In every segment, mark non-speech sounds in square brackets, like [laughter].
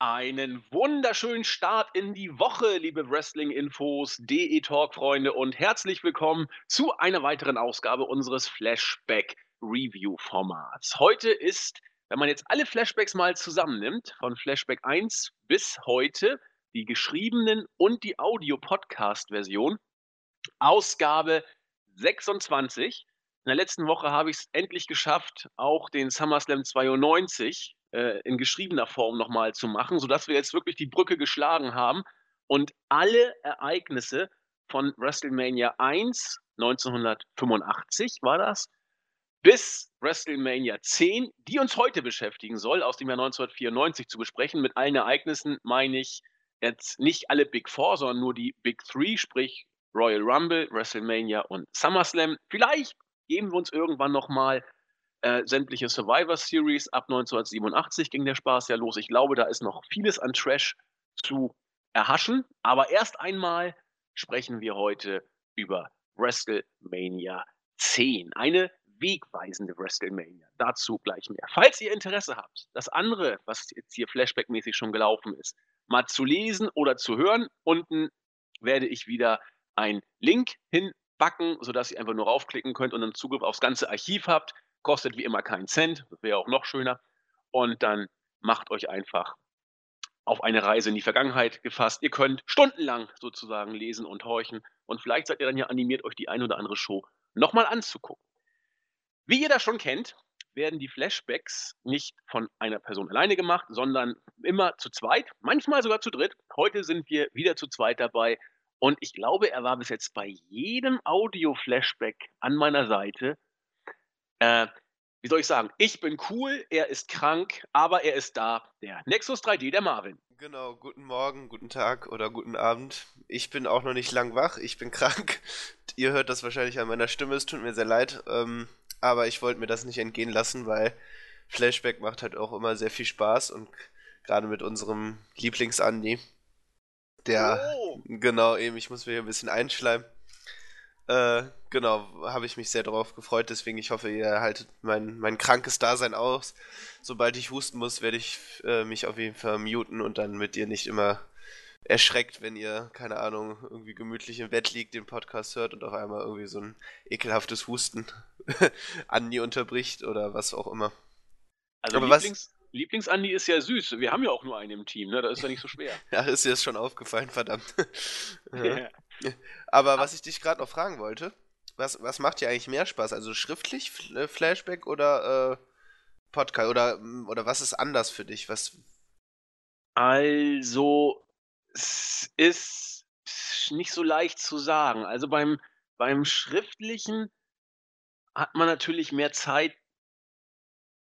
Einen wunderschönen Start in die Woche, liebe Wrestling-Infos, DE-Talk-Freunde und herzlich willkommen zu einer weiteren Ausgabe unseres Flashback-Review-Formats. Heute ist, wenn man jetzt alle Flashbacks mal zusammennimmt, von Flashback 1 bis heute, die geschriebenen und die Audio-Podcast-Version, Ausgabe 26. In der letzten Woche habe ich es endlich geschafft, auch den SummerSlam 92 äh, in geschriebener Form nochmal zu machen, sodass wir jetzt wirklich die Brücke geschlagen haben und alle Ereignisse von WrestleMania 1 1985 war das, bis WrestleMania 10, die uns heute beschäftigen soll, aus dem Jahr 1994 zu besprechen. Mit allen Ereignissen meine ich jetzt nicht alle Big Four, sondern nur die Big Three, sprich Royal Rumble, WrestleMania und SummerSlam. Vielleicht geben wir uns irgendwann nochmal äh, sämtliche Survivor Series. Ab 1987 ging der Spaß ja los. Ich glaube, da ist noch vieles an Trash zu erhaschen. Aber erst einmal sprechen wir heute über WrestleMania 10. Eine wegweisende WrestleMania. Dazu gleich mehr. Falls ihr Interesse habt, das andere, was jetzt hier flashbackmäßig schon gelaufen ist, mal zu lesen oder zu hören, unten werde ich wieder einen Link hinbacken, sodass ihr einfach nur raufklicken könnt und dann Zugriff aufs ganze Archiv habt. Kostet wie immer keinen Cent, das wäre auch noch schöner. Und dann macht euch einfach auf eine Reise in die Vergangenheit gefasst. Ihr könnt stundenlang sozusagen lesen und horchen und vielleicht seid ihr dann ja animiert, euch die ein oder andere Show nochmal anzugucken. Wie ihr das schon kennt, werden die Flashbacks nicht von einer Person alleine gemacht, sondern immer zu zweit, manchmal sogar zu dritt. Heute sind wir wieder zu zweit dabei und ich glaube, er war bis jetzt bei jedem Audio-Flashback an meiner Seite. Äh, wie soll ich sagen? Ich bin cool, er ist krank, aber er ist da. Der Nexus 3D, der Marvin. Genau, guten Morgen, guten Tag oder guten Abend. Ich bin auch noch nicht lang wach, ich bin [laughs] krank. Ihr hört das wahrscheinlich an meiner Stimme, es tut mir sehr leid. Ähm, aber ich wollte mir das nicht entgehen lassen, weil Flashback macht halt auch immer sehr viel Spaß und gerade mit unserem Lieblings-Andi, der, oh. genau, eben, ich muss mir hier ein bisschen einschleimen. Äh, genau, habe ich mich sehr darauf gefreut, deswegen ich hoffe, ihr haltet mein, mein krankes Dasein aus. Sobald ich husten muss, werde ich äh, mich auf jeden Fall muten und dann mit ihr nicht immer erschreckt, wenn ihr, keine Ahnung, irgendwie gemütlich im Bett liegt, den Podcast hört und auf einmal irgendwie so ein ekelhaftes Husten [laughs] Andi unterbricht oder was auch immer. Also Aber Lieblings, was, Lieblings-Andi ist ja süß. Wir haben ja auch nur einen im Team, ne? Das ist ja nicht so schwer. [laughs] ja, ist dir das schon aufgefallen, verdammt. [laughs] ja. Aber was ich dich gerade noch fragen wollte, was, was macht dir eigentlich mehr Spaß? Also schriftlich äh, Flashback oder äh, Podcast? Oder, mm, oder was ist anders für dich? Was... Also, es ist nicht so leicht zu sagen. Also beim, beim Schriftlichen hat man natürlich mehr Zeit,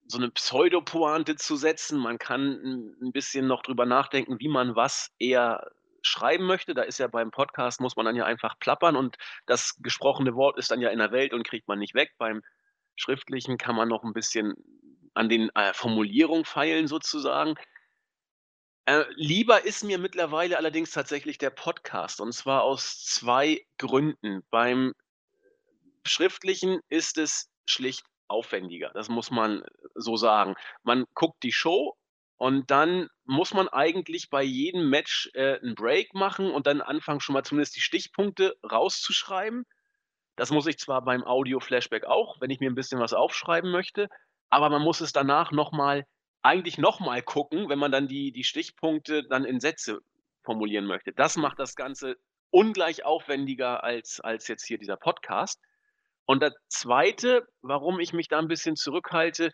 so eine Pseudopointe zu setzen. Man kann ein bisschen noch drüber nachdenken, wie man was eher schreiben möchte. Da ist ja beim Podcast muss man dann ja einfach plappern und das gesprochene Wort ist dann ja in der Welt und kriegt man nicht weg. Beim Schriftlichen kann man noch ein bisschen an den, äh, Formulierungen feilen sozusagen. Äh, lieber ist mir mittlerweile allerdings tatsächlich der Podcast und zwar aus zwei Gründen. Beim Schriftlichen ist es schlicht aufwendiger. Das muss man so sagen. Man guckt die Show und dann muss man eigentlich bei jedem Match äh, 'n Break machen und dann anfangen, schon mal zumindest die Stichpunkte rauszuschreiben. Das muss ich zwar beim Audio-Flashback auch, wenn ich mir ein bisschen was aufschreiben möchte, aber man muss es danach noch mal eigentlich noch mal gucken, wenn man dann die die Stichpunkte dann in Sätze formulieren möchte. Das macht das Ganze ungleich aufwendiger als als jetzt hier dieser Podcast. Und das Zweite, warum ich mich da ein bisschen zurückhalte,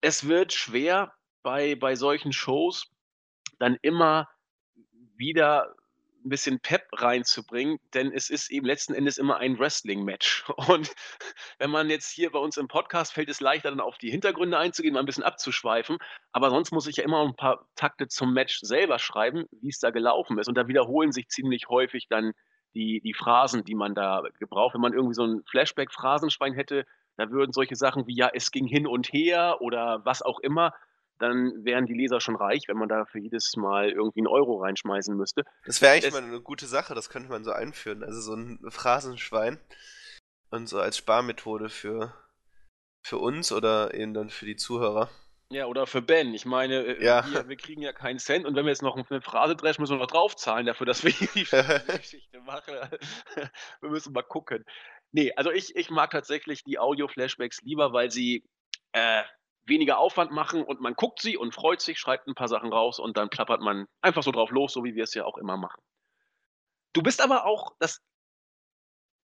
es wird schwer, bei bei solchen Shows dann immer wieder ein bisschen Pep reinzubringen, denn es ist eben letzten Endes immer ein Wrestling-Match. [laughs] Und wenn man jetzt hier bei uns im Podcast fällt es leichter, dann auf die Hintergründe einzugehen, mal ein bisschen abzuschweifen. Aber sonst muss ich ja immer ein paar Takte zum Match selber schreiben, wie es da gelaufen ist. Und da wiederholen sich ziemlich häufig dann die, die Phrasen, die man da gebraucht. Wenn man irgendwie so ein Flashback-Phrasenschwein hätte, da würden solche Sachen wie ja, es ging hin und her oder was auch immer, dann wären die Leser schon reich, wenn man da für jedes Mal irgendwie einen Euro reinschmeißen müsste. Das wäre eigentlich es, mal eine gute Sache, das könnte man so einführen. Also so ein Phrasenschwein und so als Sparmethode für, für uns oder eben dann für die Zuhörer. Ja, oder für Ben. Ich meine, äh, Ja. wir, wir kriegen ja keinen Cent und wenn wir jetzt noch eine Phrase dreschen, müssen wir noch draufzahlen dafür, dass wir die [laughs] Geschichte machen. [laughs] wir müssen mal gucken. Nee, also ich, ich mag tatsächlich die Audio-Flashbacks lieber, weil sie äh, weniger Aufwand machen und man guckt sie und freut sich, schreibt ein paar Sachen raus und dann plappert man einfach so drauf los, so wie wir es ja auch immer machen. Du bist aber auch das.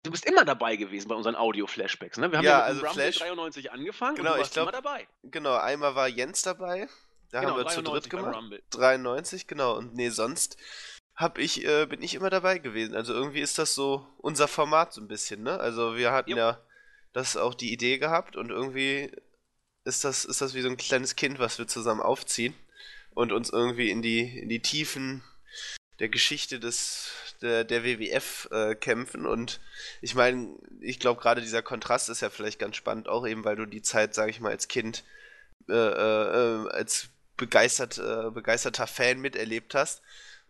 Du bist immer dabei gewesen bei unseren Audio-Flashbacks, ne? Wir haben Ja, ja, mit also Rumble Flash- 93 angefangen Genau, und du ich warst glaub- immer dabei. Genau, einmal war Jens dabei. Da haben wir zu 93 dritt gemacht. Rumble. 93, genau. Und nee, sonst hab ich, äh, bin ich immer dabei gewesen. Also irgendwie ist das so unser Format so ein bisschen, ne? Also wir hatten Jo. ja das auch die Idee gehabt und irgendwie ist das, ist das wie so ein kleines Kind, was wir zusammen aufziehen und uns irgendwie in die, in die Tiefen der Geschichte des, der, der WWF äh, kämpfen. Und ich meine, ich glaube gerade dieser Kontrast ist ja vielleicht ganz spannend, auch eben, weil du die Zeit, sage ich mal, als Kind äh, äh, als begeistert, äh, begeisterter Fan miterlebt hast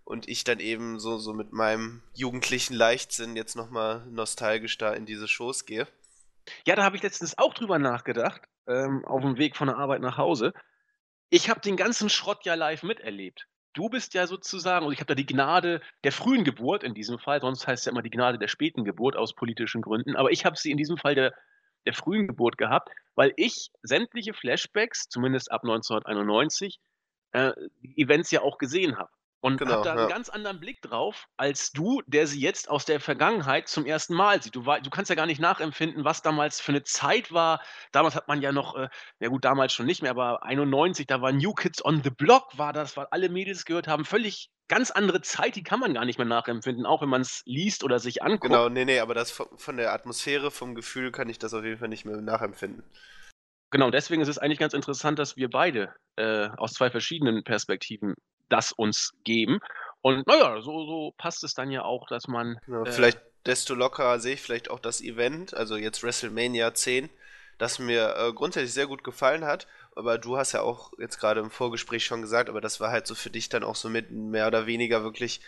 und ich dann eben so, so mit meinem jugendlichen Leichtsinn jetzt nochmal nostalgisch da in diese Shows gehe. Ja, da habe ich letztens auch drüber nachgedacht, ähm, auf dem Weg von der Arbeit nach Hause. Ich habe den ganzen Schrott ja live miterlebt. Du bist ja sozusagen, und ich habe da die Gnade der frühen Geburt in diesem Fall, sonst heißt es ja immer die Gnade der späten Geburt aus politischen Gründen, aber ich habe sie in diesem Fall der, der frühen Geburt gehabt, weil ich sämtliche Flashbacks, zumindest ab 1991, äh, Events ja auch gesehen habe. Und Genau, habe da einen ja. ganz anderen Blick drauf, als du, der sie jetzt aus der Vergangenheit zum ersten Mal sieht. Du, du kannst ja gar nicht nachempfinden, was damals für eine Zeit war. Damals hat man ja noch, äh, ja gut, damals schon nicht mehr, aber 91, da war New Kids on the Block, war das, weil alle Mädels gehört haben. Völlig ganz andere Zeit, die kann man gar nicht mehr nachempfinden, auch wenn man es liest oder sich anguckt. Genau, nee, nee, aber das von, von der Atmosphäre, vom Gefühl kann ich das auf jeden Fall nicht mehr nachempfinden. Genau, deswegen ist es eigentlich ganz interessant, dass wir beide äh, aus zwei verschiedenen Perspektiven das uns geben. Und naja, so, so passt es dann ja auch, dass man. Genau, äh, vielleicht desto lockerer sehe ich vielleicht auch das Event, also jetzt WrestleMania 10, das mir äh, grundsätzlich sehr gut gefallen hat. Aber du hast ja auch jetzt gerade im Vorgespräch schon gesagt, aber das war halt so für dich dann auch so mit mehr oder weniger wirklich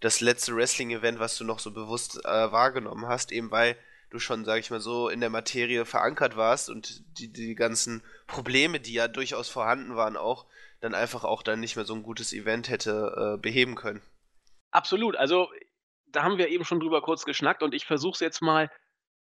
das letzte Wrestling-Event, was du noch so bewusst äh, wahrgenommen hast, eben weil du schon, sag ich mal so, in der Materie verankert warst und die, die ganzen Probleme, die ja durchaus vorhanden waren, auch dann einfach auch dann nicht mehr so ein gutes Event hätte äh, beheben können. Absolut. Also, da haben wir eben schon drüber kurz geschnackt und ich versuche es jetzt mal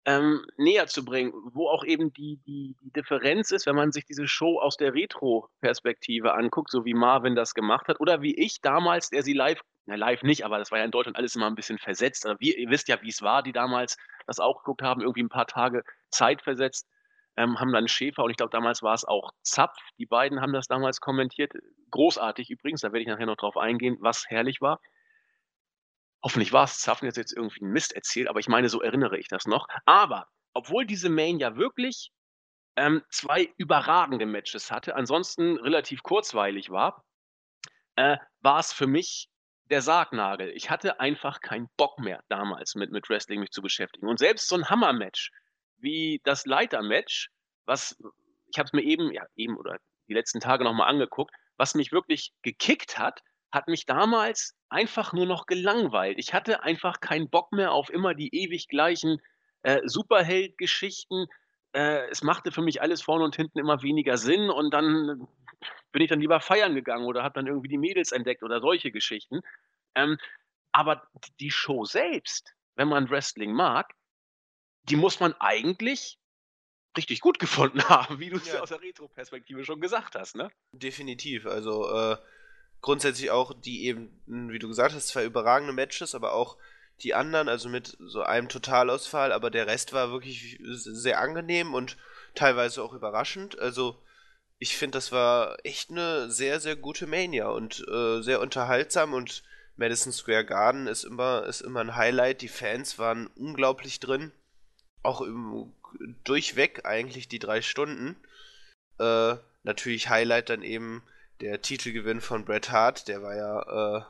ähm, näher zu bringen, wo auch eben die, die, die Differenz ist, wenn man sich diese Show aus der Retro-Perspektive anguckt, so wie Marvin das gemacht hat, oder wie ich damals, der sie live, na live nicht, aber das war ja in Deutschland alles immer ein bisschen versetzt. Aber wir, ihr wisst ja, wie es war, die damals das auch geguckt haben, irgendwie ein paar Tage Zeit versetzt, ähm, haben dann Schäfer und ich glaube, damals war es auch Zapf. Die beiden haben das damals kommentiert. Großartig übrigens, da werde ich nachher noch drauf eingehen, was herrlich war. Hoffentlich war es Zaffen jetzt, jetzt irgendwie einen Mist erzählt, aber ich meine, so erinnere ich das noch. Aber obwohl diese Main ja wirklich ähm, zwei überragende Matches hatte, ansonsten relativ kurzweilig war, äh, war es für mich der Sargnagel. Ich hatte einfach keinen Bock mehr damals mit, mit Wrestling mich zu beschäftigen. Und selbst so ein Hammer-Match wie das Leiter-Match, was ich habe es mir eben, ja, eben oder die letzten Tage nochmal angeguckt, was mich wirklich gekickt hat, hat mich damals einfach nur noch gelangweilt. Ich hatte einfach keinen Bock mehr auf immer die ewig gleichen äh, Superheld-Geschichten. Äh, es machte für mich alles vorne und hinten immer weniger Sinn und dann bin ich dann lieber feiern gegangen oder habe dann irgendwie die Mädels entdeckt oder solche Geschichten. Ähm, aber die Show selbst, wenn man Wrestling mag, die muss man eigentlich richtig gut [laughs] gefunden haben, wie du es Ja. aus der Retro-Perspektive schon gesagt hast, ne? Definitiv. Also äh, grundsätzlich auch die eben, wie du gesagt hast, zwei überragende Matches, aber auch die anderen, also mit so einem Totalausfall, aber der Rest war wirklich sehr angenehm und teilweise auch überraschend. Also ich finde, das war echt eine sehr, sehr gute Mania und äh, sehr unterhaltsam und Madison Square Garden ist immer, ist immer ein Highlight. Die Fans waren unglaublich drin. Auch im, durchweg eigentlich die drei Stunden. Äh, natürlich Highlight dann eben der Titelgewinn von Bret Hart, der war ja äh,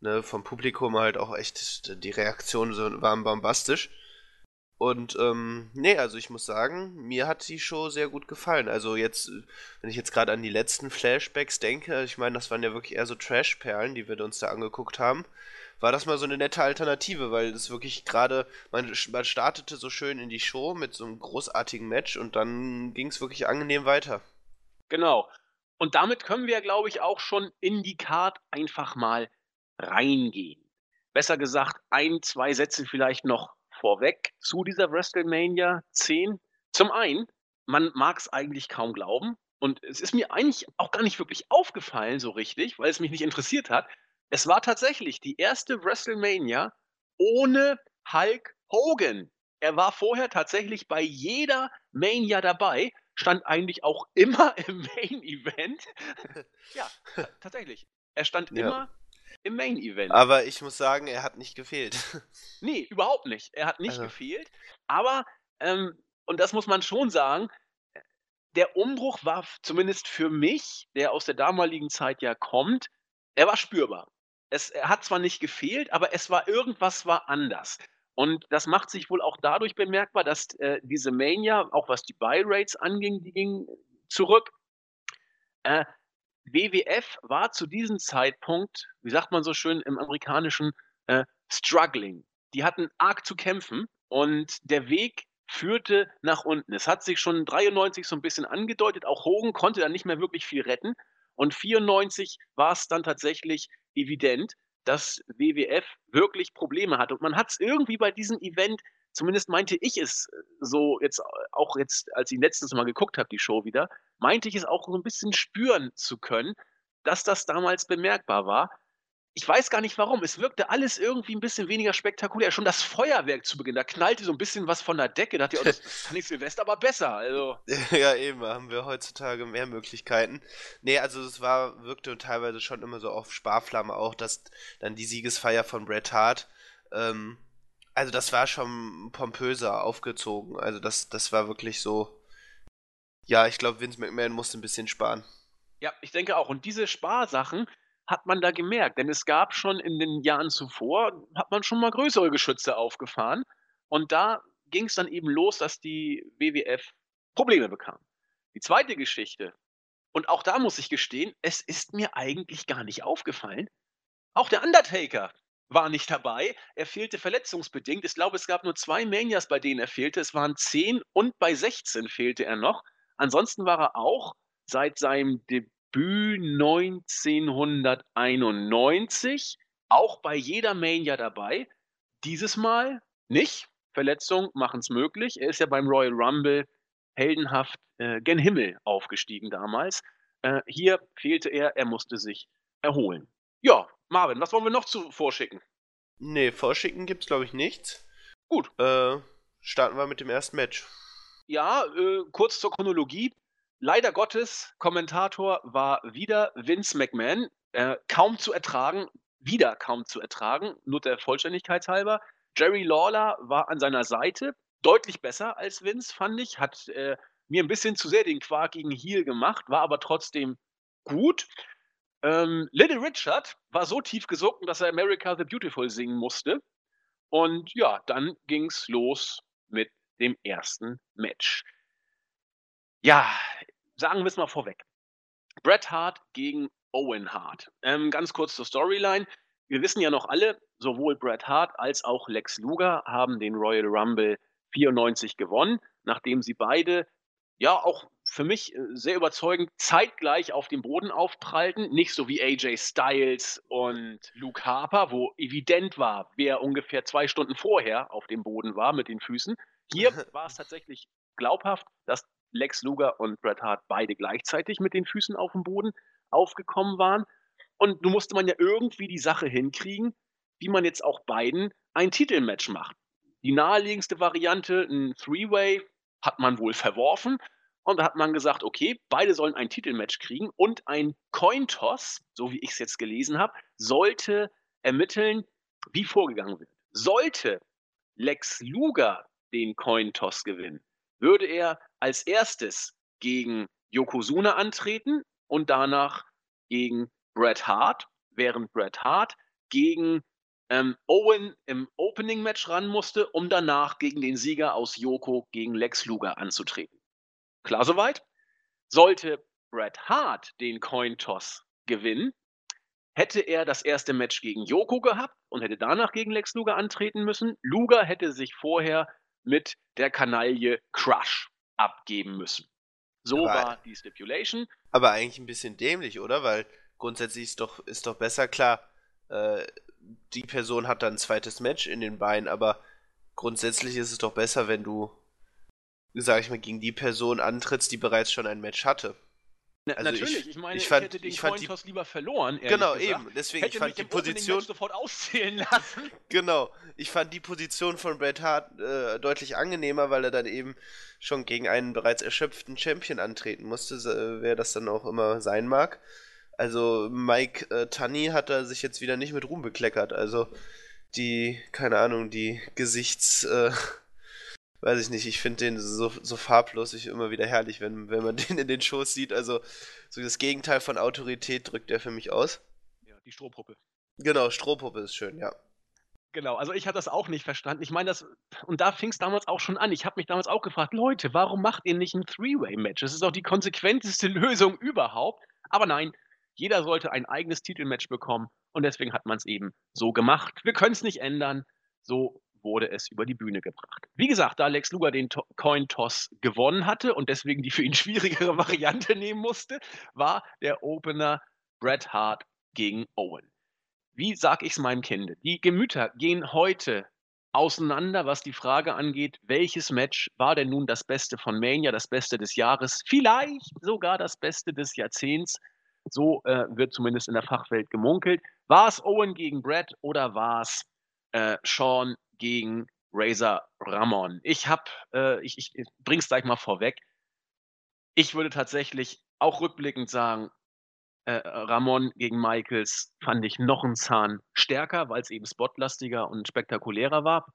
ne, vom Publikum halt auch echt, die Reaktionen so- waren bombastisch. Und ähm, nee, also ich muss sagen, mir hat die Show sehr gut gefallen. Also jetzt, wenn ich jetzt gerade an die letzten Flashbacks denke, ich meine, das waren ja wirklich eher so Trash-Perlen, die wir uns da angeguckt haben, war das mal so eine nette Alternative, weil es wirklich gerade, man, man startete so schön in die Show mit so einem großartigen Match und dann ging es wirklich angenehm weiter. Genau. Und damit können wir, glaube ich, auch schon in die Card einfach mal reingehen. Besser gesagt, ein, zwei Sätze vielleicht noch vorweg zu dieser WrestleMania 10. Zum einen, man mag es eigentlich kaum glauben und es ist mir eigentlich auch gar nicht wirklich aufgefallen so richtig, weil es mich nicht interessiert hat. Es war tatsächlich die erste WrestleMania ohne Hulk Hogan. Er war vorher tatsächlich bei jeder Mania dabei, stand eigentlich auch [laughs] immer im Main Event. Ja, [laughs] tatsächlich. Er stand Ja. immer im Main Event. Aber ich muss sagen, er hat nicht gefehlt. [laughs] Nee, überhaupt nicht. Er hat nicht Also gefehlt. Aber, ähm, und das muss man schon sagen, der Umbruch war zumindest für mich, der aus der damaligen Zeit ja kommt, er war spürbar. Es er hat zwar nicht gefehlt, aber es war irgendwas war anders. Und das macht sich wohl auch dadurch bemerkbar, dass, äh, diese Mania, auch was die Buy Rates anging, die gingen zurück. Äh, WWF war zu diesem Zeitpunkt, wie sagt man so schön im Amerikanischen, äh, struggling. Die hatten arg zu kämpfen und der Weg führte nach unten. Es hat sich schon 93 so 'n bisschen angedeutet, auch Hogan konnte da nicht mehr wirklich viel retten und 94 war's dann tatsächlich evident, dass WWF wirklich Probleme hatte. Und man hat's irgendwie bei diesem Event zumindest meinte ich es äh, so jetzt auch jetzt, als ich letztes Mal geguckt habe, die Show wieder, meinte ich es auch so 'n bisschen spüren zu können, dass das damals bemerkbar war. Ich weiß gar nicht warum. Es wirkte alles irgendwie 'n bisschen weniger spektakulär. Schon das Feuerwerk zu Beginn, da knallte so 'n bisschen was von der Decke. Da dachte ich: „Oh, das das fand ich Silvester aber besser.“ Also [laughs] Ja, eben, haben wir heutzutage mehr Möglichkeiten. Ne, also es war wirkte teilweise schon immer so auf Sparflamme auch, dass dann die Siegesfeier von Bret Hart, ähm also das war schon pompöser aufgezogen. Also das das war wirklich so ja, ich glaube, Vince McMahon musste 'n bisschen sparen. Ja, ich denke auch. Und diese Sparsachen hat man da gemerkt, denn es gab schon in den Jahren zuvor hat man schon mal größere Geschütze aufgefahren. Und da ging's dann eben los, dass die WWF Probleme bekam. Die 2. Geschichte und auch da muss ich gestehen, es ist mir eigentlich gar nicht aufgefallen. Auch der Undertaker war nicht dabei. Er fehlte verletzungsbedingt. Ich glaube, es gab nur 2 Manias, bei denen er fehlte. Es waren 10 und bei 16 fehlte er noch. Ansonsten war er auch seit seinem Debüt 1991 auch bei jeder Mania dabei. Dieses Mal nicht. Verletzungen machen's möglich. Er ist ja beim Royal Rumble heldenhaft, äh, gen Himmel aufgestiegen damals. Äh, hier fehlte er, er musste sich erholen. Ja, Marvin, was wollen wir noch zu vorschicken? Ne, vorschicken gibt's, glaube ich, nichts. Gut. Äh, starten wir mit dem ersten Match. Ja, äh, kurz zur Chronologie. Leider Gottes, Kommentator war wieder Vince McMahon. Äh, kaum zu ertragen, wieder kaum zu ertragen, nur der Vollständigkeit halber. Jerry Lawler war an seiner Seite, deutlich besser als Vince, fand ich, hat, äh, mir 'n bisschen zu sehr den quakigen Heel gemacht, war aber trotzdem gut. Ähm, Little Richard war so tief gesunken, dass er „America the Beautiful“ singen musste. Und ja, dann ging's los mit dem ersten Match. Ja, sagen wir's mal vorweg. Bret Hart gegen Owen Hart. Ähm, ganz kurz zur Storyline. Wir wissen ja noch alle, sowohl Bret Hart als auch Lex Luger haben den Royal Rumble 94 gewonnen, nachdem sie beide, ja, auch für mich, äh, sehr überzeugend zeitgleich auf dem Boden aufprallten. Nicht so wie AJ Styles und Luke Harper, wo evident war, wer ungefähr 2 Stunden vorher auf dem Boden war mit den Füßen. Hier [laughs] war's tatsächlich glaubhaft, dass Lex Luger und Bret Hart beide gleichzeitig mit den Füßen aufm Boden aufgekommen waren. Und nun musste man ja irgendwie die Sache hinkriegen, wie man jetzt auch beiden ein Titelmatch macht. Die naheliegendste Variante, 'n Three-Way, hat man wohl verworfen. Und da hat man gesagt: „Okay, beide sollen ein Titelmatch kriegen und ein Coin-Toss“, so wie ich's jetzt gelesen habe, sollte ermitteln, wie vorgegangen wird. Sollte Lex Luger den Coin-Toss gewinnen, würde er als Erstes gegen Yokozuna antreten und danach gegen Bret Hart, während Bret Hart gegen, ähm, Owen im Opening-Match ran musste, um danach gegen den Sieger aus Yoko gegen Lex Luger anzutreten. Klar so weit? Sollte Bret Hart den Coin-Toss gewinnen, hätte er das erste Match gegen Yoko gehabt und hätte danach gegen Lex Luger antreten müssen. Luger hätte sich vorher mit der Kanaille Crush abgeben müssen. So aber, war die Stipulation. Aber eigentlich ein bisschen dämlich, oder? Weil grundsätzlich ist doch, ist doch besser, klar, äh, die Person hat dann ein zweites Match in den Beinen, aber grundsätzlich ist es doch besser, wenn du, sag ich mal, gegen die Person antrittst, die bereits schon ein Match hatte. Also natürlich, ich, ich meine, ich, fand, ich hätte den ich fand die, lieber verloren. Genau, gesagt. eben. Deswegen, hätte ich fand die Position sofort auszählen [laughs] lassen. Genau, ich fand die Position von Bret Hart äh, deutlich angenehmer, weil er dann eben schon gegen einen bereits erschöpften Champion antreten musste, äh, wer das dann auch immer sein mag. Also Mike äh, Tunny hat da sich jetzt wieder nicht mit Ruhm bekleckert. Also die, keine Ahnung, die Gesichts, äh, weiß ich nicht, ich finde den so, so farblos ich immer wieder herrlich, wenn, wenn man [laughs] den in den Shows sieht. Also so das Gegenteil von Autorität drückt er für mich aus. Ja, die Strohpuppe. Genau, Strohpuppe ist schön, ja. Genau, also ich hatte das auch nicht verstanden. Ich meine, das, und da fing es damals auch schon an. Ich habe mich damals auch gefragt, Leute, warum macht ihr nicht ein Three-Way-Match? Das ist auch die konsequenteste [laughs] Lösung überhaupt. Aber nein, jeder sollte ein eigenes Titelmatch bekommen und deswegen hat man es eben so gemacht. Wir können es nicht ändern. So wurde es über die Bühne gebracht. Wie gesagt, da Lex Luger den to Coin Toss gewonnen hatte und deswegen die für ihn [laughs] schwierigere Variante nehmen musste, war der Opener Bret Hart gegen Owen. Wie sag ich es meinem Kind? Die Gemüter gehen heute auseinander, was die Frage angeht, welches Match war denn nun das Beste von Mania, das Beste des Jahres, vielleicht sogar das Beste des Jahrzehnts. So äh, wird zumindest in der Fachwelt gemunkelt. War es Owen gegen Brad oder war es äh, Sean gegen Razor Ramon? Ich habe, äh, ich, ich bring's gleich mal vorweg. Ich würde tatsächlich auch rückblickend sagen, äh, Ramon gegen Michaels fand ich noch einen Zahn stärker, weil es eben spotlastiger und spektakulärer war.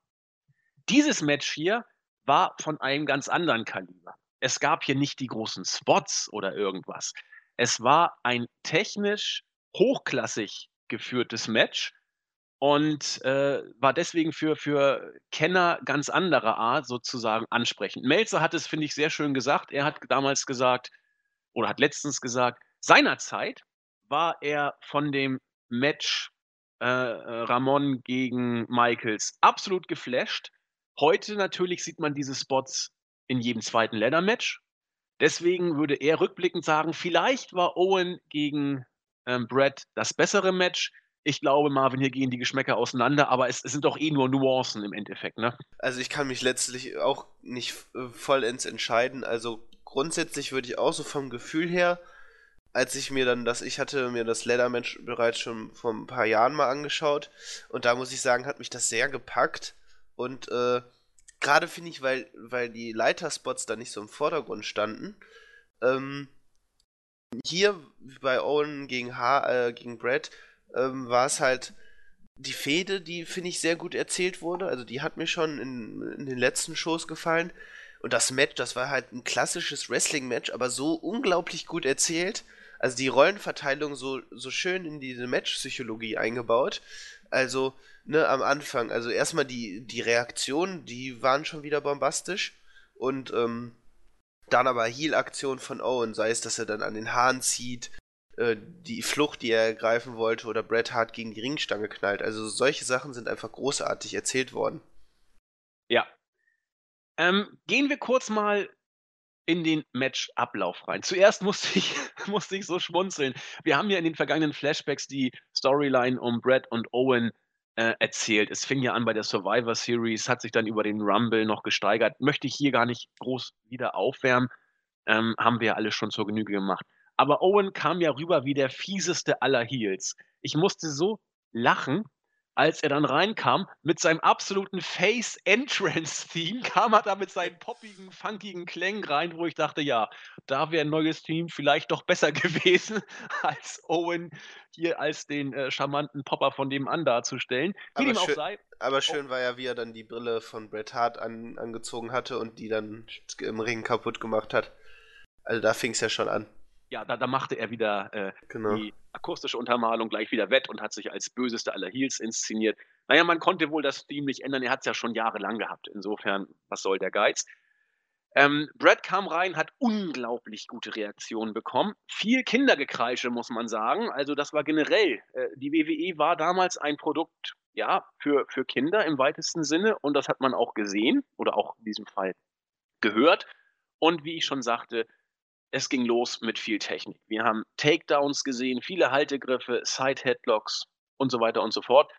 Dieses Match hier war von einem ganz anderen Kaliber. Es gab hier nicht die großen Spots oder irgendwas. Es war ein technisch hochklassig geführtes Match und äh, war deswegen für, für Kenner ganz anderer Art sozusagen ansprechend. Melzer hat es, finde ich, sehr schön gesagt. Er hat damals gesagt oder hat letztens gesagt, seinerzeit war er von dem Match äh, äh Ramon gegen Michaels absolut geflasht. Heute natürlich sieht man diese Spots in jedem zweiten Leather-Match. Deswegen würde er rückblickend sagen, vielleicht war Owen gegen ähm, Brad das bessere Match. Ich glaube, Marvin, hier gehen die Geschmäcker auseinander, aber es, es, sind doch eh nur Nuancen im Endeffekt, ne? Also ich kann mich letztlich auch nicht äh, vollends entscheiden. Also grundsätzlich würde ich auch so vom Gefühl her, als ich mir dann das, ich hatte mir das Leather-Match bereits schon vor ein paar Jahren mal angeschaut und da muss ich sagen, hat mich das sehr gepackt und äh, gerade finde ich, weil, weil die Leiterspots da nicht so im Vordergrund standen, ähm, hier bei Owen gegen, ha äh, gegen Brad ähm, war es halt die Fehde, die finde ich sehr gut erzählt wurde. Also die hat mir schon in, in den letzten Shows gefallen. Und das Match, das war halt ein klassisches Wrestling-Match, aber so unglaublich gut erzählt. Also die Rollenverteilung so, so schön in diese Match-Psychologie eingebaut. Also, ne, am Anfang, also erstmal die, die Reaktionen, die waren schon wieder bombastisch. Und ähm, dann aber Heal-Aktion von Owen, sei es, dass er dann an den Haaren zieht, äh, die Flucht, die er ergreifen wollte, oder Bret Hart gegen die Ringstange knallt. Also solche Sachen sind einfach großartig erzählt worden. Ja. Ähm, gehen wir kurz mal in den Matchablauf rein. Zuerst musste ich, [laughs] musste ich so schmunzeln. Wir haben ja in den vergangenen Flashbacks die Storyline um Brett und Owen äh, erzählt. Es fing ja an bei der Survivor Series, hat sich dann über den Rumble noch gesteigert. Möchte ich hier gar nicht groß wieder aufwärmen. Ähm, haben wir ja alle schon zur Genüge gemacht. Aber Owen kam ja rüber wie der fieseste aller Heels. Ich musste so lachen, als er dann reinkam mit seinem absoluten Face-Entrance-Theme, [laughs] kam er da mit seinen poppigen, funkigen Klängen rein, wo ich dachte, ja, da wäre ein neues Team vielleicht doch besser [laughs] gewesen, als Owen hier als den äh, charmanten Popper von dem an darzustellen. Wie aber, schön, sei, aber oh schön war ja, wie er dann die Brille von Bret Hart an, angezogen hatte und die dann im Ring kaputt gemacht hat. Also da fing es ja schon an ja, da, da machte er wieder äh, genau. die akustische Untermalung gleich wieder wett und hat sich als böseste aller Heels inszeniert. Naja, man konnte wohl das Team nicht ändern, er hat es ja schon jahrelang gehabt. Insofern, was soll der Geiz? Ähm, Brad kam rein, hat unglaublich gute Reaktionen bekommen. Viel Kindergekreische, muss man sagen. Also, das war generell. Äh, die WWE war damals ein Produkt, ja, für, für Kinder im weitesten Sinne. Und das hat man auch gesehen oder auch in diesem Fall gehört. Und wie ich schon sagte, es ging los mit viel Technik. Wir haben Takedowns gesehen, viele Haltegriffe, Side-Headlocks und so weiter und so fort.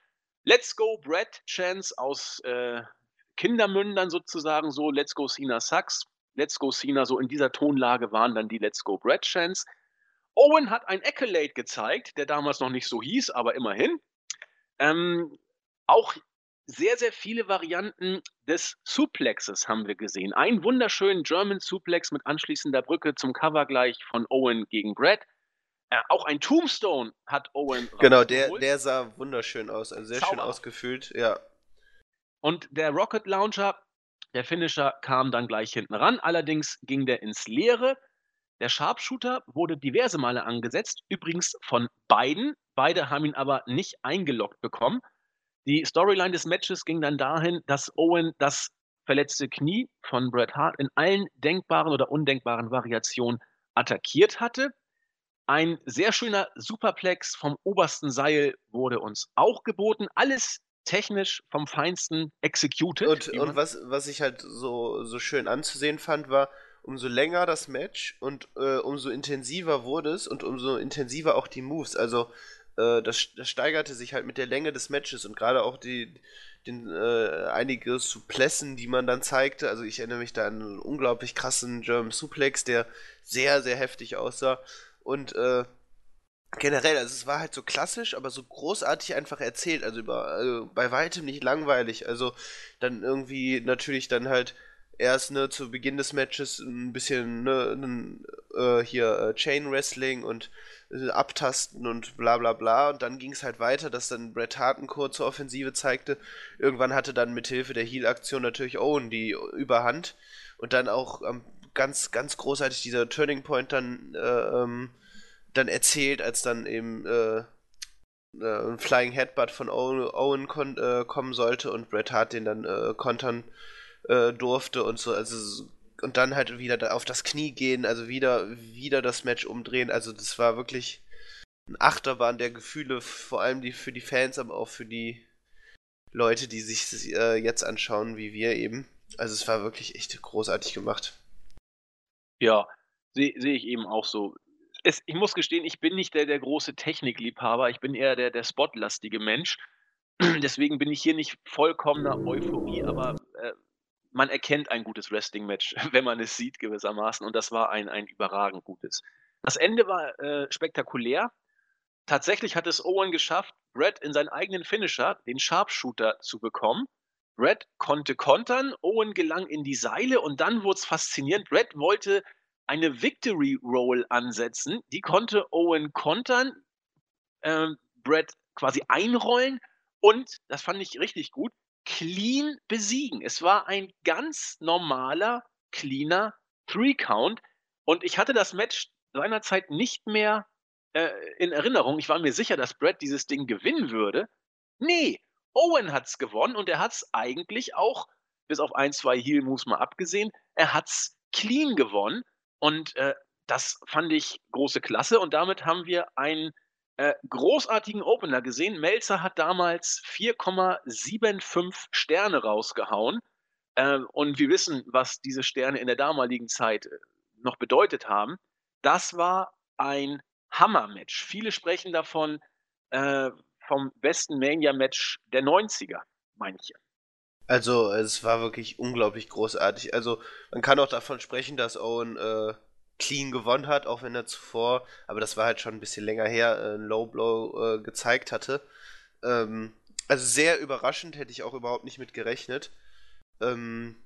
Let's go Brad Chance aus äh, Kindermündern sozusagen so, Let's go Cena Sucks, Let's go Cena, so in dieser Tonlage waren dann die Let's go Brad Chance. Owen hat ein Accolade gezeigt, der damals noch nicht so hieß, aber immerhin. Ähm, auch sehr, sehr viele Varianten des Suplexes haben wir gesehen. Einen wunderschönen German Suplex mit anschließender Brücke zum Cover gleich von Owen gegen Brad. Äh, auch ein Tombstone hat Owen. Genau, der, der sah wunderschön aus, also sehr Zauber. schön ausgefüllt, ja. Und der Rocket Launcher, der Finisher, kam dann gleich hinten ran. Allerdings ging der ins Leere. Der Sharpshooter wurde diverse Male angesetzt, übrigens von beiden. Beide haben ihn aber nicht eingeloggt bekommen. Die Storyline des Matches ging dann dahin, dass Owen das verletzte Knie von Bret Hart in allen denkbaren oder undenkbaren Variationen attackiert hatte. Ein sehr schöner Superplex vom obersten Seil wurde uns auch geboten. Alles technisch vom Feinsten executed. Und, und was, was ich halt so, so schön anzusehen fand, war, umso länger das Match und äh, umso intensiver wurde es und umso intensiver auch die Moves. Also äh, das, das, steigerte sich halt mit der Länge des Matches und gerade auch die, den, äh, einige Suplessen, die man dann zeigte. Also ich erinnere mich da an einen unglaublich krassen German Suplex, der sehr, sehr heftig aussah. Und äh, generell, also es war halt so klassisch, aber so großartig einfach erzählt. Also über, also bei weitem nicht langweilig. Also dann irgendwie natürlich dann halt erst ne, zu Beginn des Matches ein bisschen ne, äh, hier äh, Chain Wrestling und abtasten und bla bla bla. Und dann ging es halt weiter, dass dann Bret Hart eine kurze Offensive zeigte. Irgendwann hatte dann mit Hilfe der Heal-Aktion natürlich Owen die Überhand. Und dann auch ähm, ganz, ganz großartig dieser Turning Point dann, äh, ähm, dann erzählt, als dann eben äh, äh ein Flying Headbutt von Owen, Owen äh, kommen sollte und Bret Hart den dann äh, kontern durfte und so. Also und dann halt wieder auf das Knie gehen, also wieder, wieder das Match umdrehen. Also das war wirklich ein Achterbahn der Gefühle, vor allem die für die Fans, aber auch für die Leute, die sich äh, jetzt anschauen, wie wir eben. Also es war wirklich echt großartig gemacht. Ja, sehe seh ich eben auch so. Es, ich muss gestehen, ich bin nicht der, der große Technikliebhaber, ich bin eher der, der spotlastige Mensch. [clears throat] Deswegen bin ich hier nicht vollkommener Euphorie, aber äh, man erkennt ein gutes Wrestling-Match, [laughs] wenn man es sieht gewissermaßen. Und das war ein, ein überragend gutes. Das Ende war äh, spektakulär. Tatsächlich hat es Owen geschafft, Brett in seinen eigenen Finisher, den Sharpshooter, zu bekommen. Brett konnte kontern, Owen gelang in die Seile und dann wurde es faszinierend. Brett wollte eine Victory Roll ansetzen. Die konnte Owen kontern, äh, Brett quasi einrollen und, das fand ich richtig gut, clean besiegen. Es war ein ganz normaler, cleaner Three-Count. Und ich hatte das Match seinerzeit nicht mehr äh, in Erinnerung. Ich war mir sicher, dass Brad dieses Ding gewinnen würde. Nee, Owen hat es gewonnen und er hat es eigentlich auch, bis auf ein, zwei Heel-Moves mal abgesehen, er hat es clean gewonnen. Und äh, das fand ich große Klasse. Und damit haben wir ein äh, großartigen Opener gesehen. Melzer hat damals 4,75 Sterne rausgehauen. Äh, und wir wissen, was diese Sterne in der damaligen Zeit äh, noch bedeutet haben. Das war ein Hammer-Match. Viele sprechen davon äh, vom besten Mania-Match der 90er, manche. Also, es war wirklich unglaublich großartig. Also, man kann auch davon sprechen, dass Owen äh, clean gewonnen hat, auch wenn er zuvor, aber das war halt schon ein bisschen länger her, äh, ein Low Blow äh, gezeigt hatte. Ähm, also sehr überraschend, hätte ich auch überhaupt nicht mit gerechnet. Ähm,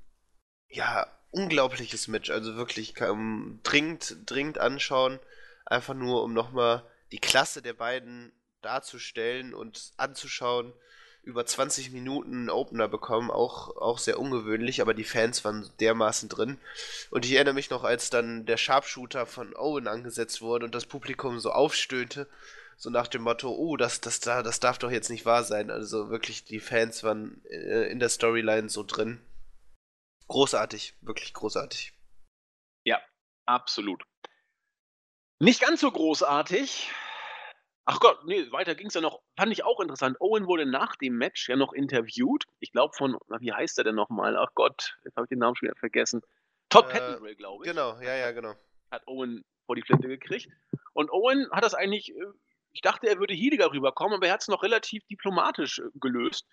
ja, unglaubliches Match, also wirklich um, dringend, dringend anschauen, einfach nur um nochmal die Klasse der beiden darzustellen und anzuschauen über 20 Minuten einen Opener bekommen, auch, auch sehr ungewöhnlich, aber die Fans waren dermaßen drin. Und ich erinnere mich noch, als dann der Sharpshooter von Owen angesetzt wurde und das Publikum so aufstöhnte, so nach dem Motto, oh, das, das, das darf doch jetzt nicht wahr sein. Also wirklich, die Fans waren äh, in der Storyline so drin. Großartig, wirklich großartig. Ja, absolut. Nicht ganz so großartig Ach Gott, nee, weiter ging es ja noch. Fand ich auch interessant. Owen wurde nach dem Match ja noch interviewt. Ich glaube von, wie heißt er denn nochmal? Ach Gott, jetzt habe ich den Namen schon wieder vergessen. Todd äh, Pettengill, glaube ich. Genau, ja, ja, genau. hat Owen vor die Flinte gekriegt. Und Owen hat das eigentlich, äh, ich dachte, er würde hiediger rüberkommen, aber er hat es noch relativ diplomatisch äh, gelöst.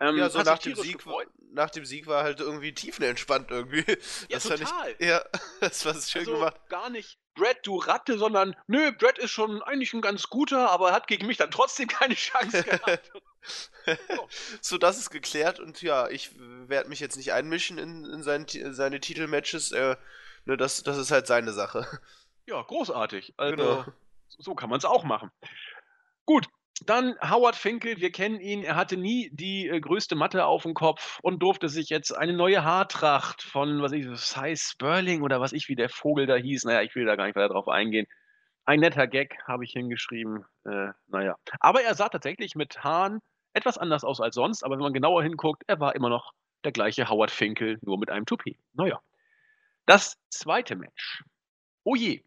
Ähm, ja, so nach dem, Sieg, nach dem Sieg war halt irgendwie tiefenentspannt irgendwie. [laughs] Ja, das total. Ich, ja, [laughs] das war schön also gemacht. gar nicht, Brad, du Ratte, sondern nö, Brad ist schon eigentlich ein ganz guter, aber er hat gegen mich dann trotzdem keine Chance [laughs] gehabt. so. [laughs] so, das ist geklärt und ja, ich werde mich jetzt nicht einmischen in, in, sein, in seine Titelmatches. Äh, ne, das, das ist halt seine Sache. Ja, großartig. Also, genau. so kann man es auch machen. Gut, dann Howard Finkel, wir kennen ihn. Er hatte nie die äh, größte Matte auf dem Kopf und durfte sich jetzt eine neue Haartracht von, was ich, Cy Sperling oder was ich, wie der Vogel da hieß. Naja, ich will da gar nicht weiter drauf eingehen. Ein netter Gag habe ich hingeschrieben. Äh, naja. Aber er sah tatsächlich mit Haaren etwas anders aus als sonst. Aber wenn man genauer hinguckt, er war immer noch der gleiche Howard Finkel, nur mit einem Toupet. Naja. Das zweite Match. Oh je,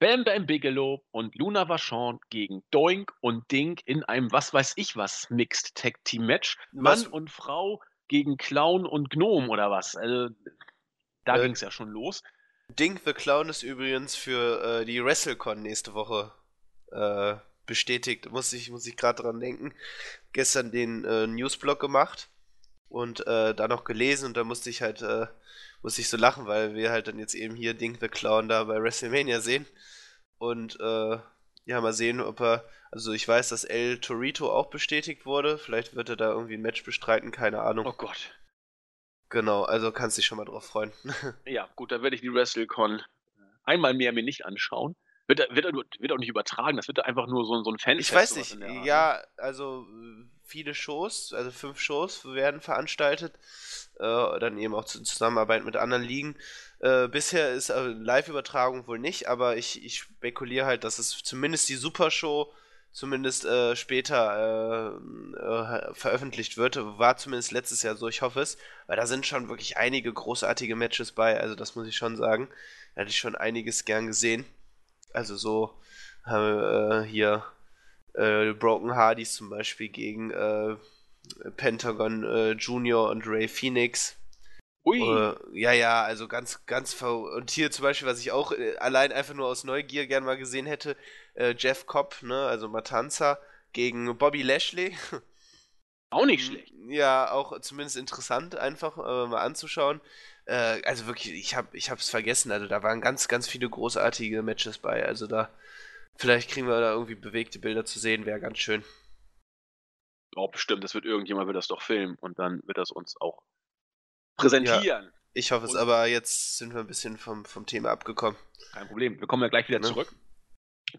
Bam Bam Bigelow und Luna Vachon gegen Doink und Dink in einem was weiß ich was Mixed Tag Team Match. Mann und Frau gegen Clown und Gnome oder was. Also da äh, ging es ja schon los. Dink the Clown ist übrigens für äh, die WrestleCon nächste Woche äh, bestätigt. Muss ich, muss ich gerade dran denken. Gestern den äh, Newsblog gemacht und äh, da noch gelesen und da musste ich halt äh, musste ich so lachen, weil wir halt dann jetzt eben hier Dink the Clown da bei WrestleMania sehen. Und äh, ja, mal sehen, ob er. Also ich weiß, dass El Torito auch bestätigt wurde. Vielleicht wird er da irgendwie ein Match bestreiten, keine Ahnung. Oh Gott. Genau, also kannst dich schon mal drauf freuen. [laughs] ja, gut, dann werde ich die WrestleCon einmal mehr mir nicht anschauen. Wird, wird, wird auch nicht übertragen, das wird einfach nur so, so ein Fan. Ich weiß nicht, ja, also viele Shows, also fünf Shows werden veranstaltet, äh, dann eben auch in Zusammenarbeit mit anderen Ligen. Äh, bisher ist äh, Live-Übertragung wohl nicht, aber ich, ich spekuliere halt, dass es zumindest die Supershow zumindest äh, später äh, äh, veröffentlicht wird. War zumindest letztes Jahr so, ich hoffe es, weil da sind schon wirklich einige großartige Matches bei, also das muss ich schon sagen. Da hätte ich schon einiges gern gesehen. Also so äh, hier äh, Broken Hardys zum Beispiel gegen äh, Pentagon äh, Junior und Ray Phoenix. Ui. Uh, ja, ja, also ganz, ganz ver Und hier zum Beispiel, was ich auch äh, allein einfach nur aus Neugier gern mal gesehen hätte, äh, Jeff Cobb, ne, also Matanza, gegen Bobby Lashley. [laughs] Auch nicht schlecht. Ja, auch zumindest interessant, einfach äh, mal anzuschauen. Äh, also wirklich, ich habe ich hab's vergessen, also da waren ganz, ganz viele großartige Matches bei. Also da, vielleicht kriegen wir da irgendwie bewegte Bilder zu sehen, wäre ganz schön. Oh, bestimmt, das wird irgendjemand wird das doch filmen und dann wird das uns auch präsentieren. Ja, ich hoffe es, aber jetzt sind wir ein bisschen vom, vom Thema abgekommen. Kein Problem, wir kommen ja gleich wieder ne? zurück.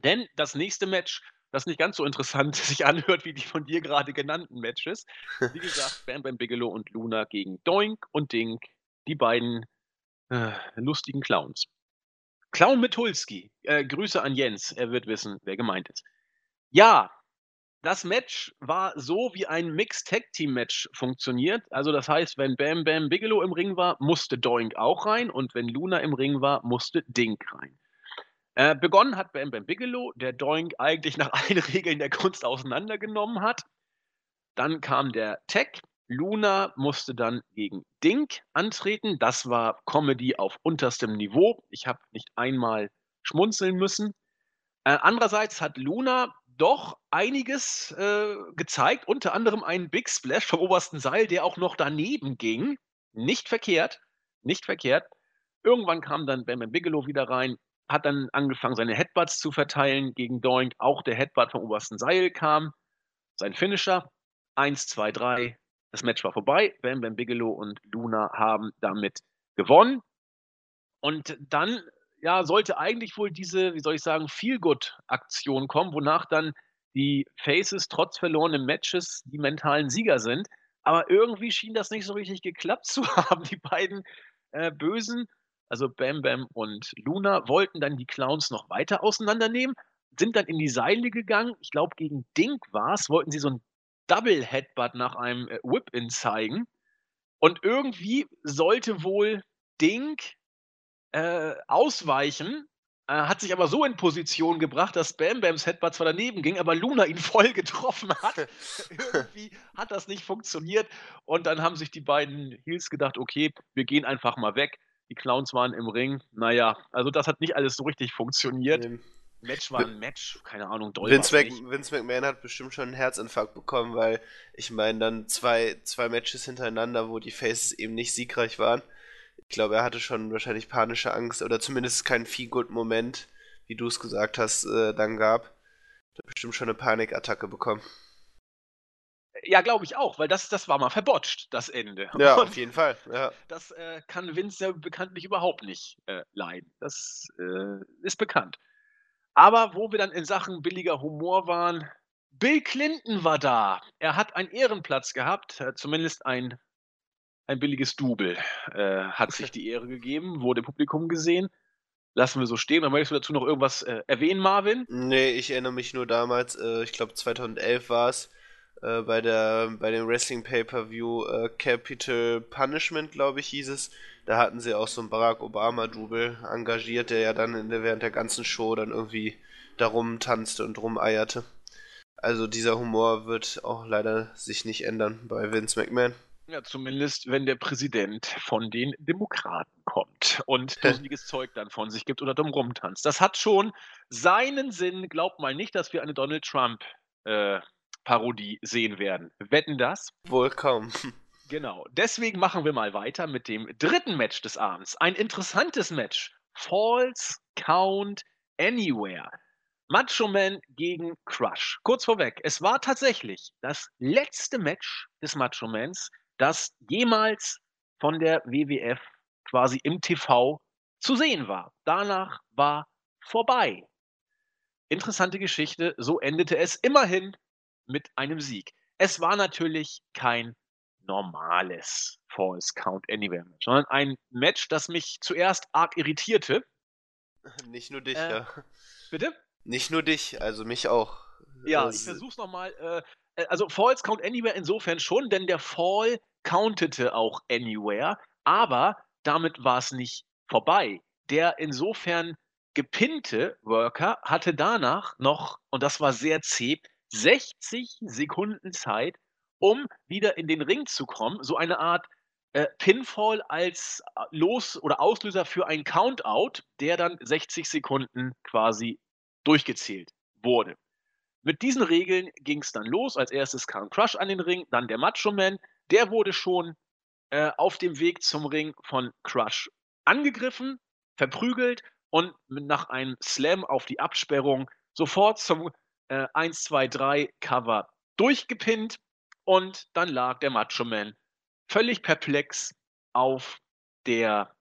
Denn das nächste Match, das nicht ganz so interessant [laughs] sich anhört wie die von dir gerade genannten Matches. Wie [laughs] gesagt, Bam Bam Bigelow und Luna gegen Doink und Dink, die beiden äh, lustigen Clowns. Clown Mitulski, äh, Grüße an Jens, er wird wissen, wer gemeint ist. Ja, das Match war so, wie ein Mixed Tag Team Match funktioniert. Also das heißt, wenn Bam Bam Bigelow im Ring war, musste Doink auch rein und wenn Luna im Ring war, musste Dink rein. Äh, begonnen hat Bam Bam Bigelow, der Doink eigentlich nach allen [laughs] Regeln der Kunst auseinandergenommen hat. Dann kam der Tag. Luna musste dann gegen Dink antreten. Das war Comedy auf unterstem Niveau. Ich habe nicht einmal schmunzeln müssen. Äh, andererseits hat Luna doch einiges äh, gezeigt, unter anderem einen Big Splash vom obersten Seil, der auch noch daneben ging. Nicht verkehrt, nicht verkehrt. Irgendwann kam dann Bam Bigelow wieder rein, hat dann angefangen, seine Headbutts zu verteilen gegen Doink. Auch der Headbutt vom obersten Seil kam. Sein Finisher. Eins, zwei, drei. Das Match war vorbei. Bam Bam Bigelow und Luna haben damit gewonnen. Und dann ja, sollte eigentlich wohl diese, wie soll ich sagen, Feel-Good-Aktion kommen, wonach dann die Faces trotz verlorenen Matches die mentalen Sieger sind. Aber irgendwie schien das nicht so richtig geklappt zu [laughs] haben. Die beiden äh, Bösen, also Bam Bam und Luna, wollten dann die Clowns noch weiter auseinandernehmen, sind dann in die Seile gegangen. Ich glaube, gegen Dink war es, wollten sie so ein Double Headbutt nach einem äh, Whip-In zeigen. Und irgendwie sollte wohl Dink äh, ausweichen, äh, hat sich aber so in Position gebracht, dass Bam Bams Headbutt zwar daneben ging, aber Luna ihn [laughs] voll getroffen hat. [laughs] Irgendwie hat das nicht funktioniert und dann haben sich die beiden Heels gedacht, okay, wir gehen einfach mal weg. Die Clowns waren im Ring. Naja, also das hat nicht alles so richtig funktioniert. Nee. Match war ein Match, keine Ahnung, doll Vince, Vince McMahon hat bestimmt schon einen Herzinfarkt bekommen, weil ich meine dann zwei, zwei Matches hintereinander, wo die Faces eben nicht siegreich waren. Ich glaube, er hatte schon wahrscheinlich panische Angst oder zumindest keinen Feel-Good-Moment, wie du es gesagt hast, äh, dann gab. Hat bestimmt schon eine Panikattacke bekommen. Ja, glaube ich auch, weil das, das war mal verbotscht, das Ende. Ja, [laughs] Und auf jeden Fall. Ja. Das äh, kann Vince ja bekanntlich überhaupt nicht äh, leiden. Das äh, ist bekannt. Aber wo wir dann in Sachen billiger Humor waren, Bill Clinton war da. Er hat einen Ehrenplatz gehabt, äh, zumindest ein, ein billiges Double. Äh, hat sich die Ehre gegeben, wurde im Publikum gesehen. Lassen wir so stehen. Dann möchtest du dazu noch irgendwas äh, erwähnen, Marvin? Nee, ich erinnere mich nur damals, äh, ich glaube 2011 war es, äh, bei, der, bei dem Wrestling Pay-Per-View äh, Capital Punishment, glaube ich, hieß es. Da hatten sie auch so einen Barack Obama-Double engagiert, der ja dann der, während der ganzen Show dann irgendwie darum tanzte und rumeierte. Also dieser Humor wird auch leider sich nicht ändern bei Vince McMahon. Ja, zumindest wenn der Präsident von den Demokraten kommt und [laughs] dusseliges Zeug dann von sich gibt oder dumm rumtanzt. Das hat schon seinen Sinn. Glaubt mal nicht, dass wir eine Donald Trump äh, Parodie sehen werden. Wetten das? Wohl kaum. Genau. Deswegen machen wir mal weiter mit dem dritten Match des Abends. Ein interessantes Match. Falls Count Anywhere. Macho Man gegen Crush. Kurz vorweg, es war tatsächlich das letzte Match des Macho Mans, das jemals von der WWF quasi im TV zu sehen war. Danach war vorbei. Interessante Geschichte, so endete es immerhin mit einem Sieg. Es war natürlich kein normales Falls Count Anywhere Match, sondern ein Match, das mich zuerst arg irritierte. [laughs] Nicht nur dich, äh, ja. Bitte? Nicht nur dich, also mich auch. Ja, das ich versuch's nochmal. Äh, äh, also Falls Count Anywhere insofern schon, denn der Fall countete auch Anywhere, aber damit war es nicht vorbei. Der insofern gepinnte Worker hatte danach noch, und das war sehr zäh, 60 Sekunden Zeit, um wieder in den Ring zu kommen. So eine Art äh, Pinfall als äh, Los- oder Auslöser für einen Countout, der dann 60 Sekunden quasi durchgezählt wurde. Mit diesen Regeln ging es dann los. Als erstes kam Crush an den Ring, dann der Macho Man. Der wurde schon äh, auf dem Weg zum Ring von Crush angegriffen, verprügelt und nach einem Slam auf die Absperrung sofort zum äh, 1, 2, 3 Cover durchgepinnt und dann lag der Macho Man völlig perplex auf, der,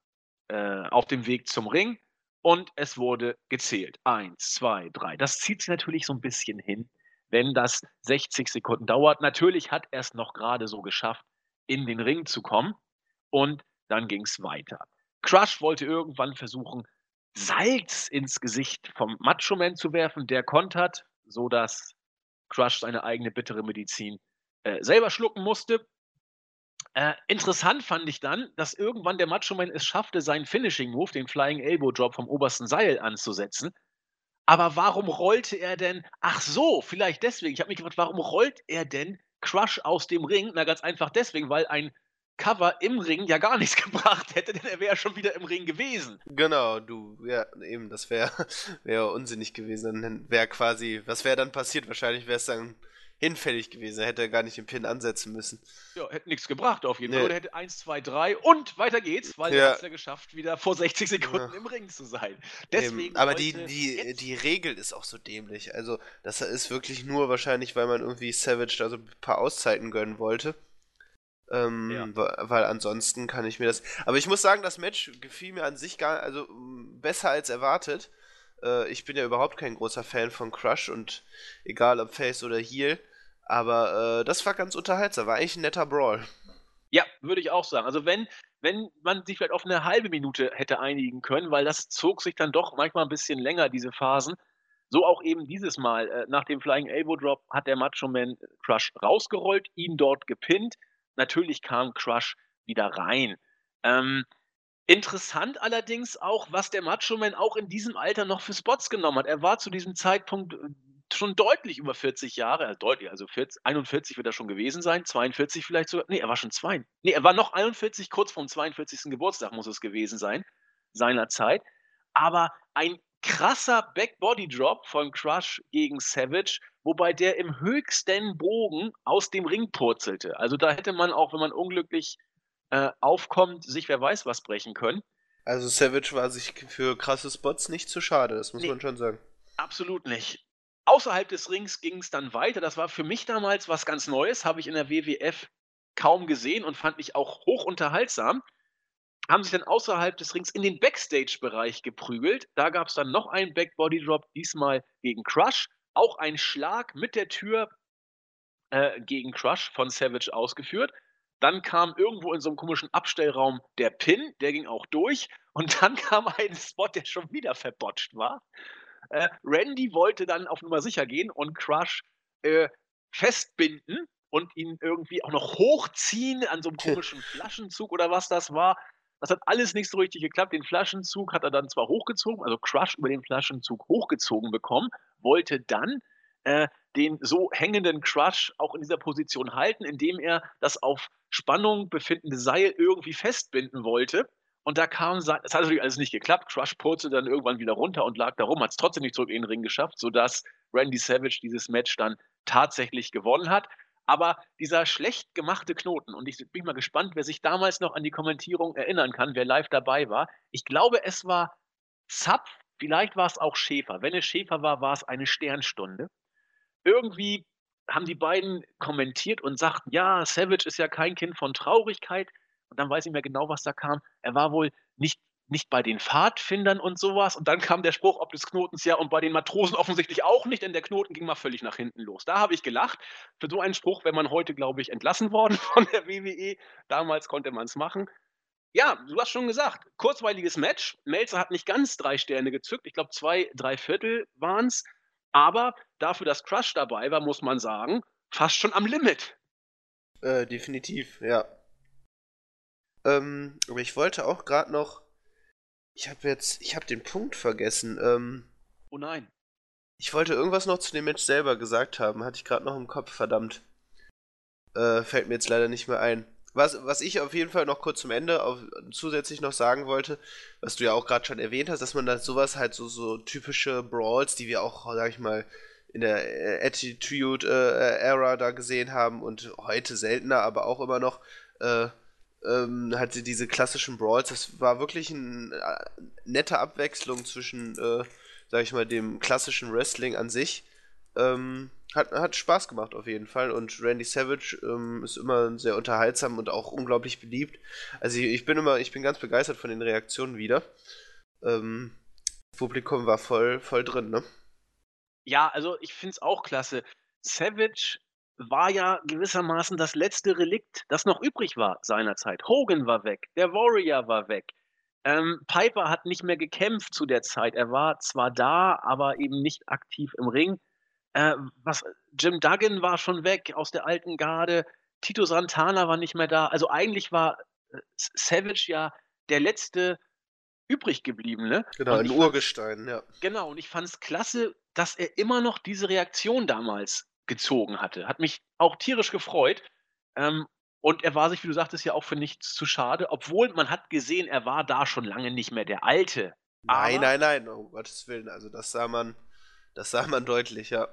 äh, auf dem Weg zum Ring und es wurde gezählt. Eins, zwei, drei. Das zieht sich natürlich so ein bisschen hin, wenn das 60 Sekunden dauert. Natürlich hat er es noch gerade so geschafft, in den Ring zu kommen und dann ging es weiter. Crush wollte irgendwann versuchen, Salz ins Gesicht vom Macho Man zu werfen. Der kontert, sodass Crush seine eigene bittere Medizin äh, selber schlucken musste. Äh, interessant fand ich dann, dass irgendwann der Macho Man es schaffte, seinen Finishing Move, den Flying Elbow Drop vom obersten Seil anzusetzen. Aber warum rollte er denn? Ach so, vielleicht deswegen. Ich habe mich gefragt, warum rollt er denn Crush aus dem Ring? Na, ganz einfach deswegen, weil ein Cover im Ring ja gar nichts [laughs] gebracht hätte, denn er wäre schon wieder im Ring gewesen. Genau, du, ja, eben, das wäre wär [laughs] unsinnig gewesen. Dann wäre quasi, was wäre dann passiert? Wahrscheinlich wäre es dann hinfällig gewesen. Er hätte gar nicht den Pin ansetzen müssen. Ja, hätte nichts gebracht auf jeden nee. Fall. Oder hätte 1, 2, 3 und weiter geht's, weil ja. er es ja geschafft, wieder vor 60 Sekunden ja. im Ring zu sein. Deswegen Aber die, die, die Regel ist auch so dämlich. Also, das ist wirklich nur wahrscheinlich, weil man irgendwie Savage da so ein paar Auszeiten gönnen wollte. Ähm, ja. Weil ansonsten kann ich mir das. Aber ich muss sagen, das Match gefiel mir an sich gar, also besser als erwartet. Äh, ich bin ja überhaupt kein großer Fan von Crush und egal ob Face oder Heel. Aber äh, das war ganz unterhaltsam, war eigentlich ein netter Brawl. Ja, würde ich auch sagen. Also wenn, wenn man sich vielleicht auf eine halbe Minute hätte einigen können, weil das zog sich dann doch manchmal ein bisschen länger, diese Phasen. So auch eben dieses Mal. Äh, nach dem Flying Elbow Drop hat der Macho Man Crush rausgerollt, ihn dort gepinnt. Natürlich kam Crush wieder rein. Ähm, interessant allerdings auch, was der Macho Man auch in diesem Alter noch für Spots genommen hat. Er war zu diesem Zeitpunkt schon deutlich über 40 Jahre, also deutlich, also 40, 41 wird er schon gewesen sein, 42 vielleicht sogar. Nee, er war schon zwei. Nee, er war noch 41, kurz vorm 42. Geburtstag muss es gewesen sein, seiner Zeit. Aber ein krasser Backbody-Drop von Crush gegen Savage, wobei der im höchsten Bogen aus dem Ring purzelte. Also da hätte man auch, wenn man unglücklich äh, aufkommt, sich wer weiß was brechen können. Also Savage war sich für krasse Spots nicht zu schade, das muss nee, man schon sagen. Absolut nicht. Außerhalb des Rings ging es dann weiter. Das war für mich damals was ganz Neues, habe ich in der WWF kaum gesehen und fand mich auch hoch unterhaltsam. Haben sich dann außerhalb des Rings in den Backstage-Bereich geprügelt. Da gab es dann noch einen Backbody-Drop, diesmal gegen Crush. Auch ein Schlag mit der Tür äh, gegen Crush von Savage ausgeführt. Dann kam irgendwo in so einem komischen Abstellraum der Pin, der ging auch durch. Und dann [laughs] kam ein Spot, der schon wieder verbotscht war. Äh, Randy wollte dann auf Nummer sicher gehen und Crush äh, festbinden und ihn irgendwie auch noch hochziehen an so einem komischen Flaschenzug oder was das war. Das hat alles nicht so richtig geklappt. Den Flaschenzug hat er dann zwar hochgezogen, also Crush über den Flaschenzug hochgezogen bekommen, wollte dann äh, den so hängenden Crush auch in dieser Position halten, indem er das auf Spannung befindende Seil irgendwie festbinden wollte. Und da kam, es hat natürlich alles nicht geklappt. Crush purzelte dann irgendwann wieder runter und lag da rum, hat es trotzdem nicht zurück in den Ring geschafft, sodass Randy Savage dieses Match dann tatsächlich gewonnen hat. Aber dieser schlecht gemachte Knoten, und ich bin mal gespannt, wer sich damals noch an die Kommentierung erinnern kann, wer live dabei war. Ich glaube, es war Zapf, vielleicht war es auch Schäfer. Wenn es Schäfer war, war es eine Sternstunde. Irgendwie haben die beiden kommentiert und sagten, ja, Savage ist ja kein Kind von Traurigkeit. Und dann weiß ich mehr genau, was da kam. Er war wohl nicht, nicht bei den Pfadfindern und sowas. Und dann kam der Spruch ob des Knotens ja und bei den Matrosen offensichtlich auch nicht, denn der Knoten ging mal völlig nach hinten los. Da habe ich gelacht. Für so einen Spruch wäre man heute, glaube ich, entlassen [laughs] worden von der WWE. Damals konnte man es machen. Ja, du hast schon gesagt, kurzweiliges Match. Melzer hat nicht ganz drei Sterne gezückt. Ich glaube, zwei, drei Viertel waren es. Aber dafür, dass Crush dabei war, muss man sagen, fast schon am Limit. Äh, definitiv, ja. Ähm, aber ich wollte auch gerade noch. Ich habe jetzt. Ich habe den Punkt vergessen. Ähm, oh nein. Ich wollte irgendwas noch zu dem Match selber gesagt haben. Hatte ich gerade noch im Kopf, verdammt. Äh, fällt mir jetzt leider nicht mehr ein. Was, was ich auf jeden Fall noch kurz zum Ende auf, zusätzlich noch sagen wollte, was du ja auch gerade schon erwähnt hast, dass man da sowas halt so, so typische Brawls, die wir auch, sag ich mal, in der Attitude-Era äh, da gesehen haben und heute seltener, aber auch immer noch, äh, ähm, hatte diese klassischen Brawls. Das war wirklich eine äh, nette Abwechslung zwischen, äh, sag ich mal, dem klassischen Wrestling an sich. Ähm, hat, hat Spaß gemacht auf jeden Fall und Randy Savage ähm, ist immer sehr unterhaltsam und auch unglaublich beliebt. Also ich, ich, bin immer, ich bin ganz begeistert von den Reaktionen wieder. Ähm, das Publikum war voll, voll drin, ne? Ja, also ich finde es auch klasse. Savage war ja gewissermaßen das letzte Relikt, das noch übrig war seinerzeit. Hogan war weg, der Warrior war weg. Ähm, Piper hat nicht mehr gekämpft zu der Zeit. Er war zwar da, aber eben nicht aktiv im Ring. Äh, was, Jim Duggan war schon weg aus der alten Garde. Tito Santana war nicht mehr da. Also eigentlich war äh, Savage ja der letzte übrig gebliebene. Genau, ein Urgestein, ja. Genau, und ich fand es klasse, dass er immer noch diese Reaktion damals gezogen hatte. Hat mich auch tierisch gefreut. Ähm, und er war sich, wie du sagtest, ja auch für nichts zu schade, obwohl man hat gesehen, er war da schon lange nicht mehr der Alte. Nein, aber, nein, nein, um Gottes Willen. Also das sah man, das sah man deutlich, ja.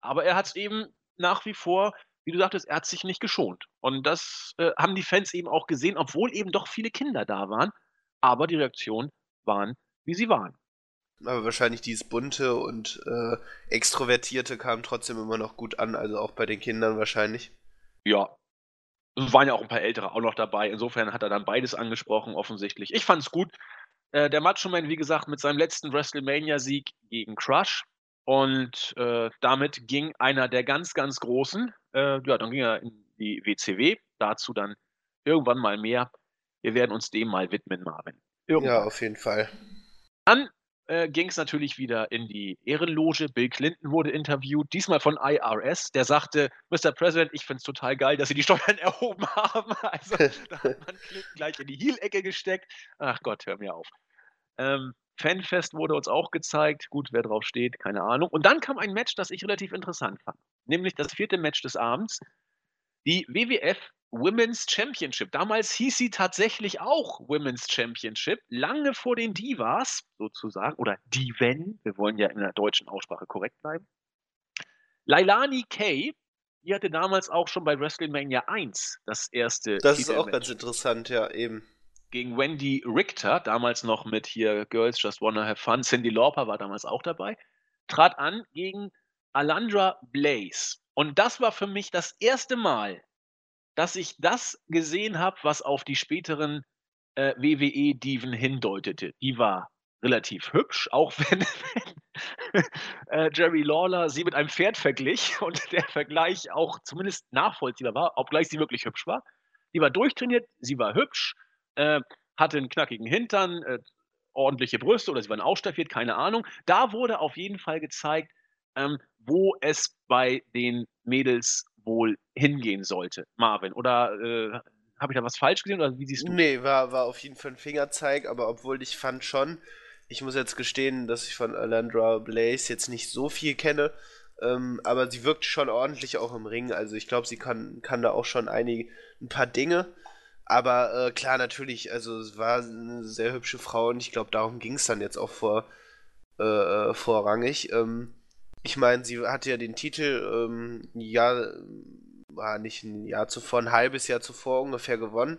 Aber er hat es eben nach wie vor, wie du sagtest, er hat sich nicht geschont. Und das äh, haben die Fans eben auch gesehen, obwohl eben doch viele Kinder da waren. Aber die Reaktionen waren, wie sie waren. Aber wahrscheinlich dieses bunte und äh, extrovertierte kam trotzdem immer noch gut an, also auch bei den Kindern wahrscheinlich. Ja. Es waren ja auch ein paar Ältere auch noch dabei. Insofern hat er dann beides angesprochen, offensichtlich. Ich fand es gut. Äh, der Macho Man, wie gesagt, mit seinem letzten WrestleMania-Sieg gegen Crush. Und äh, damit ging einer der ganz, ganz Großen, äh, ja, dann ging er in die WCW. Dazu dann irgendwann mal mehr. Wir werden uns dem mal widmen, Marvin. Irgendwann. Ja, auf jeden Fall. Dann äh, ging es natürlich wieder in die Ehrenloge. Bill Clinton wurde interviewt, diesmal von IRS. Der sagte, Mr. President, ich finde es total geil, dass Sie die Steuern [laughs] erhoben haben. [laughs] Also da hat man Clinton gleich in die Heel-Ecke gesteckt. Ach Gott, hör mir auf. Ähm, Fanfest wurde uns auch gezeigt. Gut, wer drauf steht, keine Ahnung. Und dann kam ein Match, das ich relativ interessant fand. Nämlich das vierte Match des Abends. Die WWF Women's Championship. Damals hieß sie tatsächlich auch Women's Championship, lange vor den Divas sozusagen, oder Diven, wir wollen ja in der deutschen Aussprache korrekt bleiben. Lailani Kay, die hatte damals auch schon bei WrestleMania 1 das erste. Das ist auch ganz interessant, ja, eben. Gegen Wendy Richter, damals noch mit hier Girls Just Wanna Have Fun. Cindy Lauper war damals auch dabei. Trat an gegen Alandra Blaze. Und das war für mich das erste Mal, dass ich das gesehen habe, was auf die späteren äh, WWE-Diven hindeutete. Die war relativ hübsch, auch [laughs] wenn, äh, Jerry Lawler sie mit einem Pferd verglich [laughs] und der Vergleich auch zumindest nachvollziehbar war, obgleich sie wirklich hübsch war. Die war durchtrainiert, sie war hübsch, äh, hatte einen knackigen Hintern, äh, ordentliche Brüste oder sie war ausstaffiert, keine Ahnung. Da wurde auf jeden Fall gezeigt, ähm, wo es bei den Mädels wohl hingehen sollte, Marvin. Oder äh, habe ich da was falsch gesehen oder wie siehst du? Nee, war, war auf jeden Fall ein Fingerzeig, aber obwohl ich fand schon, ich muss jetzt gestehen, dass ich von Alandra Blaze jetzt nicht so viel kenne, ähm, aber sie wirkt schon ordentlich auch im Ring. Also ich glaube, sie kann, kann da auch schon einige, ein paar Dinge. Aber äh, klar, natürlich, also es war eine sehr hübsche Frau und ich glaube, darum ging es dann jetzt auch vor, äh, äh vorrangig. Ähm, ich meine, sie hatte ja den Titel ähm, ein Jahr, war nicht ein Jahr zuvor, ein halbes Jahr zuvor ungefähr gewonnen.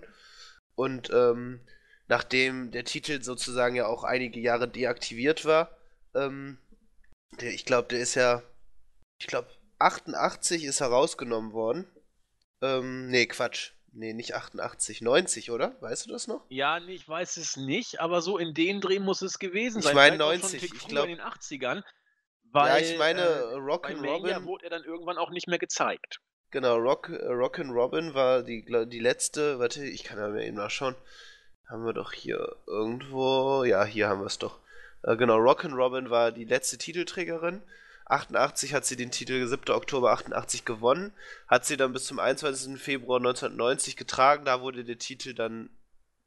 Und ähm, nachdem der Titel sozusagen ja auch einige Jahre deaktiviert war, ähm, der, ich glaube, der ist ja, ich glaube, 88 ist herausgenommen worden. Ähm, nee, Quatsch. Nee, nicht 88, 90, oder? Weißt du das noch? Ja, nee, ich weiß es nicht, aber so in den Dreh muss es gewesen sein. Ich meine 90, ich glaube in den 80ern. Weil, ja, ich meine, äh, Rock and Robin wurde er dann irgendwann auch nicht mehr gezeigt. Genau, Rock, äh, Rock and Robin war die, die letzte, warte, ich kann ja mal eben nachschauen. Haben wir doch hier irgendwo, ja, hier haben wir es doch. Äh, genau, Rock and Robin war die letzte Titelträgerin. 88 hat sie den Titel 7. Oktober 88 gewonnen, hat sie dann bis zum 21. Februar 1990 getragen, da wurde der Titel dann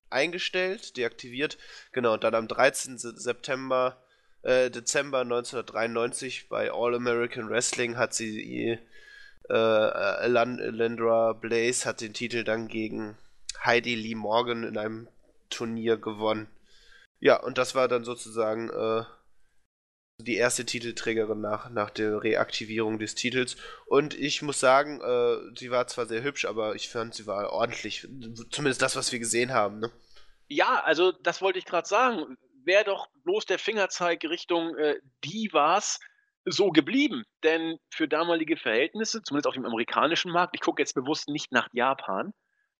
eingestellt, deaktiviert. Genau, und dann am 13. September äh, Dezember 1993 bei All American Wrestling hat sie äh, äh Landra Blaze hat den Titel dann gegen Heidi Lee Morgan in einem Turnier gewonnen. Ja, und das war dann sozusagen äh, die erste Titelträgerin nach, nach der Reaktivierung des Titels. Und ich muss sagen, äh, sie war zwar sehr hübsch, aber ich fand, sie war ordentlich. Zumindest das, was wir gesehen haben. Ne? Ja, also das wollte ich gerade sagen wäre doch bloß der Fingerzeig Richtung äh, Divas so geblieben. Denn für damalige Verhältnisse, zumindest auf dem amerikanischen Markt, ich gucke jetzt bewusst nicht nach Japan,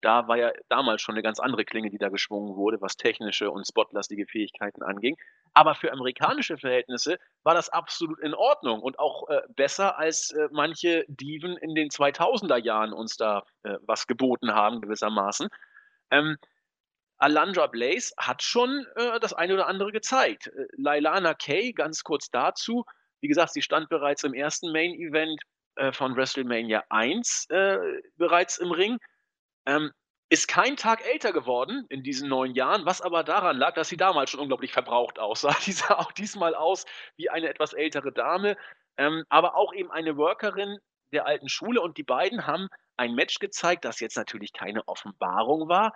da war ja damals schon eine ganz andere Klinge, die da geschwungen wurde, was technische und spotlastige Fähigkeiten anging. Aber für amerikanische Verhältnisse war das absolut in Ordnung und auch äh, besser, als äh, manche Diven in den 2000er Jahren uns da äh, was geboten haben, gewissermaßen. Ähm, Alandra Blaze hat schon äh, das eine oder andere gezeigt. Äh, Lailana Kay, ganz kurz dazu, wie gesagt, sie stand bereits im ersten Main Event äh, von WrestleMania 1 äh, bereits im Ring. Ähm, ist kein Tag älter geworden in diesen neun Jahren, was aber daran lag, dass sie damals schon unglaublich verbraucht aussah. [laughs] Die sah auch diesmal aus wie eine etwas ältere Dame, ähm, aber auch eben eine Workerin der alten Schule. Und die beiden haben ein Match gezeigt, das jetzt natürlich keine Offenbarung war,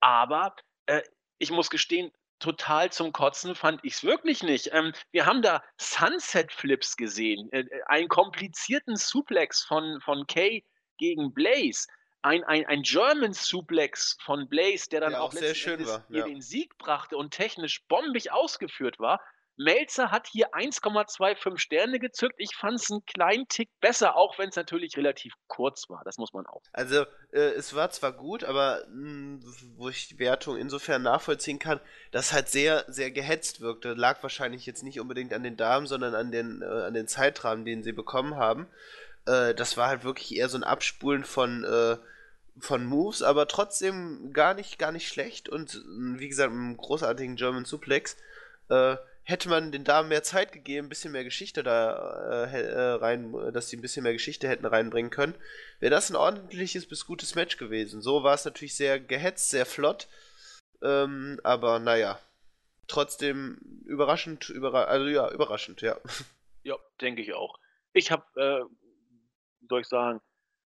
aber äh, ich muss gestehen, total zum Kotzen fand ich es wirklich nicht. Ähm, wir haben da Sunset Flips gesehen, äh, äh, einen komplizierten Suplex von, von Kay gegen Blaze. Ein, ein, ein German Suplex von Blaze, der dann der auch, auch sehr schön war, ja. den Sieg brachte und technisch bombig ausgeführt war. Melzer hat hier 1,25 Sterne gezückt. Ich fand es einen kleinen Tick besser, auch wenn es natürlich relativ kurz war. Das muss man auch. Also, äh, es war zwar gut, aber mh, hm, wo ich die Wertung insofern nachvollziehen kann, dass halt sehr, sehr gehetzt wirkte. Lag wahrscheinlich jetzt nicht unbedingt an den Damen, sondern an den, äh, an den Zeitrahmen, den sie bekommen haben. Äh, das war halt wirklich eher so ein Abspulen von äh, von Moves, aber trotzdem gar nicht, gar nicht schlecht und wie gesagt, einen großartigen German Suplex. Äh, hätte man den Damen mehr Zeit gegeben, ein bisschen mehr Geschichte da äh, äh, rein, dass sie ein bisschen mehr Geschichte hätten reinbringen können, wäre das ein ordentliches bis gutes Match gewesen. So war es natürlich sehr gehetzt, sehr flott, ähm, aber naja, trotzdem überraschend, überra also ja, überraschend, ja. [laughs] Ja, denke ich auch. Ich habe, äh, soll ich sagen,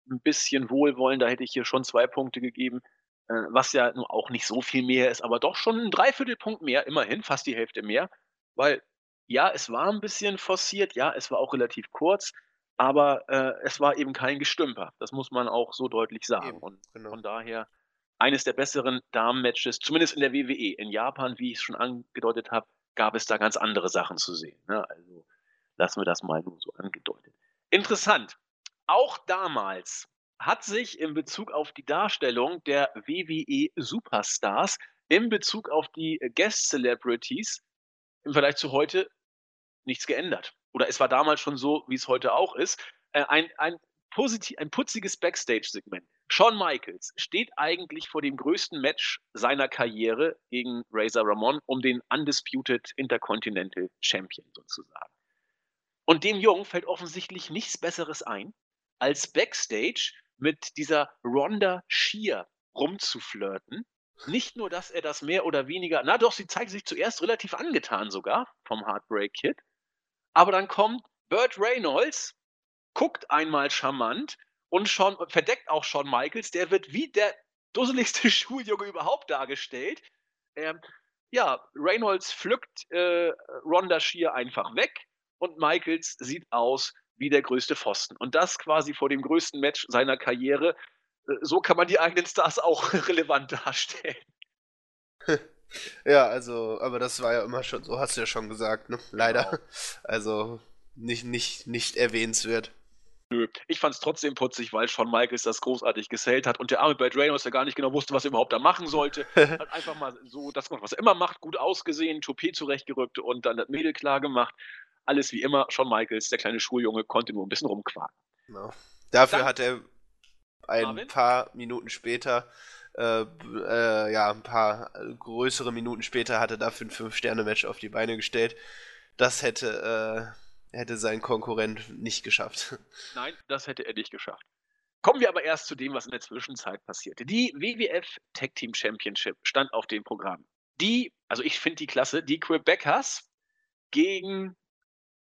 ein bisschen Wohlwollen, da hätte ich hier schon zwei Punkte gegeben, äh, was ja nun auch nicht so viel mehr ist, aber doch schon ein Dreiviertelpunkt mehr, immerhin, fast die Hälfte mehr, weil ja, es war ein bisschen forciert, ja, es war auch relativ kurz, aber äh, es war eben kein Gestümper. Das muss man auch so deutlich sagen. Eben, und genau. von daher eines der besseren Damen-Matches, zumindest in der WWE. In Japan, wie ich es schon angedeutet habe, gab es da ganz andere Sachen zu sehen. Ne? Also lassen wir das mal nur so angedeutet. Interessant. Auch damals hat sich in Bezug auf die Darstellung der WWE Superstars, in Bezug auf die Guest Celebrities im Vergleich zu heute nichts geändert. Oder es war damals schon so, wie es heute auch ist. Äh, ein, ein, positiv, ein putziges Backstage-Segment. Shawn Michaels steht eigentlich vor dem größten Match seiner Karriere gegen Razor Ramon um den Undisputed Intercontinental Champion sozusagen. Und dem Jungen fällt offensichtlich nichts Besseres ein, als Backstage mit dieser Ronda Shear rumzuflirten. Nicht nur, dass er das mehr oder weniger, na doch, sie zeigt sich zuerst relativ angetan sogar vom Heartbreak Kid. Aber dann kommt Burt Reynolds, guckt einmal charmant und schon verdeckt auch Shawn Michaels. Der wird wie der dusseligste [laughs] Schuljunge überhaupt dargestellt. Ähm, ja, Reynolds pflückt äh, Ronda Shear einfach weg und Michaels sieht aus wie der größte Pfosten. Und das quasi vor dem größten Match seiner Karriere. So kann man die eigenen Stars auch [laughs] relevant darstellen. [laughs] Ja, also, aber das war ja immer schon, so hast du ja schon gesagt, ne? Leider. Genau. [laughs] Also nicht, nicht, nicht erwähnenswert. Nö. Ich fand es trotzdem putzig, weil Shawn Michaels das großartig gesellt hat und der arme Bad Reynolds, der gar nicht genau wusste, was er überhaupt da machen sollte, hat einfach mal so das gemacht, was er immer macht, gut ausgesehen, Toupet zurechtgerückt und dann das Mädel klar gemacht. Alles wie immer, Shawn Michaels, der kleine Schuljunge, konnte nur ein bisschen rumquaken. Genau. Dafür Dann- hat er ein Marvin? paar Minuten später, äh, äh, ja, ein paar größere Minuten später hat er dafür ein Fünf-Sterne-Match auf die Beine gestellt. Das hätte, äh, hätte sein Konkurrent nicht geschafft. [laughs] Nein, das hätte er nicht geschafft. Kommen wir aber erst zu dem, was in der Zwischenzeit passierte. Die WWF Tag Team Championship stand auf dem Programm. Die, also ich finde die klasse, die Quebecers gegen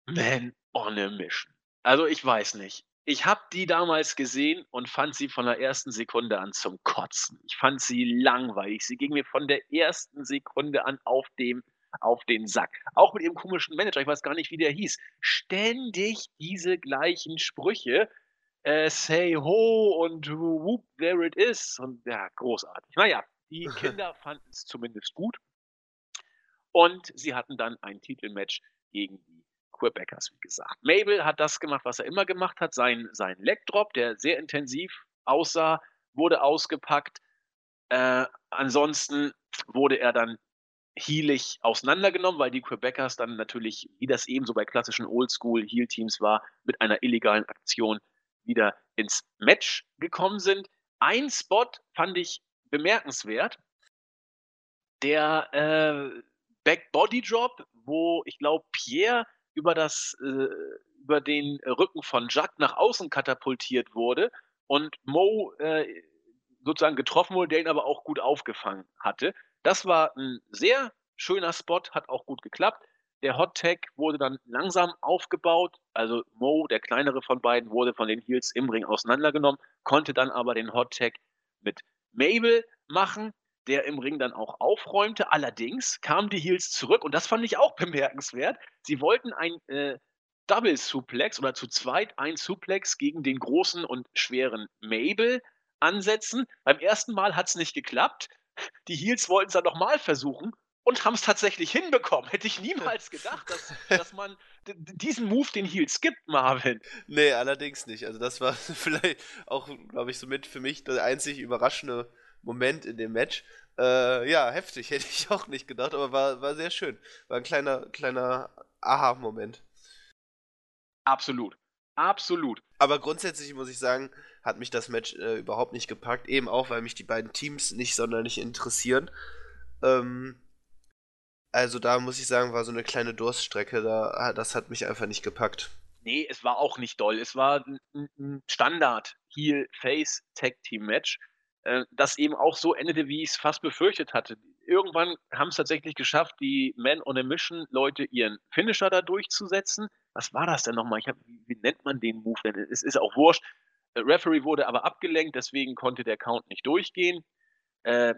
Man on a Mission. Also ich weiß nicht. Ich habe die damals gesehen und fand sie von der ersten Sekunde an zum Kotzen. Ich fand sie langweilig. Sie ging mir von der ersten Sekunde an auf dem auf den Sack. Auch mit ihrem komischen Manager, ich weiß gar nicht, wie der hieß. Ständig diese gleichen Sprüche. Äh, say ho und whoop, there it is. Und ja, großartig. Naja, die [laughs] Kinder fanden es zumindest gut. Und sie hatten dann ein Titelmatch gegen die Quebecers, wie gesagt. Mabel hat das gemacht, was er immer gemacht hat. Sein, sein Leg Drop, der sehr intensiv aussah, wurde ausgepackt. Äh, ansonsten wurde er dann heelig auseinandergenommen, weil die Quebecers dann natürlich, wie das eben so bei klassischen Oldschool-Heel-Teams war, mit einer illegalen Aktion wieder ins Match gekommen sind. Ein Spot fand ich bemerkenswert. Der äh, Back Body Drop, wo ich glaube, Pierre über das äh, über den Rücken von Jack nach außen katapultiert wurde und Mo äh, sozusagen getroffen wurde, der ihn aber auch gut aufgefangen hatte. Das war ein sehr schöner Spot, hat auch gut geklappt. Der Hot Tag wurde dann langsam aufgebaut. Also Mo, der kleinere von beiden, wurde von den Heels im Ring auseinandergenommen, konnte dann aber den Hot Tag mit Mabel machen, der im Ring dann auch aufräumte. Allerdings kamen die Heels zurück und das fand ich auch [laughs] bemerkenswert. Sie wollten ein äh, Double Suplex oder zu zweit ein Suplex gegen den großen und schweren Mabel ansetzen. Beim ersten Mal hat es nicht geklappt. Die Heels wollten es dann nochmal versuchen und haben es tatsächlich hinbekommen. Hätte ich niemals gedacht, dass, dass man diesen Move den Heels gibt, Marvin. Nee, allerdings nicht. Also das war [laughs] vielleicht auch, glaube ich, somit für mich der einzig überraschende Moment in dem Match. Äh, ja, heftig, [laughs] hätte ich auch nicht gedacht, aber war, war sehr schön. War ein kleiner, kleiner Aha-Moment. Absolut. Absolut. Aber grundsätzlich muss ich sagen, hat mich das Match äh, überhaupt nicht gepackt. Eben auch, weil mich die beiden Teams nicht sonderlich interessieren. Ähm, also da muss ich sagen, war so eine kleine Durststrecke. Da, das hat mich einfach nicht gepackt. Nee, es war auch nicht doll. Es war ein Standard Heel-Face-Tag-Team-Match. Äh, das eben auch so endete, wie ich es fast befürchtet hatte. Irgendwann haben es tatsächlich geschafft, die Men on a Mission Leute ihren Finisher da durchzusetzen. Was war das denn nochmal? Ich hab, wie, wie nennt man den Move denn? Es ist auch wurscht. Äh, Referee wurde aber abgelenkt, deswegen konnte der Count nicht durchgehen. Äh,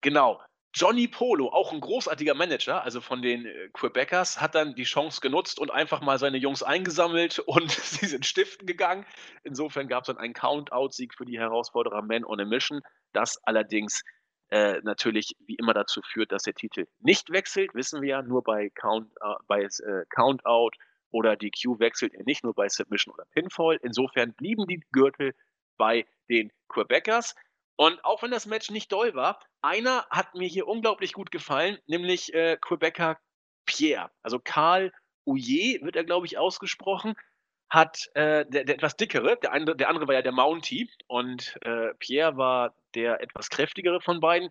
genau. Johnny Polo, auch ein großartiger Manager, also von den äh, Quebecers, hat dann die Chance genutzt und einfach mal seine Jungs eingesammelt [laughs] und sie sind stiften gegangen. Insofern gab es dann einen Count-Out-Sieg für die Herausforderer Men on a Mission, das allerdings äh, natürlich wie immer dazu führt, dass der Titel nicht wechselt, wissen wir ja, nur bei Count, äh, bei, äh, Count-Out oder DQ wechselt er nicht nur bei Submission oder Pinfall. Insofern blieben die Gürtel bei den Quebecers. Und auch wenn das Match nicht doll war, einer hat mir hier unglaublich gut gefallen, nämlich äh, Quebecer Pierre. Also Karl Ouillet wird er, glaube ich, ausgesprochen. Hat äh, der, der, etwas dickere, der andere, der andere war ja der Mountie und äh, Pierre war der etwas kräftigere von beiden.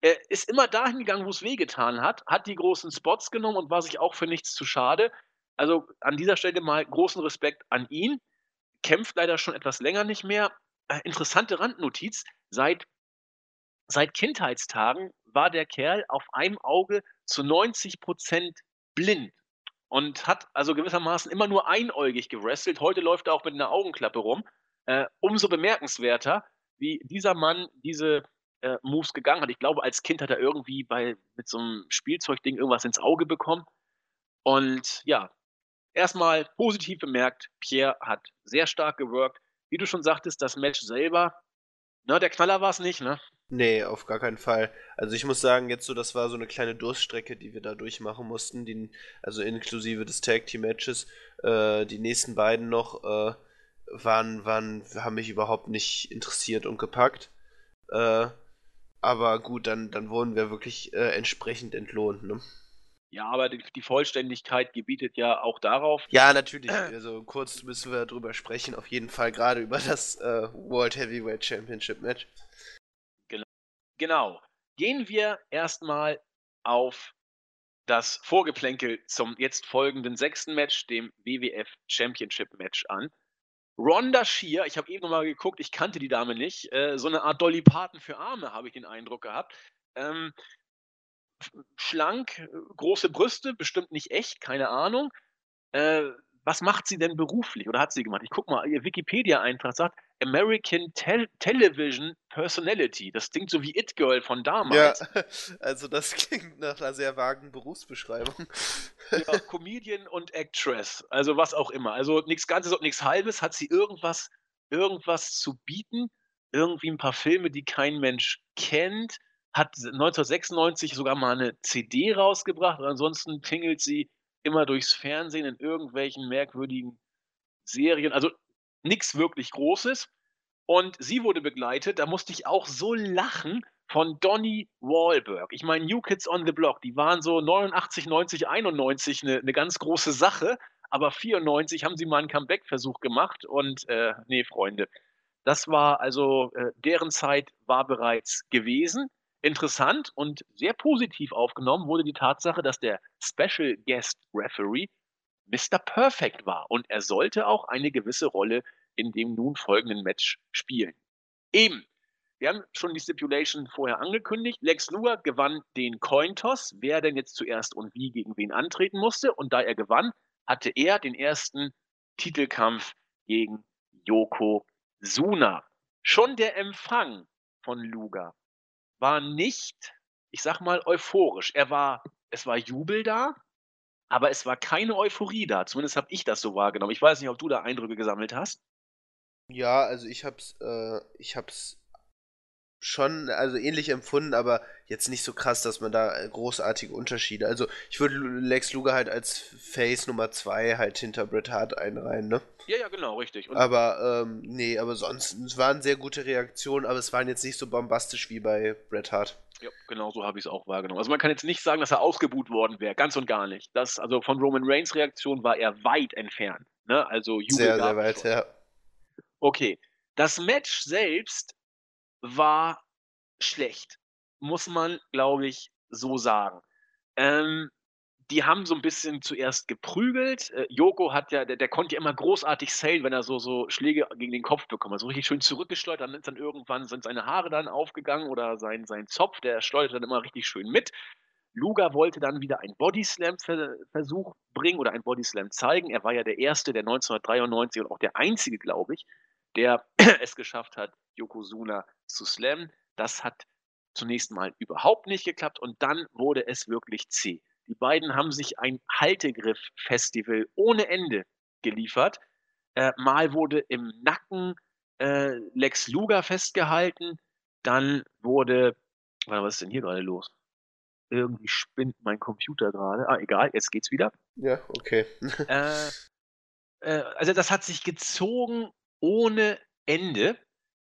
Er ist immer dahin gegangen, wo es wehgetan hat, hat die großen Spots genommen und war sich auch für nichts zu schade. Also an dieser Stelle mal großen Respekt an ihn. Kämpft leider schon etwas länger nicht mehr. Äh, interessante Randnotiz. Seit, seit Kindheitstagen war der Kerl auf einem Auge zu 90 Prozent blind und hat also gewissermaßen immer nur einäugig gewrestelt. Heute läuft er auch mit einer Augenklappe rum. Äh, umso bemerkenswerter, wie dieser Mann diese äh, Moves gegangen hat. Ich glaube, als Kind hat er irgendwie bei, mit so einem Spielzeugding irgendwas ins Auge bekommen. Und ja, erstmal positiv bemerkt, Pierre hat sehr stark gewirkt. Wie du schon sagtest, das Match selber Ne, der Knaller war es nicht, ne? Nee, auf gar keinen Fall. Also ich muss sagen, jetzt so, das war so eine kleine Durststrecke, die wir da durchmachen mussten, die, also inklusive des Tag Team Matches. Äh, die nächsten beiden noch äh, waren, waren, haben mich überhaupt nicht interessiert und gepackt. Äh, aber gut, dann, dann wurden wir wirklich äh, entsprechend entlohnt, ne? Ja, aber die, die, Vollständigkeit gebietet ja auch darauf. Ja, natürlich. Also kurz müssen wir darüber sprechen, auf jeden Fall gerade über das äh, World Heavyweight Championship Match. Genau. genau. Gehen wir erstmal auf das Vorgeplänkel zum jetzt folgenden sechsten Match, dem WWF Championship Match an. Ronda Shear, ich habe eben nochmal geguckt, ich kannte die Dame nicht, äh, so eine Art Dolly Parton für Arme, habe ich den Eindruck gehabt. Ähm, schlank, große Brüste, bestimmt nicht echt, keine Ahnung. Äh, was macht sie denn beruflich oder hat sie gemacht? Ich guck mal, ihr Wikipedia-Eintrag sagt American Tel Television Personality. Das klingt so wie It Girl von damals. Ja, [laughs] also das klingt nach einer sehr vagen Berufsbeschreibung. Ja, Comedian und Actress, also was auch immer. Also nichts Ganzes und nichts Halbes. Hat sie irgendwas, irgendwas zu bieten? Irgendwie ein paar Filme, die kein Mensch kennt? Hat 1996 sogar mal eine CD rausgebracht ansonsten tingelt sie immer durchs Fernsehen in irgendwelchen merkwürdigen Serien. Also nichts wirklich Großes. Und sie wurde begleitet, da musste ich auch so lachen, von Donny Wahlberg. Ich meine, New Kids on the Block, die waren so 89, 90, 91 eine, eine ganz große Sache, aber 94 haben sie mal einen Comeback-Versuch gemacht und äh, nee, Freunde, das war also, äh, deren Zeit war bereits gewesen. Interessant und sehr positiv aufgenommen wurde die Tatsache, dass der Special Guest Referee Mr. Perfect war und er sollte auch eine gewisse Rolle in dem nun folgenden Match spielen. Eben, wir haben schon die Stipulation vorher angekündigt. Lex Luger gewann den Cointoss, wer denn jetzt zuerst und wie gegen wen antreten musste. Und da er gewann, hatte er den ersten Titelkampf gegen Yoko Suna. Schon der Empfang von Luger war nicht, ich sag mal, euphorisch. Er war, es war Jubel da, aber es war keine Euphorie da. Zumindest habe ich das so wahrgenommen. Ich weiß nicht, ob du da Eindrücke gesammelt hast. Ja, also ich hab's, äh, ich hab's schon, also ähnlich empfunden, aber jetzt nicht so krass, dass man da äh, großartige Unterschiede. Also ich würde Lex Luger halt als Face Nummer 2 halt hinter Bret Hart einreihen, ne? Ja, ja, genau, richtig. Und aber, ähm, nee, aber sonst, es waren sehr gute Reaktionen, aber es waren jetzt nicht so bombastisch wie bei Bret Hart. Ja, genau so habe ich es auch wahrgenommen. Also man kann jetzt nicht sagen, dass er ausgebuht worden wäre, ganz und gar nicht. Das, also von Roman Reigns Reaktion war er weit entfernt. Ne? Also Jubel Sehr, sehr weit, schon. ja. Okay. Das Match selbst war schlecht. Muss man, glaube ich, so sagen. Ähm, die haben so ein bisschen zuerst geprügelt. Äh, Joko hat ja der der konnte ja immer großartig sellen, wenn er so so Schläge gegen den Kopf bekommen hat. So richtig schön zurückgeschleudert, dann ist dann irgendwann sind seine Haare dann aufgegangen oder sein sein Zopf, der schleudert dann immer richtig schön mit. Luger wollte dann wieder einen Bodyslam-Versuch bringen oder einen Bodyslam zeigen. Er war ja der Erste, der 1993 und auch der Einzige, glaube ich, der [clears throat] es geschafft hat, Yokozuna zu slammen. Das hat zunächst mal überhaupt nicht geklappt und dann wurde es wirklich zäh. Die beiden haben sich ein Haltegriff-Festival ohne Ende geliefert. Äh, mal wurde im Nacken äh, Lex Luger festgehalten, dann wurde, warte, was ist denn hier gerade los? Irgendwie spinnt mein Computer gerade. Ah, egal, jetzt geht's wieder. Ja, okay. äh, äh, also das hat sich gezogen ohne Ende.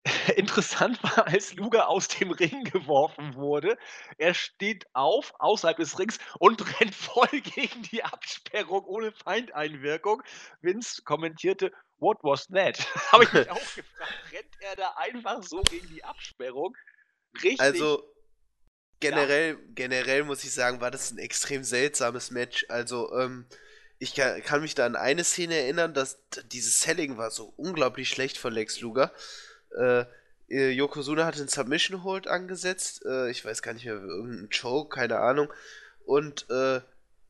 [laughs] Interessant war, als Luger aus dem Ring geworfen wurde. Er steht auf, außerhalb des Rings und [laughs] rennt voll gegen die Absperrung ohne Feindeinwirkung. Vince kommentierte, What was that? [laughs] Habe ich mich auch gefragt. Rennt er da einfach so gegen die Absperrung? Richtig. Also, generell, ja. generell muss ich sagen, war das ein extrem seltsames Match. Also, ähm, ich kann, kann, mich da an eine Szene erinnern, dass dieses Selling war so unglaublich schlecht von Lex Luger. Äh, äh, Yokozuna hat den Submission Hold angesetzt. Äh, ich weiß gar nicht mehr, irgendein Choke, keine Ahnung. Und äh,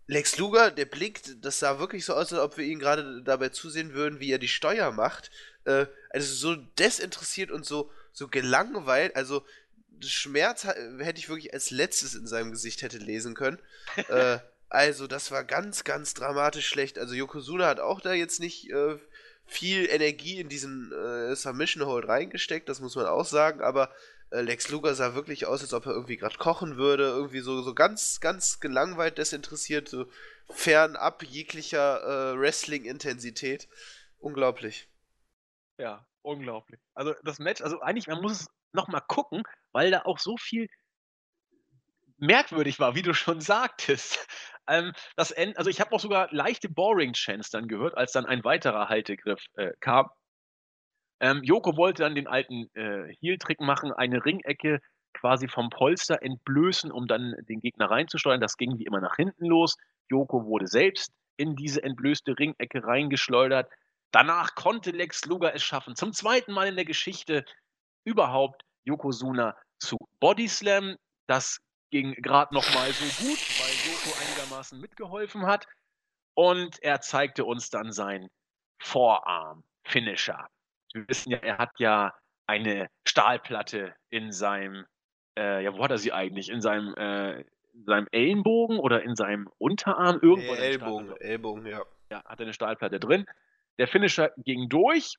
Lex Luger, der blickt, das sah wirklich so aus, als ob wir ihn gerade dabei zusehen würden, wie er die Steuer macht. Äh, also so desinteressiert und so, so gelangweilt. Also Schmerz hätte ich wirklich als letztes in seinem Gesicht hätte lesen können. [laughs] äh, also das war ganz, ganz dramatisch schlecht. Also Yokozuna hat auch da jetzt nicht äh, viel Energie in diesen äh, Submission Hold reingesteckt, das muss man auch sagen, aber äh, Lex Luger sah wirklich aus, als ob er irgendwie gerade kochen würde, irgendwie so, so ganz, ganz gelangweilt, desinteressiert, so fernab jeglicher äh, Wrestling-Intensität. Unglaublich. Ja, unglaublich. Also das Match, also eigentlich, man muss es nochmal gucken, weil da auch so viel merkwürdig war, wie du schon sagtest. Ähm, das End, also ich habe auch sogar leichte Boring-Chance dann gehört, als dann ein weiterer Haltegriff äh, kam. Ähm, Joko wollte dann den alten äh, Heel-Trick machen, eine Ringecke quasi vom Polster entblößen, um dann den Gegner reinzusteuern. Das ging wie immer nach hinten los. Joko wurde selbst in diese entblößte Ringecke reingeschleudert. Danach konnte Lex Luger es schaffen, zum zweiten Mal in der Geschichte überhaupt Yokozuna zu Bodyslam. Das ging gerade noch mal so gut, weil Joko einigermaßen mitgeholfen hat. Und er zeigte uns dann seinen Vorarm-Finisher. Wir wissen ja, er hat ja eine Stahlplatte in seinem, äh, ja, wo hat er sie eigentlich? In seinem, äh, in seinem Ellenbogen oder in seinem Unterarm? Irgendwo. Nee, Ellbogen, Ellbogen, ja. Ja, hat er eine Stahlplatte drin. Der Finisher ging durch.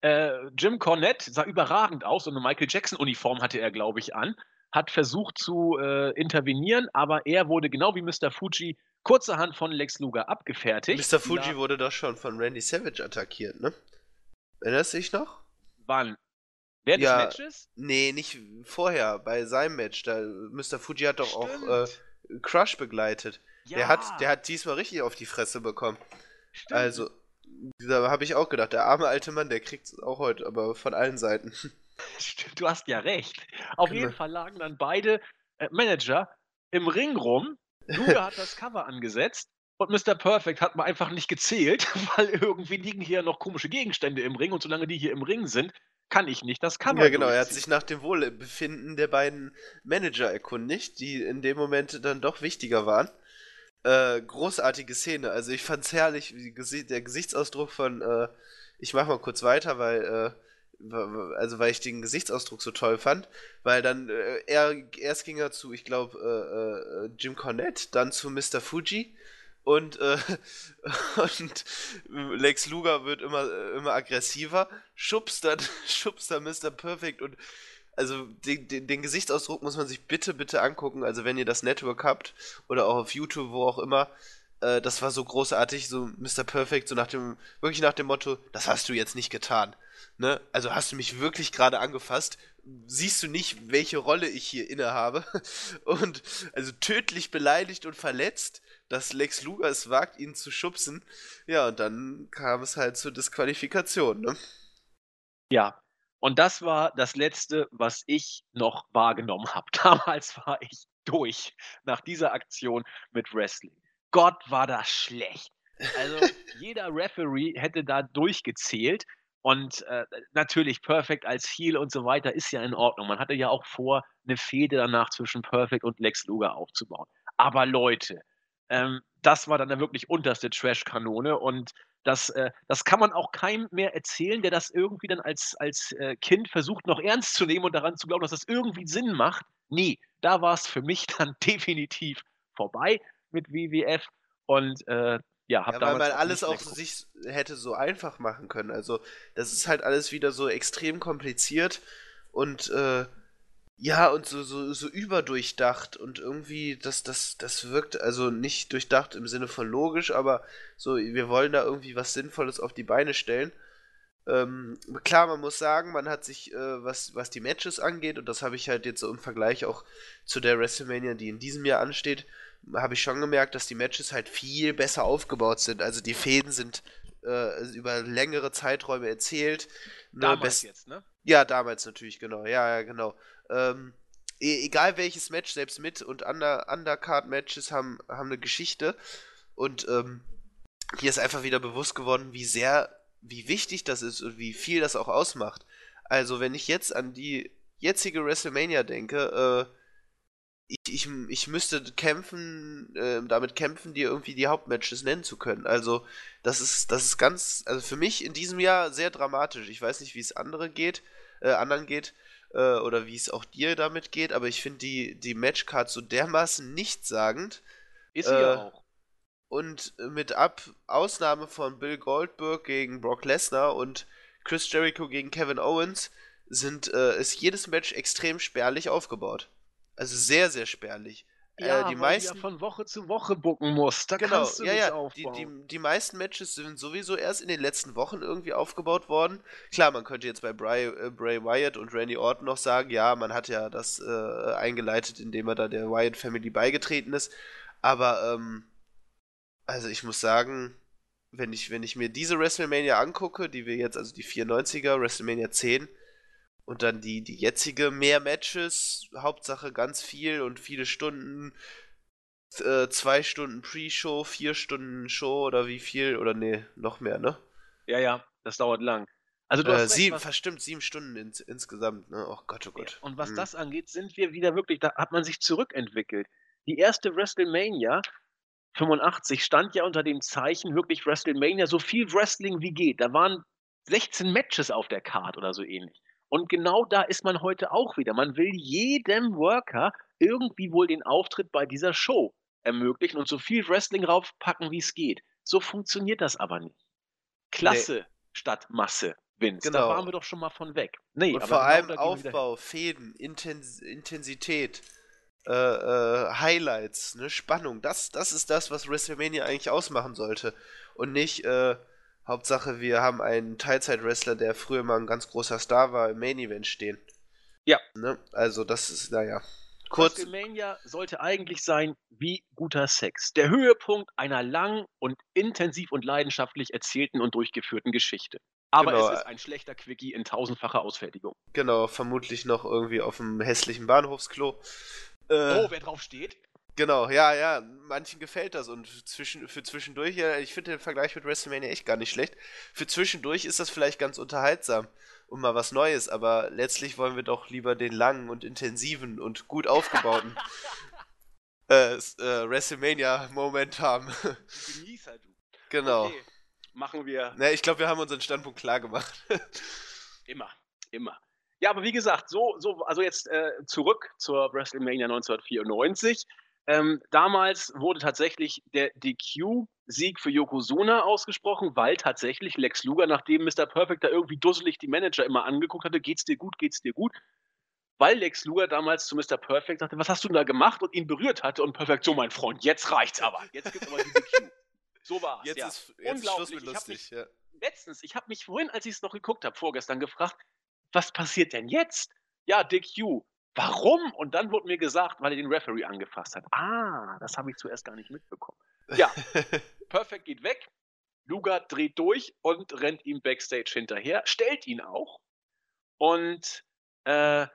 Äh, Jim Cornette sah überragend aus und eine Michael Jackson-Uniform hatte er, glaube ich, an hat versucht zu äh, intervenieren, aber er wurde genau wie Mr. Fuji kurzerhand von Lex Luger abgefertigt. Mr. Fuji wurde doch schon von Randy Savage attackiert, ne? Erinnerst du dich noch? Wann? Während ja, des Matches? Nee, nicht vorher, bei seinem Match. Da, Mr. Fuji hat doch Stimmt. auch äh, Crush begleitet. Ja. Der, hat, der hat diesmal richtig auf die Fresse bekommen. Stimmt. Also, da habe ich auch gedacht, der arme alte Mann, der kriegt es auch heute, aber von allen Seiten. Stimmt, du hast ja recht. Auf jeden Fall lagen dann beide äh, Manager im Ring rum. Luger hat das Cover angesetzt und Mr. Perfect hat mal einfach nicht gezählt, [laughs] weil irgendwie liegen hier noch komische Gegenstände im Ring und solange die hier im Ring sind, kann ich nicht das Cover. Ja, genau, er hat sich nach dem Wohlbefinden der beiden Manager erkundigt, die in dem Moment dann doch wichtiger waren. Äh, großartige Szene, also ich fand's herrlich, der Gesichtsausdruck von, äh, ich mach mal kurz weiter, weil äh, also weil ich den Gesichtsausdruck so toll fand, weil dann äh, er erst ging er zu, ich glaube, äh, äh, Jim Cornette, dann zu Mr. Fuji und, äh, [laughs] und Lex Luger wird immer, immer aggressiver, schubst dann, [laughs] schubst dann Mr. Perfect und also den, den, den, Gesichtsausdruck muss man sich bitte, bitte angucken. Also wenn ihr das Network habt oder auch auf YouTube, wo auch immer, äh, das war so großartig, so Mr. Perfect, so nach dem, wirklich nach dem Motto, das hast du jetzt nicht getan ne, also hast du mich wirklich gerade angefasst? Siehst du nicht, welche Rolle ich hier innehabe? [laughs] Und also tödlich beleidigt und verletzt, dass Lex Luger es wagt, ihn zu schubsen. Ja, und dann kam es halt zur Disqualifikation, ne? Ja, und das war das Letzte, was ich noch wahrgenommen [laughs] habe. Damals war ich durch nach dieser Aktion mit Wrestling. Gott, war das schlecht. Also [laughs] jeder Referee hätte da durchgezählt und äh, natürlich Perfect als Heel und so weiter ist ja in Ordnung. Man hatte ja auch vor, eine Fehde danach zwischen Perfect und Lex Luger aufzubauen. Aber Leute, ähm, das war dann eine wirklich unterste Trash-Kanone und das, äh, das kann man auch keinem mehr erzählen, der das irgendwie dann als, als äh, Kind versucht, noch ernst zu nehmen und daran zu glauben, dass das irgendwie Sinn macht. Nee, da war es für mich [laughs] dann definitiv vorbei mit WWF und äh, ja, hab ja, weil man alles auch so sich hätte so einfach machen können. Also, das ist halt alles wieder so extrem kompliziert und äh, ja, und so, so, so überdurchdacht und irgendwie, das, das, das wirkt also nicht durchdacht im Sinne von logisch, aber so, wir wollen da irgendwie was Sinnvolles auf die Beine stellen. Ähm, klar, man muss sagen, man hat sich, äh, was, was die Matches angeht, und das habe ich halt jetzt so im Vergleich auch zu der WrestleMania, die in diesem Jahr ansteht, habe ich schon gemerkt, dass die Matches halt viel besser aufgebaut sind. Also die Fäden sind äh, über längere Zeiträume erzählt. Ne, damals jetzt, ne? Ja, damals natürlich, genau. Ja, ja, genau. Ähm, e egal welches Match, selbst mit und Under Undercard-Matches haben, haben eine Geschichte. Und ähm, hier ist einfach wieder bewusst geworden, wie sehr, wie wichtig das ist und wie viel das auch ausmacht. Also, wenn ich jetzt an die jetzige WrestleMania denke, äh, ich, ich, ich müsste kämpfen, äh, damit kämpfen, dir irgendwie die Hauptmatches nennen zu können. Also, das ist, das ist ganz, also für mich in diesem Jahr sehr dramatisch. Ich weiß nicht, wie es andere geht, äh, anderen geht, äh, oder wie es auch dir damit geht, aber ich finde die, die Matchcard so dermaßen nichtssagend. Ist sie ja äh, auch. Und mit Ab Ausnahme von Bill Goldberg gegen Brock Lesnar und Chris Jericho gegen Kevin Owens sind, äh, ist jedes Match extrem spärlich aufgebaut. Also sehr, sehr spärlich. Äh, ja, äh, die meisten ja von Woche zu Woche bucken muss. Da genau, kannst du ja, ja. Aufbauen. Die, die, die meisten Matches sind sowieso erst in den letzten Wochen irgendwie aufgebaut worden. Klar, man könnte jetzt bei Bray, äh, Bray Wyatt und Randy Orton noch sagen, ja, man hat ja das äh, eingeleitet, indem er da der Wyatt Family beigetreten ist. Aber ähm, also ich muss sagen, wenn ich, wenn ich mir diese WrestleMania angucke, die wir jetzt, also die 94er, WrestleMania 10, und dann die, die jetzige mehr Matches, Hauptsache ganz viel und viele Stunden, äh, zwei Stunden Pre-Show, vier Stunden Show oder wie viel, oder nee, noch mehr, ne? Ja, ja, das dauert lang. Also du äh, hast sieben, verstimmt sieben Stunden ins, insgesamt, ne? Oh Gott, oh Gott. Und was hm. das angeht, sind wir wieder wirklich, da hat man sich zurückentwickelt. Die erste WrestleMania 85 stand ja unter dem Zeichen wirklich WrestleMania, so viel Wrestling wie geht. Da waren 16 Matches auf der Card oder so ähnlich. Und genau da ist man heute auch wieder. Man will jedem Worker irgendwie wohl den Auftritt bei dieser Show ermöglichen und so viel Wrestling raufpacken, wie es geht. So funktioniert das aber nicht. Klasse nee. statt Masse, Vince. Genau. Da waren wir doch schon mal von weg. Nee, und vor genau allem Aufbau, Fäden, Intens Intensität, äh, äh, Highlights, ne, Spannung. Das, das ist das, was WrestleMania eigentlich ausmachen sollte. Und nicht, äh, Hauptsache, wir haben einen Teilzeit-Wrestler, der früher mal ein ganz großer Star war, im Main-Event stehen. Ja. Ne? Also, das ist, naja. Kurz. WrestleMania sollte eigentlich sein wie guter Sex. Der Höhepunkt einer lang und intensiv und leidenschaftlich erzählten und durchgeführten Geschichte. Aber genau. es ist ein schlechter Quickie in tausendfacher Ausfertigung. Genau, vermutlich noch irgendwie auf dem hässlichen Bahnhofsklo. Äh, oh, wer drauf steht? Genau, ja, ja, manchen gefällt das und zwischen, für zwischendurch, ja, ich finde den Vergleich mit WrestleMania echt gar nicht schlecht. Für zwischendurch ist das vielleicht ganz unterhaltsam und mal was Neues, aber letztlich wollen wir doch lieber den langen und intensiven und gut aufgebauten [laughs] äh, äh, WrestleMania-Moment haben. Genieß halt du. Genau. Okay, machen wir. Na, ich glaube, wir haben unseren Standpunkt klar gemacht. [laughs] immer, immer. Ja, aber wie gesagt, so, so also jetzt äh, zurück zur WrestleMania 1994. Ähm, damals wurde tatsächlich der DQ-Sieg für Yokozuna ausgesprochen, weil tatsächlich Lex Luger, nachdem Mr. Perfect da irgendwie dusselig die Manager immer angeguckt hatte, geht's dir gut, geht's dir gut, weil Lex Luger damals zu Mr. Perfect sagte, was hast du denn da gemacht und ihn berührt hatte und Perfect, so mein Freund, jetzt reicht's aber, jetzt gibt's aber die DQ. So war es, ja. Ist, jetzt Unglaublich. Ist lustig, ich mich, ja. Letztens, ich habe mich vorhin, als ich es noch geguckt habe, vorgestern gefragt, was passiert denn jetzt? Ja, DQ. Warum? Und dann wurde mir gesagt, weil er den Referee angefasst hat. Ah, das habe ich zuerst gar nicht mitbekommen. Ja, [laughs] Perfect geht weg. Luger dreht durch und rennt ihm backstage hinterher, stellt ihn auch. Und äh,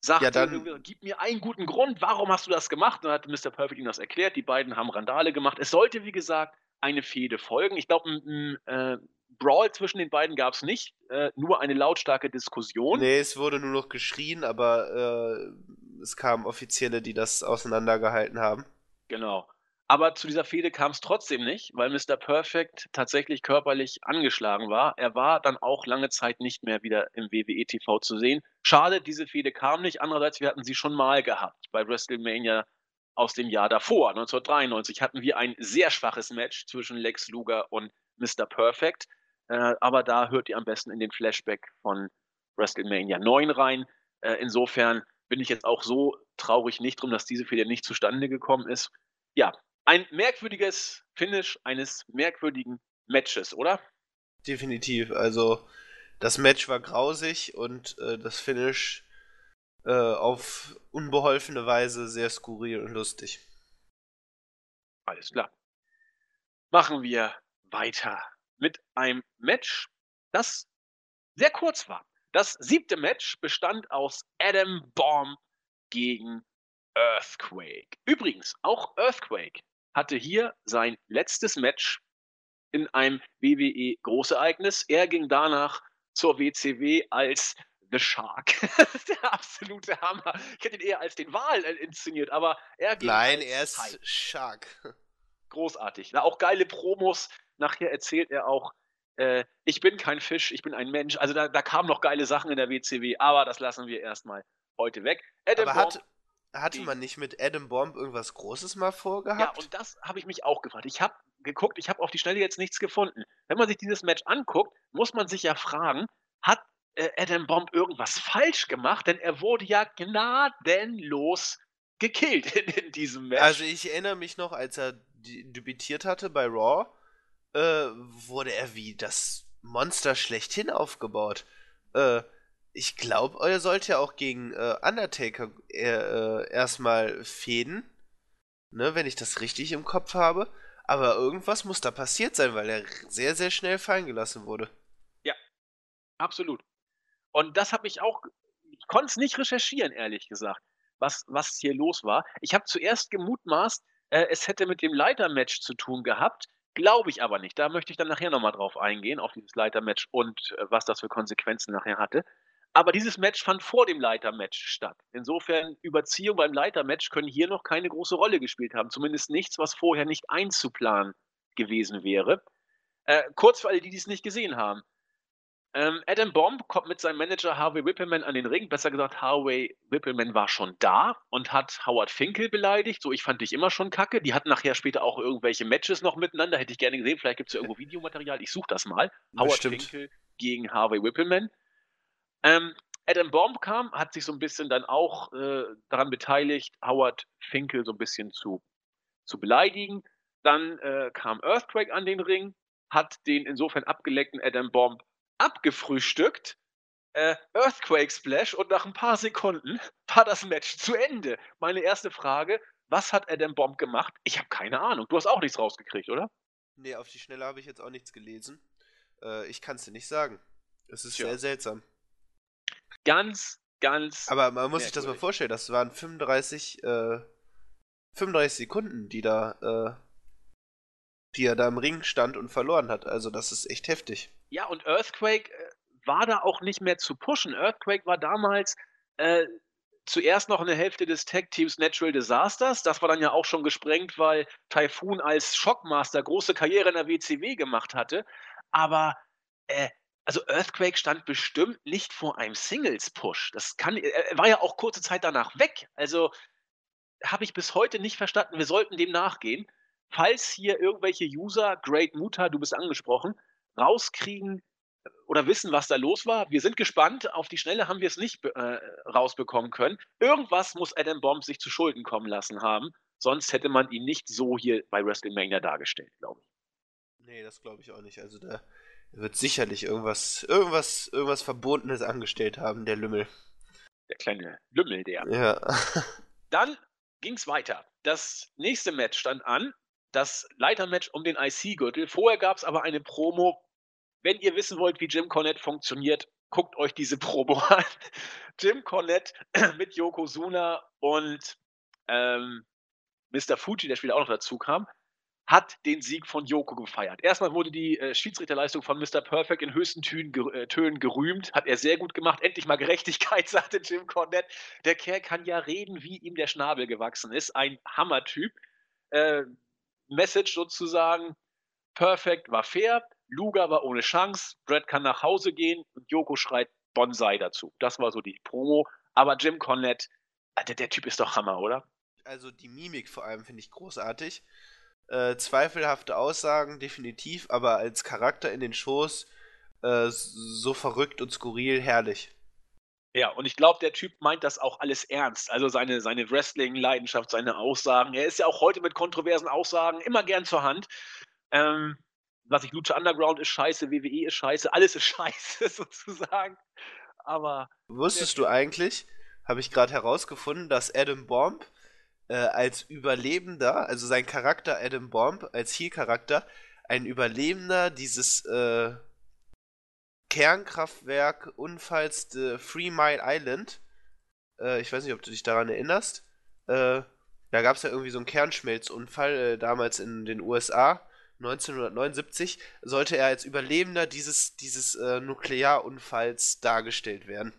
sagte, Ja, dann- gib mir einen guten Grund, warum hast du das gemacht? Und dann hat Mr. Perfect ihm das erklärt. Die beiden haben Randale gemacht. Es sollte, wie gesagt, eine Fehde folgen. Ich glaube, ein äh, Brawl zwischen den beiden gab es nicht, äh, nur eine lautstarke Diskussion. Nee, es wurde nur noch geschrien, aber äh, es kamen Offizielle, die das auseinandergehalten haben. Genau. Aber zu dieser Fehde kam es trotzdem nicht, weil Mr. Perfect tatsächlich körperlich angeschlagen war. Er war dann auch lange Zeit nicht mehr wieder im WWE TV zu sehen. Schade, diese Fehde kam nicht. Andererseits, wir hatten sie schon mal gehabt. Bei WrestleMania aus dem Jahr davor, 1993, hatten wir ein sehr schwaches Match zwischen Lex Luger und Mr. Perfect. Äh, aber da hört ihr am besten in den Flashback von WrestleMania 9 rein. Äh, insofern bin ich jetzt auch so traurig nicht drum, dass diese Fehde nicht zustande gekommen ist. Ja, ein merkwürdiges Finish eines merkwürdigen Matches, oder? Definitiv. Also das Match war grausig und äh, das Finish äh, auf unbeholfene Weise sehr skurril und lustig. Alles klar. Machen wir weiter mit einem Match, das sehr kurz war. Das siebte Match bestand aus Adam Bomb gegen Earthquake. Übrigens, auch Earthquake hatte hier sein letztes Match in einem WWE Großereignis. Er ging danach zur WCW als The Shark. [laughs] der absolute Hammer. Ich hätte ihn eher als den Wal äh, inszeniert, aber er ging Nein, er ist. Shark. [laughs] großartig. Na, auch geile Promos. Nachher erzählt er auch, äh, ich bin kein Fisch, ich bin ein Mensch. Also da, da kamen noch geile Sachen in der WCW, aber das lassen wir erstmal heute weg. Adam Aber Bomb, hat, hatte man nicht mit Adam Bomb irgendwas Großes mal ja, vorgehabt? und das habe ich mich auch gefragt. Ich habe geguckt, ich habe auf die Schnelle jetzt nichts gefunden. Wenn man sich dieses Match anguckt, muss man sich ja fragen, hat äh, Adam Bomb irgendwas falsch gemacht? Denn er wurde ja gnadenlos gekillt in, [laughs] in diesem Match. Also ich erinnere mich noch, als er debütiert hatte bei Raw, äh, wurde er wie das Monster schlechthin aufgebaut. Äh, ich glaube, er sollte ja auch gegen äh, Undertaker äh, äh, erstmal fäden, ne, wenn ich das richtig im Kopf habe. Aber irgendwas muss da passiert sein, weil er sehr, sehr schnell fallen gelassen wurde. Absolut. Und das habe ich auch, ich konnte es nicht recherchieren, ehrlich gesagt, was, was hier los war. Ich habe zuerst gemutmaßt, es hätte mit dem Leitermatch zu tun gehabt, glaube ich aber nicht. Da möchte ich dann nachher nochmal drauf eingehen, auf dieses Leitermatch und äh, was das für Konsequenzen nachher hatte. Aber dieses Match fand vor dem Leitermatch statt. Insofern, Überziehung beim Leitermatch können hier noch keine große Rolle gespielt haben. Zumindest nichts, was vorher nicht einzuplanen gewesen wäre. Äh, kurz für alle, die dies nicht gesehen haben. Ähm, Adam Bomb kommt mit seinem Manager Harvey Whippleman an den Ring. Besser gesagt, Harvey Whippleman war schon da und hat Howard Finkel beleidigt. So, ich fand dich immer schon kacke. Die hatten nachher später auch irgendwelche Matches noch miteinander. Hätte ich gerne gesehen. Vielleicht gibt es ja irgendwo Videomaterial. Ich suche das mal. Howard Bestimmt. Finkel gegen Harvey Whippleman. Ähm, Adam Bomb kam, hat sich so ein bisschen dann auch äh, daran beteiligt, Howard Finkel so ein bisschen zu, zu beleidigen. Dann äh, kam Earthquake an den Ring, hat den insofern abgeleckten Adam Bomb abgefrühstückt. Äh, Earthquake Splash und nach ein paar Sekunden [laughs] war das Match zu Ende. Meine erste Frage, was hat Adam Bomb gemacht? Ich habe keine Ahnung. Du hast auch nichts rausgekriegt, oder? Nee, auf die Schnelle habe ich jetzt auch nichts gelesen. Äh, ich kann es dir nicht sagen. Es ist Tja. sehr seltsam. Ganz, ganz. Aber man muss sich das mal vorstellen, das waren 35, äh, 35 Sekunden, die da, äh, die er da im Ring stand und verloren hat. Also das ist echt heftig. Ja, und Earthquake äh, war da auch nicht mehr zu pushen. Earthquake war damals äh, zuerst noch eine Hälfte des Tag-Teams Natural Disasters. Das war dann ja auch schon gesprengt, weil Typhoon als Shockmaster große Karriere in der WCW gemacht hatte. Aber äh, also Earthquake stand bestimmt nicht vor einem Singles-Push. Das kann, er er war ja auch kurze Zeit danach weg. Also habe ich bis heute nicht verstanden. Wir sollten dem nachgehen. Falls hier irgendwelche User, Great Muta, du bist angesprochen, rauskriegen äh, oder wissen, was da los war. Wir sind gespannt. Auf die Schnelle haben wir es nicht äh, rausbekommen können. Irgendwas muss Adam Bomb sich zu Schulden kommen lassen haben. Sonst hätte man ihn nicht so hier bei WrestleMania dargestellt, glaube ich. Nee, das glaube ich auch nicht. Also da wird sicherlich irgendwas, irgendwas, irgendwas Verbotenes angestellt haben, der Lümmel. Der kleine Lümmel, der. Ja. [laughs] Dann ging es weiter. Das nächste Match stand an. Das Leitermatch um den IC-Gürtel. Vorher gab es aber eine Promo. Wenn ihr wissen wollt, wie Jim Cornette funktioniert, guckt euch diese Promo [laughs] an. Jim Cornette [clears throat] mit Yokozuna und ähm, Mr. Fuji, der später auch noch dazu kam, hat den Sieg von Yoko gefeiert. Erstmal wurde die äh, Schiedsrichterleistung von Mr. Perfect in höchsten Tönen, ger äh, Tönen, gerühmt. Hat er sehr gut gemacht. Endlich mal Gerechtigkeit, [laughs] sagte Jim Cornette. Der Kerl kann ja reden, wie ihm der Schnabel gewachsen ist. Ein Hammertyp. Äh, Message sozusagen. Perfect war fair. Luga war ohne Chance. Brad kann nach Hause gehen und Yoko schreit Bonsai dazu. Das war so die Promo. Aber Jim Cornette, der, der Typ ist doch Hammer, oder? Also die Mimik vor allem finde ich großartig. Äh, zweifelhafte Aussagen, definitiv, aber als Charakter in den Shows äh, so verrückt und skurril, herrlich. Ja, und ich glaube, der Typ meint das auch alles ernst. Also seine, seine Wrestling-Leidenschaft, seine Aussagen. Er ist ja auch heute mit kontroversen Aussagen immer gern zur Hand. Ähm, was ich Lucha Underground ist scheiße, WWE ist scheiße, alles ist [laughs] scheiße sozusagen. Aber. Wusstest du eigentlich, habe ich gerade herausgefunden, dass Adam Bomb äh, als Überlebender, also sein Charakter Adam Bomb als Heel-Charakter, ein Überlebender dieses äh, Kernkraftwerk-Unfalls äh, Three Mile Island. Äh, ich weiß nicht, ob du dich daran erinnerst. Äh, da gab es ja irgendwie so einen Kernschmelzunfall äh, damals in den USA. 1979 sollte er als Überlebender dieses, dieses Nuklearunfalls dargestellt werden.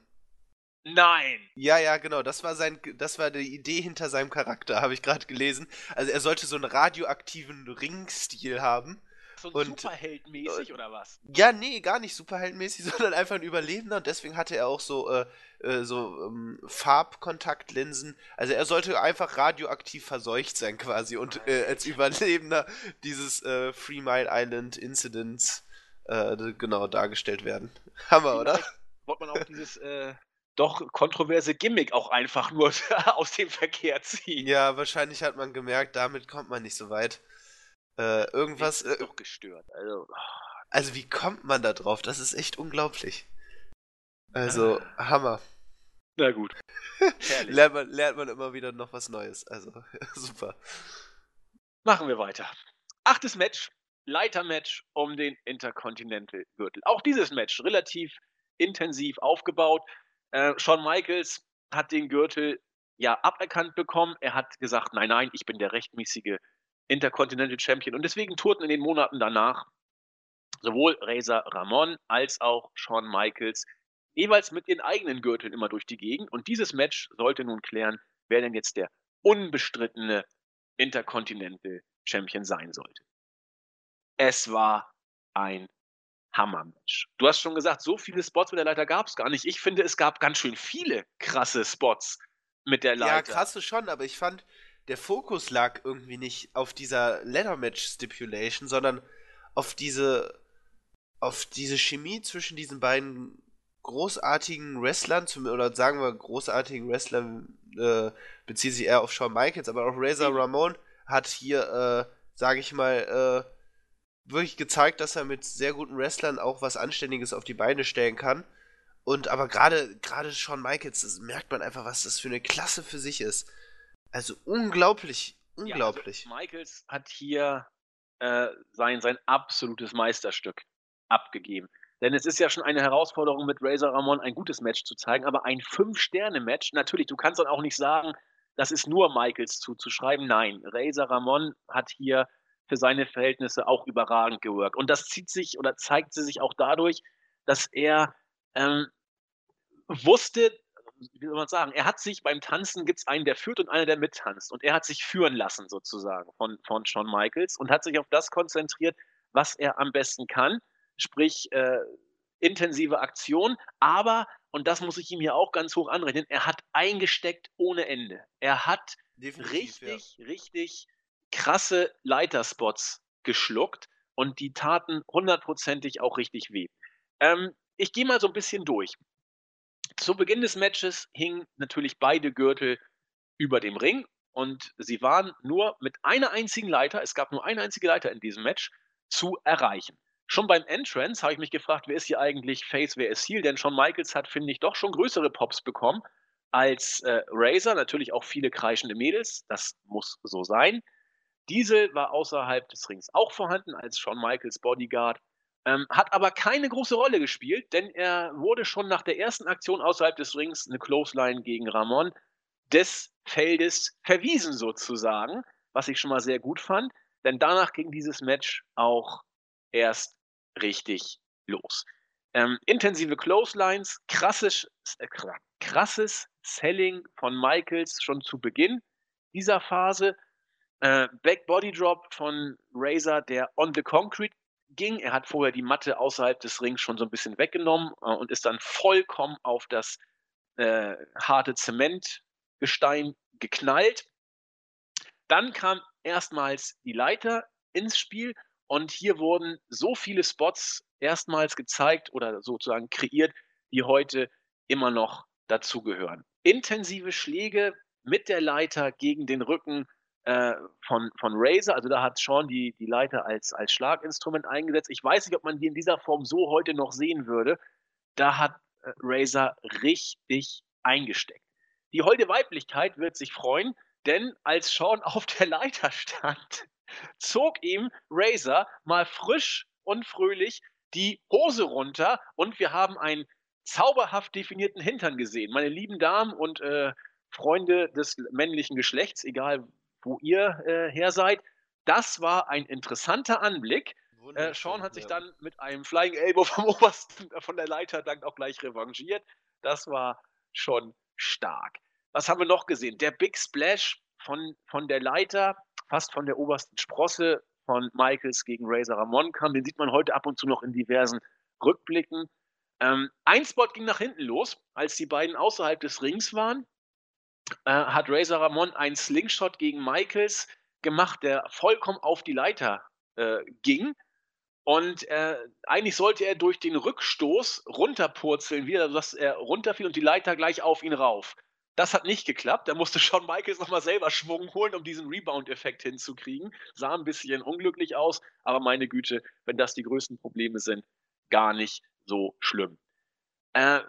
Nein. Ja, ja, genau. Das war sein, das war die Idee hinter seinem Charakter, [laughs] habe ich gerade gelesen. Also er sollte so einen radioaktiven Ringstil haben. So und, Superheldmäßig oder was? Ja, nee, gar nicht Superheldmäßig, [laughs] sondern einfach ein Überlebender. Und deswegen hatte er auch so, äh, äh, so ähm, Farbkontaktlinsen. Also er sollte einfach radioaktiv verseucht sein quasi und äh, als Überlebender dieses äh, Three Mile Island Incidents äh, genau dargestellt werden. [laughs] Hammer, oder? Wollte man auch dieses äh, doch kontroverse Gimmick auch einfach nur [laughs] aus dem Verkehr ziehen. Ja, wahrscheinlich hat man gemerkt, damit kommt man nicht so weit. Äh, irgendwas. Ist äh, doch gestört. Also, also, wie kommt man da drauf? Das ist echt unglaublich. Also, ah. Hammer. Na gut. [laughs] lernt, man, lernt man immer wieder noch was Neues. Also, [laughs] super. Machen wir weiter. Achtes Match. Leitermatch um den Intercontinental-Gürtel. Auch dieses Match relativ intensiv aufgebaut. Äh, Shawn Michaels hat den Gürtel ja aberkannt bekommen. Er hat gesagt, nein, nein, ich bin der rechtmäßige Intercontinental Champion. Und deswegen tourten in den Monaten danach sowohl Razor Ramon als auch Shawn Michaels jeweils mit ihren eigenen Gürteln immer durch die Gegend. Und dieses Match sollte nun klären, wer denn jetzt der unbestrittene Intercontinental Champion sein sollte. Es war ein Hammermatch. Du hast schon gesagt, so viele Spots mit der Leiter gab es gar nicht. Ich finde, es gab ganz schön viele krasse Spots mit der Leiter. Ja, krasse schon, aber ich fand, der Fokus lag irgendwie nicht auf dieser Leather-Match-Stipulation, sondern auf diese, auf diese Chemie zwischen diesen beiden großartigen Wrestlern, oder sagen wir großartigen Wrestlern, äh, bezieht sich eher auf Shawn Michaels, aber auch Razor Ramon hat hier, äh, sage ich mal, äh, wirklich gezeigt, dass er mit sehr guten Wrestlern auch was Anständiges auf die Beine stellen kann. Und aber gerade gerade Shawn Michaels, das merkt man einfach, was das für eine Klasse für sich ist. Also unglaublich, unglaublich. Ja, also Michaels hat hier äh, sein, sein absolutes Meisterstück abgegeben. Denn es ist ja schon eine Herausforderung mit Razor Ramon ein gutes Match zu zeigen, aber ein Fünf-Sterne-Match, natürlich, du kannst dann auch nicht sagen, das ist nur Michaels zuzuschreiben. Nein, Razor Ramon hat hier für seine Verhältnisse auch überragend geworkt. Und das zieht sich oder zeigt sich auch dadurch, dass er ähm, wusste, wie soll man sagen, er hat sich beim Tanzen gibt es einen, der führt und einer, der mittanzt. Und er hat sich führen lassen sozusagen von, von Shawn Michaels und hat sich auf das konzentriert, was er am besten kann, sprich äh, intensive Aktion, aber, und das muss ich ihm hier auch ganz hoch anrechnen, er hat eingesteckt ohne Ende. Er hat Definitiv, richtig, ja. richtig krasse Leiterspots geschluckt und die taten hundertprozentig auch richtig weh. Ähm, ich gehe mal so ein bisschen durch. Zu Beginn des Matches hingen natürlich beide Gürtel über dem Ring und sie waren nur mit einer einzigen Leiter, es gab nur eine einzige Leiter in diesem Match, zu erreichen. Schon beim Entrance habe ich mich gefragt, wer ist hier eigentlich Face, wer ist Heel, denn Shawn Michaels hat, finde ich, doch schon größere Pops bekommen als äh, Razor, natürlich auch viele kreischende Mädels, das muss so sein. Diesel war außerhalb des Rings auch vorhanden als Shawn Michaels Bodyguard. Ähm, hat aber keine große Rolle gespielt, denn er wurde schon nach der ersten Aktion außerhalb des Rings, eine Clothesline gegen Ramon, des Feldes verwiesen sozusagen, was ich schon mal sehr gut fand, denn danach ging dieses Match auch erst richtig los. Ähm, intensive Clotheslines, krasses, äh, krasses Selling von Michaels schon zu Beginn dieser Phase. Äh, Back Body Drop von Razor, der on the concrete ging. Er hat vorher die Matte außerhalb des Rings schon so ein bisschen weggenommen äh, und ist dann vollkommen auf das äh, harte Zementgestein geknallt. Dann kam erstmals die Leiter ins Spiel und hier wurden so viele Spots erstmals gezeigt oder sozusagen kreiert, die heute immer noch dazugehören. Intensive Schläge mit der Leiter gegen den Rücken äh, von, von Razer. Also da hat Sean die, die Leiter als, als Schlaginstrument eingesetzt. Ich weiß nicht, ob man die in dieser Form so heute noch sehen würde. Da hat äh, Razer richtig eingesteckt. Die holde Weiblichkeit wird sich freuen, denn als Sean auf der Leiter stand, [laughs] zog ihm Razer mal frisch und fröhlich die Hose runter und wir haben einen zauberhaft definierten Hintern gesehen. Meine lieben Damen und äh, Freunde des männlichen Geschlechts, egal wo ihr äh, her seid, das war ein interessanter Anblick. Äh, Sean hat sich ja. dann mit einem Flying Elbow vom [laughs] Obersten äh, von der Leiter dann auch gleich revanchiert. Das war schon stark. Was haben wir noch gesehen? Der Big Splash von, von der Leiter, fast von der obersten Sprosse von Michaels gegen Razor Ramon kam. Den sieht man heute ab und zu noch in diversen Rückblicken. Ähm, ein Spot ging nach hinten los, als die beiden außerhalb des Rings waren. Äh, hat Razor Ramon einen Slingshot gegen Michaels gemacht, der vollkommen auf die Leiter äh, ging. Und äh, eigentlich sollte er durch den Rückstoß runterpurzeln, wieder, dass er runterfiel und die Leiter gleich auf ihn rauf. Das hat nicht geklappt. Da musste Shawn Michaels nochmal selber Schwung holen, um diesen Rebound-Effekt hinzukriegen. Sah ein bisschen unglücklich aus, aber meine Güte, wenn das die größten Probleme sind, gar nicht so schlimm. Äh,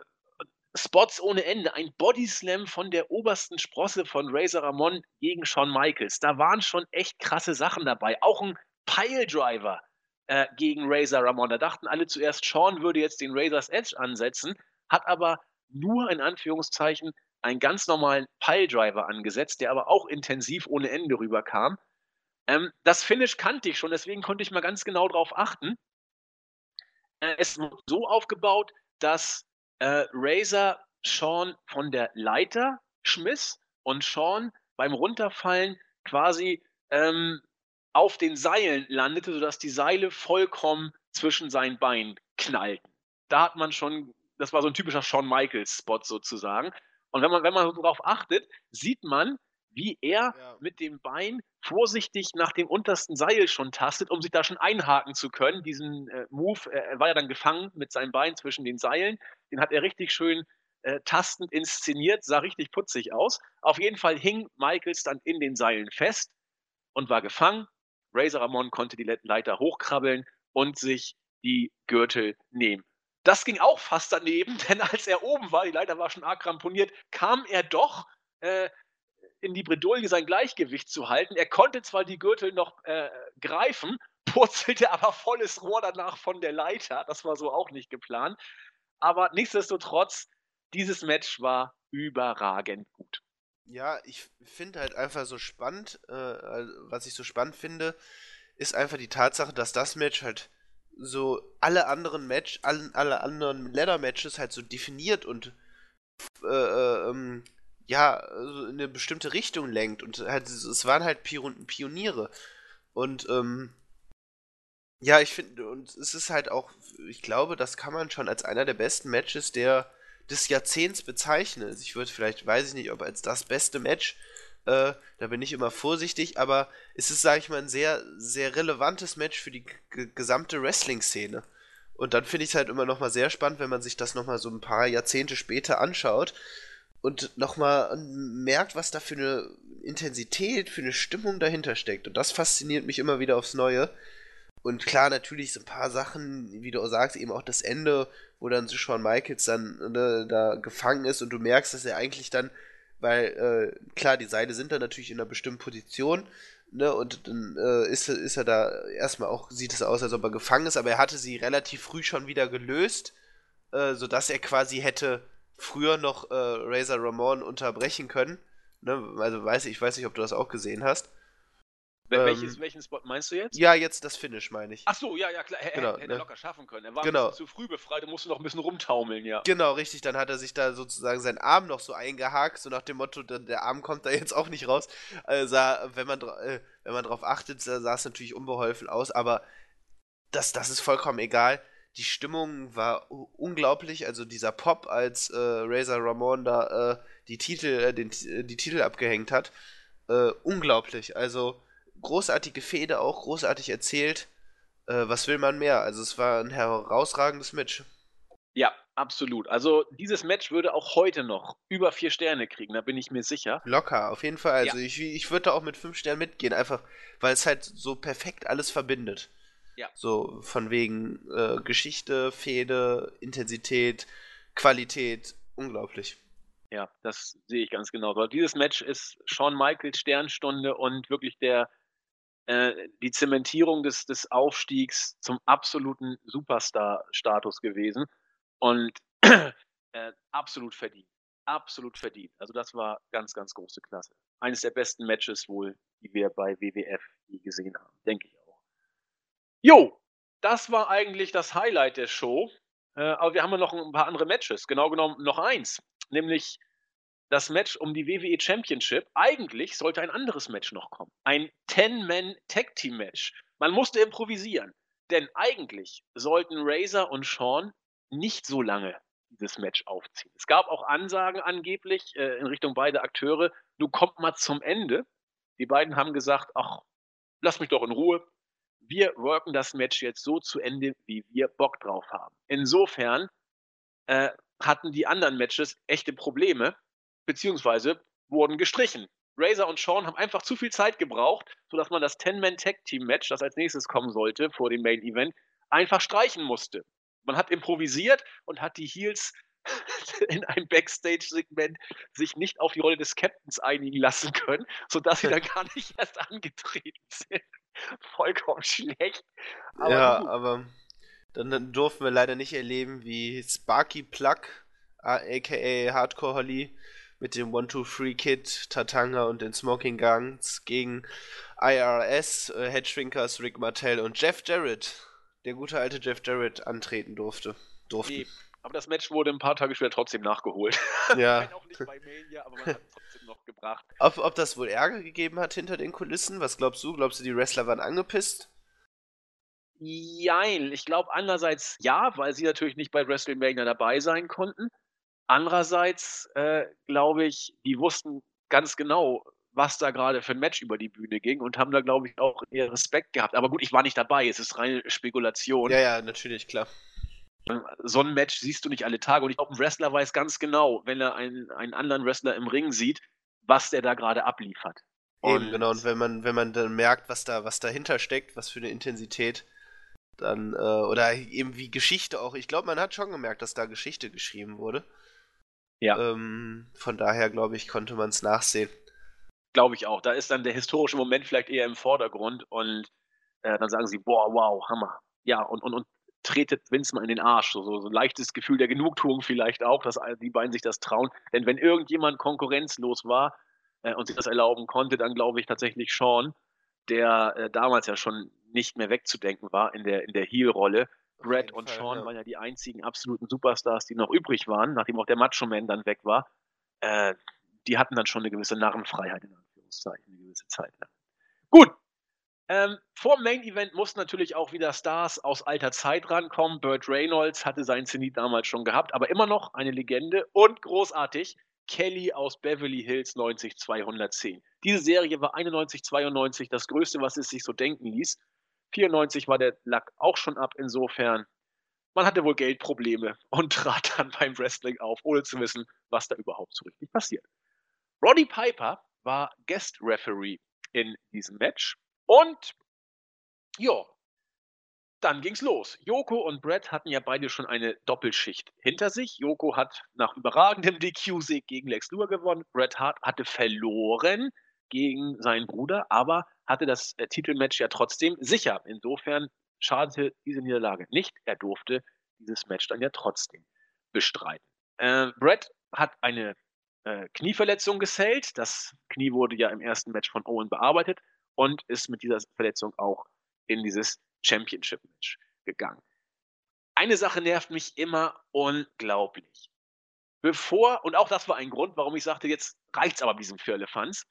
Spots ohne Ende. Ein Bodyslam von der obersten Sprosse von Razor Ramon gegen Shawn Michaels. Da waren schon echt krasse Sachen dabei. Auch ein Piledriver äh, gegen Razor Ramon. Da dachten alle zuerst, Shawn würde jetzt den Razor's Edge ansetzen, hat aber nur in Anführungszeichen einen ganz normalen Piledriver angesetzt, der aber auch intensiv ohne Ende rüberkam. Ähm, das Finish kannte ich schon, deswegen konnte ich mal ganz genau darauf achten. Äh, es wird so aufgebaut, dass äh, Razor Sean von der Leiter schmiss und Sean beim Runterfallen quasi ähm, auf den Seilen landete, sodass die Seile vollkommen zwischen seinen Beinen knallten. Da hat man schon, das war so ein typischer Shawn Michaels-Spot sozusagen. Und wenn man, wenn man darauf achtet, sieht man, wie er ja. mit dem Bein vorsichtig nach dem untersten Seil schon tastet, um sich da schon einhaken zu können. Diesen äh, Move, äh, er war ja dann gefangen mit seinem Bein zwischen den Seilen. Den hat er richtig schön äh, tastend inszeniert, sah richtig putzig aus. Auf jeden Fall hing Michaels dann in den Seilen fest und war gefangen. Razor Ramon konnte die Leiter hochkrabbeln und sich die Gürtel nehmen. Das ging auch fast daneben, [laughs] denn als er oben war, die Leiter war schon arg ramponiert, kam er doch äh, in die Bredouille, sein Gleichgewicht zu halten. Er konnte zwar die Gürtel noch äh, greifen, [laughs] purzelte aber volles Rohr danach von der Leiter. Das war so auch nicht geplant. Aber nichtsdestotrotz, dieses Match war überragend gut. Ja, ich finde halt einfach so spannend, äh, was ich so spannend finde, ist einfach die Tatsache, dass das Match halt so alle anderen Match, alle, alle anderen Ladder-Matches halt so definiert und äh, äh, ähm, ja, in eine bestimmte Richtung lenkt. Und halt, es waren halt Pioniere. Und ähm, ja, ich finde, und es ist halt auch, ich glaube, das kann man schon als einer der besten Matches der des Jahrzehnts bezeichnen. Also ich würde vielleicht, weiß ich nicht, ob als das beste Match, äh, da bin ich immer vorsichtig, aber es ist, sage ich mal, ein sehr, sehr relevantes Match für die gesamte Wrestling-Szene. Und dann finde ich es halt immer nochmal sehr spannend, wenn man sich das nochmal so ein paar Jahrzehnte später anschaut und nochmal merkt, was da für eine Intensität, für eine Stimmung dahinter steckt. Und das fasziniert mich immer wieder aufs Neue. Und klar, natürlich so ein paar Sachen, wie du auch sagst, eben auch das Ende, wo dann Shawn Michaels dann ne, da gefangen ist und du merkst, dass er eigentlich dann, weil äh, klar, die Seile sind dann natürlich in einer bestimmten Position, Ne, und dann äh, ist, ist er da erstmal auch, sieht es aus, als ob er gefangen ist, aber er hatte sie relativ früh schon wieder gelöst, äh, sodass er quasi hätte früher noch äh, Razor Ramon unterbrechen können. Ne, also weiß ich, ich weiß nicht, ob du das auch gesehen hast. Wel welches, ähm, welchen Spot meinst du jetzt? Ja, jetzt das Finish, meine ich. Ach so, ja, ja, klar. Genau, hätte er ne? locker schaffen können. Er war genau. zu früh befreit und musste noch ein bisschen rumtaumeln, ja. Genau, richtig. Dann hat er sich da sozusagen seinen Arm noch so eingehakt, so nach dem Motto, der Arm kommt da jetzt auch nicht raus. Also, wenn, man, äh, wenn man drauf achtet, sah es natürlich unbeholfen aus, aber das, das ist vollkommen egal. Die Stimmung war unglaublich. Also dieser Pop, als äh, Razor Ramon da äh, die, Titel, äh, den, die Titel abgehängt hat, äh, unglaublich. Also großartige Fehde auch, großartig erzählt. Äh, was will man mehr? Also es war ein herausragendes Match. Ja, absolut. Also dieses Match würde auch heute noch über vier Sterne kriegen, da bin ich mir sicher. Locker, auf jeden Fall. Also ja. ich, ich würde da auch mit fünf Sternen mitgehen, einfach weil es halt so perfekt alles verbindet. Ja. So von wegen äh, Geschichte, Fehde, Intensität, Qualität, unglaublich. Ja, das sehe ich ganz genau. Weil dieses Match ist Shawn Michaels Sternstunde und wirklich der äh, die Zementierung des, des Aufstiegs zum absoluten Superstar-Status gewesen und [clears throat] äh, absolut verdient. Absolut verdient. Also das war ganz, ganz große Klasse. Eines der besten Matches wohl, die wir bei WWF je gesehen haben, denke ich. Jo, das war eigentlich das Highlight der Show. Äh, aber wir haben ja noch ein paar andere Matches. Genau genommen noch eins, nämlich das Match um die WWE Championship. Eigentlich sollte ein anderes Match noch kommen. Ein Ten-Man-Tag-Team-Match. Man musste improvisieren. Denn eigentlich sollten Razor und Sean nicht so lange dieses Match aufziehen. Es gab auch Ansagen angeblich äh, in Richtung beide Akteure, du kommst mal zum Ende. Die beiden haben gesagt, ach, lass mich doch in Ruhe. Wir worken das Match jetzt so zu Ende, wie wir Bock drauf haben. Insofern äh, hatten die anderen Matches echte Probleme beziehungsweise wurden gestrichen. Razor und Sean haben einfach zu viel Zeit gebraucht, sodass man das Ten-Man-Tag-Team-Match, das als nächstes kommen sollte vor dem Main-Event, einfach streichen musste. Man hat improvisiert und hat die Heels [laughs] in einem Backstage-Segment sich nicht auf die Rolle des Captains einigen lassen können, sodass sie dann [laughs] gar nicht erst angetreten sind. [laughs] Vollkommen schlecht. Aber ja, gut. aber dann, dann, durften wir leider nicht erleben, wie Sparky Plug, aka Hardcore Holly, mit dem One-Two-Free-Kid, Tatanga und den Smoking Guns gegen IRS, äh, Headshrinkers, Rick Martell und Jeff Jarrett, der gute alte Jeff Jarrett, antreten durfte. Durften. Nee, aber das Match wurde ein paar Tage später trotzdem nachgeholt. Ja. [laughs] auch nicht bei Mania, aber man hat noch gebracht. Ob, ob das wohl Ärger gegeben hat hinter den Kulissen? Was glaubst du? Glaubst du, die Wrestler waren angepisst? Jein. Ich glaube einerseits ja, weil sie natürlich nicht bei WrestleMania dabei sein konnten. Andererseits äh, glaube ich, die wussten ganz genau, was da gerade für ein Match über die Bühne ging und haben da, glaube ich, auch eher Respekt gehabt. Aber gut, ich war nicht dabei, es ist reine Spekulation. Ja, ja, natürlich, klar. So ein Match siehst du nicht alle Tage. Und ich glaube, ein Wrestler weiß ganz genau, wenn er einen, einen anderen Wrestler im Ring sieht, was der da gerade abliefert. Und Eben, genau. Und wenn man, wenn man dann merkt, was da, was dahinter steckt, was für eine Intensität, dann, äh, oder eben wie Geschichte auch. Ich glaube, man hat schon gemerkt, dass da Geschichte geschrieben wurde. Ja. Ähm, von daher, glaube ich, konnte man es nachsehen. Glaube ich auch. Da ist dann der historische Moment vielleicht eher im Vordergrund und äh, dann sagen sie, boah, wow, Hammer. Ja, und, und, und tretet Vince mal in den Arsch. So, so, so ein leichtes Gefühl der Genugtuung vielleicht auch, dass die beiden sich das trauen. Denn wenn irgendjemand konkurrenzlos war äh, und sich das erlauben konnte, dann glaube ich tatsächlich Sean, der äh, damals ja schon nicht mehr wegzudenken war in der, in der Heel-Rolle Brad und Fall, Sean ja. waren ja die einzigen absoluten Superstars, die noch übrig waren, nachdem auch der Macho Man dann weg war. Äh, die hatten dann schon eine gewisse Narrenfreiheit, in Anführungszeichen, eine gewisse Zeit lang. Gut. Ähm, vor Main Event mussten natürlich auch wieder Stars aus alter Zeit rankommen. Burt Reynolds hatte seinen Zenit damals schon gehabt, aber immer noch eine Legende und großartig. Kelly aus Beverly Hills 90210. Diese Serie war 91-92 das Größte, was es sich so denken ließ. 94 war der Lack auch schon ab, insofern. Man hatte wohl Geldprobleme [laughs] und trat dann beim Wrestling auf, ohne zu wissen, was da überhaupt so richtig passiert. Roddy Piper war Guest Referee in diesem Match und ja, dann ging's los. Joko und Brett hatten ja beide schon eine Doppelschicht hinter sich. Joko hat nach überragendem [laughs] DQ-Sieg gegen Lex Luger gewonnen. Bret Hart hatte verloren gegen seinen Bruder, aber hatte das äh, Titelmatch ja trotzdem sicher. Insofern schadete diese Niederlage nicht. Er durfte dieses Match dann ja trotzdem bestreiten. Äh, Brett hat eine äh, Knieverletzung gesellt. Das Knie wurde ja im ersten Match von Owen bearbeitet und ist mit dieser Verletzung auch in dieses Championship-Match gegangen. Eine Sache nervt mich immer unglaublich. Bevor, und auch das war ein Grund, warum ich sagte, jetzt reicht's aber mit diesem Firlefanz.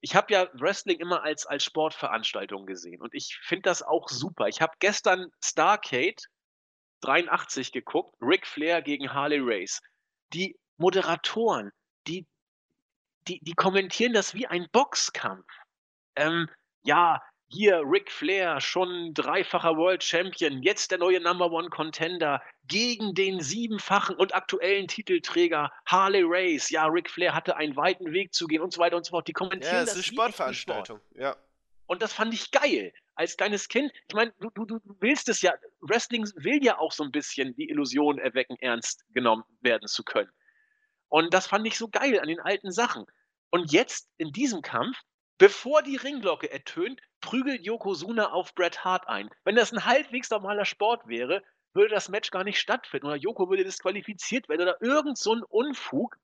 Ich habe ja Wrestling immer als, als Sportveranstaltung gesehen und ich finde das auch super. Ich habe gestern Starcade 83 geguckt, Ric Flair gegen Harley Race. Die Moderatoren, die, die, die kommentieren das wie ein Boxkampf. Ähm, ja, hier Ric Flair, schon dreifacher World Champion, jetzt der neue Number One Contender gegen den siebenfachen und aktuellen Titelträger Harley Race. Ja, Ric Flair hatte einen weiten Weg zu gehen und so weiter und so fort. Die kommentieren ja, das. ist eine Sportveranstaltung, Sport. ja. Und das fand ich geil. Als kleines Kind, ich meine, du, du, du willst es ja, Wrestling will ja auch so ein bisschen die Illusion erwecken, ernst genommen werden zu können. Und das fand ich so geil an den alten Sachen. Und jetzt in diesem Kampf, bevor die Ringglocke ertönt, prügelt Yokozuna auf Bret Hart ein. Wenn das ein halbwegs normaler Sport wäre, würde das Match gar nicht stattfinden oder Yoko würde disqualifiziert werden oder irgend so ein Unfug.